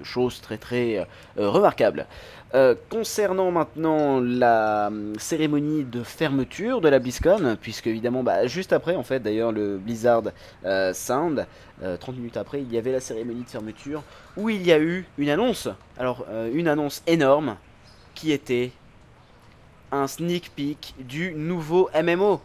[SPEAKER 2] euh, choses très très euh, remarquables. Euh, concernant maintenant la euh, cérémonie de fermeture de la BlizzCon, puisque évidemment, bah, juste après, en fait, d'ailleurs, le Blizzard euh, Sound, euh, 30 minutes après, il y avait la cérémonie de fermeture où il y a eu une annonce. Alors, euh, une annonce énorme qui était un sneak peek du nouveau MMO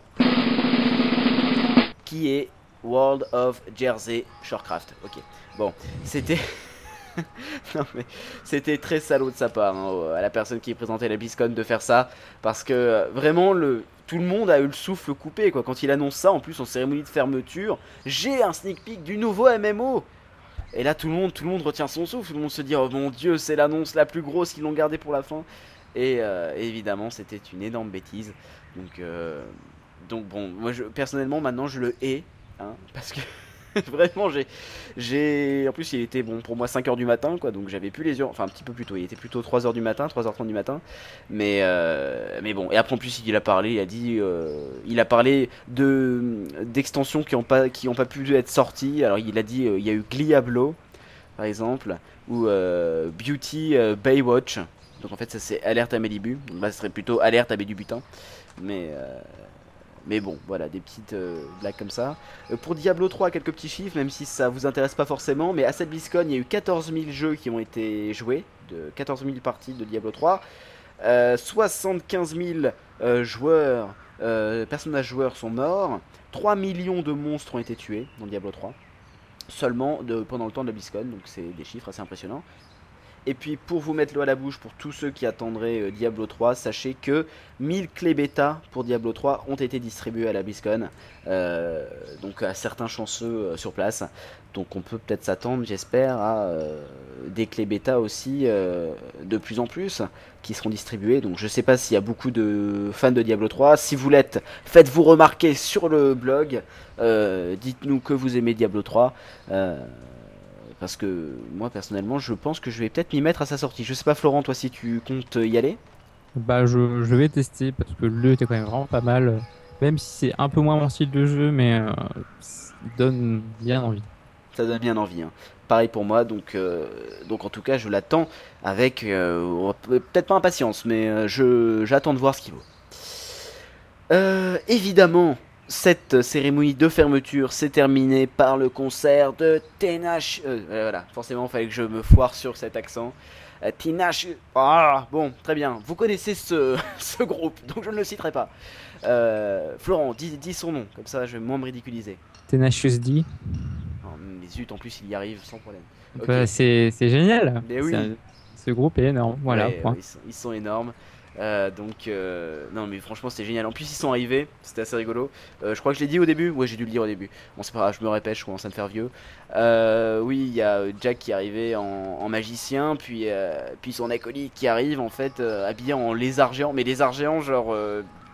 [SPEAKER 2] qui est World of Jersey Shorecraft. Ok, bon, c'était. non mais c'était très salaud de sa part hein, à la personne qui présentait la BlizzCon de faire ça parce que euh, vraiment le tout le monde a eu le souffle coupé quoi quand il annonce ça en plus en cérémonie de fermeture j'ai un sneak peek du nouveau MMO et là tout le monde tout le monde retient son souffle tout le monde se dit oh mon dieu c'est l'annonce la plus grosse qu'ils l'ont gardée pour la fin et euh, évidemment, c'était une énorme bêtise. Donc, euh, donc bon, moi je, personnellement, maintenant je le hais. Hein, parce que vraiment, j'ai, j'ai. En plus, il était bon pour moi 5h du matin, quoi. Donc j'avais plus les yeux. Enfin, un petit peu plus tôt. Il était plutôt 3h du matin, 3h30 du matin. Mais, euh, mais bon. Et après, en plus, il a parlé. Il a dit. euh, il a parlé de, d'extensions qui n'ont pas, qui ont pas pu être sorties. Alors, il a dit euh, il y a eu Gliablo, par exemple. Ou Beauty Baywatch. Donc en fait ça c'est alerte à débuts. Donc là ce serait plutôt alerte à débutants. Mais, mais bon voilà des petites euh, blagues comme ça. Euh, pour Diablo 3 quelques petits chiffres même si ça vous intéresse pas forcément. Mais à cette BlizzCon il y a eu 14 000 jeux qui ont été joués. De 14 000 parties de Diablo 3. Euh, 75 000 euh, joueurs, euh, personnages joueurs sont morts. 3 millions de monstres ont été tués dans Diablo 3. Seulement de, pendant le temps de la BlizzCon. Donc c'est des chiffres assez impressionnants. Et puis pour vous mettre l'eau à la bouche pour tous ceux qui attendraient euh, Diablo 3, sachez que 1000 clés bêta pour Diablo 3 ont été distribuées à la BlizzCon, euh, donc à certains chanceux euh, sur place. Donc on peut peut-être s'attendre, j'espère, à des clés bêta aussi de plus en plus qui seront distribuées. Donc je sais pas s'il y a beaucoup de fans de Diablo 3. Si vous l'êtes, faites-vous remarquer sur le blog. Dites-nous que vous aimez Diablo 3. Euh, parce que moi personnellement je pense que je vais peut-être m'y mettre à sa sortie. Je sais pas Florent, toi si tu comptes y aller?
[SPEAKER 3] Bah, je, je vais tester parce que le était quand même vraiment pas mal. Même si c'est un peu moins mon style de jeu, mais euh, ça donne bien envie.
[SPEAKER 2] Ça donne bien envie. hein. Pareil pour moi, donc, euh, donc en tout cas je l'attends avec euh, peut-être pas impatience, mais euh, je j'attends de voir ce qu'il vaut. Euh, évidemment, cette cérémonie de fermeture s'est terminée par le concert de Tenash. euh, voilà, forcément, il fallait que je me foire sur cet accent. Euh. Ah, bon, très bien. Vous connaissez ce, ce groupe, donc je ne le citerai pas. Euh, Florent, dis, dis son nom, comme ça je vais moins me ridiculiser.
[SPEAKER 3] Tenacious D,
[SPEAKER 2] Oh, mais zut, en plus il y arrive sans problème.
[SPEAKER 3] Bah, c'est génial.
[SPEAKER 2] Mais oui.
[SPEAKER 3] C'est un- Ce groupe est énorme. Voilà.
[SPEAKER 2] Ouais,
[SPEAKER 3] point.
[SPEAKER 2] ils, sont, ils sont énormes. Euh, donc, euh, non, mais franchement, c'était génial. En plus, ils sont arrivés, c'était assez rigolo. Euh, je crois que je l'ai dit au début. Ouais, j'ai dû le dire au début. Bon, c'est pas grave, je me répète, je commence à me faire vieux. Oui, il y a Jack qui est arrivé en, en magicien, puis, puis son acolyte qui arrive en fait habillé en lézard géant. Mais lézard géant, genre,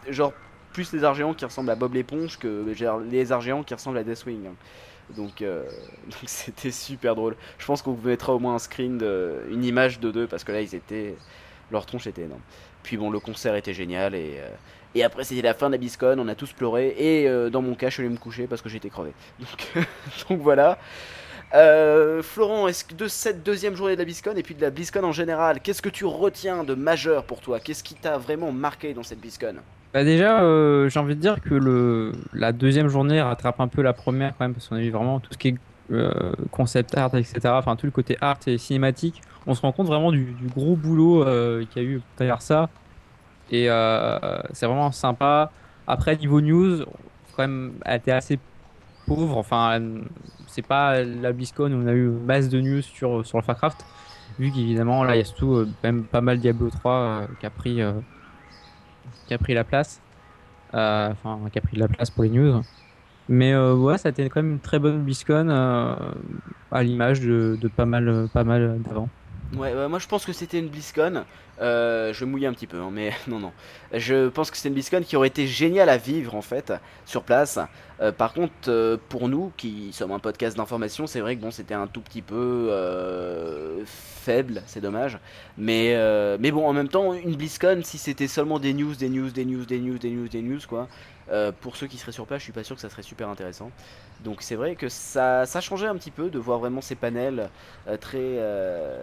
[SPEAKER 2] genre plus lézard géant qui ressemble à Bob l'éponge que genre, lézard qui ressemble à Deathwing. Donc, donc c'était super drôle. Je pense qu'on vous mettra au moins un screen, de, une image de deux parce que là, ils étaient, leur tronche était énorme. Puis bon, le concert était génial et, euh, et après c'était la fin de la BlizzCon, on a tous pleuré et euh, dans mon cas je suis allé me coucher parce que j'étais crevé. Donc, donc voilà. Euh, Florent, est-ce que de cette deuxième journée de la BlizzCon et puis de la BlizzCon en général, qu'est-ce que tu retiens de majeur pour toi? Qu'est-ce qui t'a vraiment marqué dans cette BlizzCon
[SPEAKER 3] Bah déjà, euh, j'ai envie de dire que le, la deuxième journée rattrape un peu la première quand même, parce qu'on a eu vraiment tout ce qui est euh, concept art, etc. Enfin, tout le côté art et cinématique. On se rend compte vraiment du, gros boulot euh, qu'il y a eu derrière ça. Et euh, c'est vraiment sympa. Après, niveau news, quand même, elle était assez pauvre. Enfin, c'est pas la BlizzCon où on a eu masse de news sur, sur le Warcraft. Vu qu'évidemment, là, il y a surtout même pas mal Diablo 3 euh, qui a pris qui a pris la place. Enfin, qui a pris de la place pour les news. Mais euh, ouais, ça a été quand même une très bonne BlizzCon euh, à l'image de, pas mal, pas mal d'avant.
[SPEAKER 2] Ouais, ouais, moi je pense que c'était une BlizzCon. Euh, je vais un petit peu, hein, mais non, non. Je pense que c'était une BlizzCon qui aurait été géniale à vivre en fait sur place. Euh, par contre, euh, pour nous qui sommes un podcast d'information, c'est vrai que bon, c'était un tout petit peu euh, faible, c'est dommage. Mais, euh, mais bon, en même temps, une BlizzCon, si c'était seulement des news, des news, des news, des news, des news, des news, quoi. Euh, pour ceux qui seraient sur place, je suis pas sûr que ça serait super intéressant. Donc c'est vrai que ça, ça changeait un petit peu de voir vraiment ces panels euh, très euh,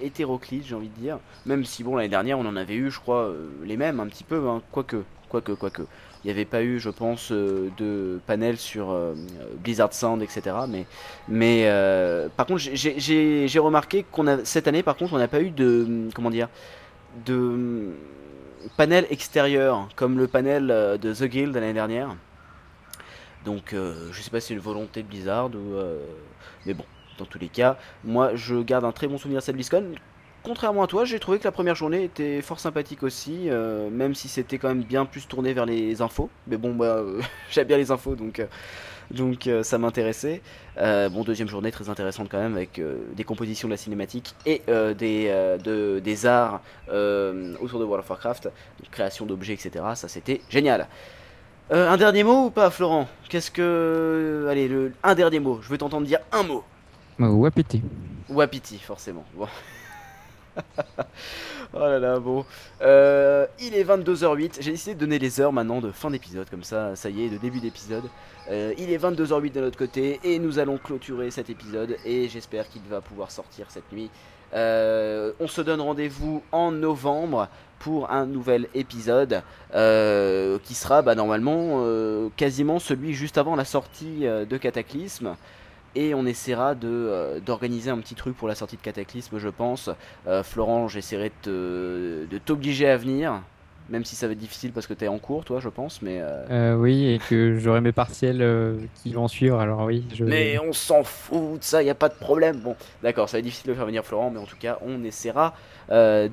[SPEAKER 2] hétéroclites, j'ai envie de dire. Même si bon l'année dernière on en avait eu, je crois, les mêmes un petit peu, hein, quoique, quoique, quoique. Il n'y avait pas eu, je pense, de panel sur Blizzard Sound, etc. Mais, mais par contre, j'ai remarqué qu'on a cette année, par contre, on n'a pas eu de comment dire de panel extérieur comme le panel euh, de The Guild l'année dernière. Donc, euh, je sais pas si c'est une volonté de Blizzard euh, mais bon, dans tous les cas, moi je garde un très bon souvenir de cette BlizzCon. Contrairement à toi, j'ai trouvé que la première journée était fort sympathique aussi, même si c'était quand même bien plus tourné vers les infos. Mais bon, bah, j'aime bien les infos donc. Donc euh, ça m'intéressait. Euh, bon, deuxième journée très intéressante quand même avec euh, des compositions de la cinématique et des, de- des arts autour de World of Warcraft, création d'objets, etc. Ça c'était génial. Un dernier mot ou pas, Florent? Qu'est-ce que. Allez, le... un dernier mot. Je veux t'entendre dire un mot.
[SPEAKER 3] Wapiti.
[SPEAKER 2] Wapiti, forcément. Bon. oh là là, bon. Euh, il est 22h08. J'ai décidé de donner les heures maintenant de fin d'épisode, comme ça, ça y est, de début d'épisode. Euh, il est 22h08 de notre côté et nous allons clôturer cet épisode et j'espère qu'il va pouvoir sortir cette nuit. Euh, on se donne rendez-vous en novembre pour un nouvel épisode qui sera bah, normalement quasiment celui juste avant la sortie de Cataclysme et on essaiera euh, d'organiser un petit truc pour la sortie de Cataclysme je pense. Euh, Florent j'essaierai de t'obliger à venir même si ça va être difficile parce que t'es en cours toi je pense mais euh,
[SPEAKER 3] Euh, oui, et que j'aurai mes partiels euh, qui vont suivre, alors oui. Je...
[SPEAKER 2] Mais on s'en fout de ça, y a pas de problème. Bon, d'accord, ça va être difficile de faire venir Florent, mais en tout cas, on essaiera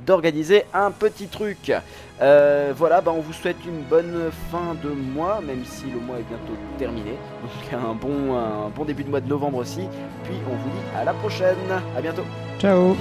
[SPEAKER 2] d'organiser un petit truc. Voilà, bah on vous souhaite une bonne fin de mois, même si le mois est bientôt terminé. Donc un bon, un bon début de mois de novembre aussi. Puis on vous dit à la prochaine. À bientôt.
[SPEAKER 3] Ciao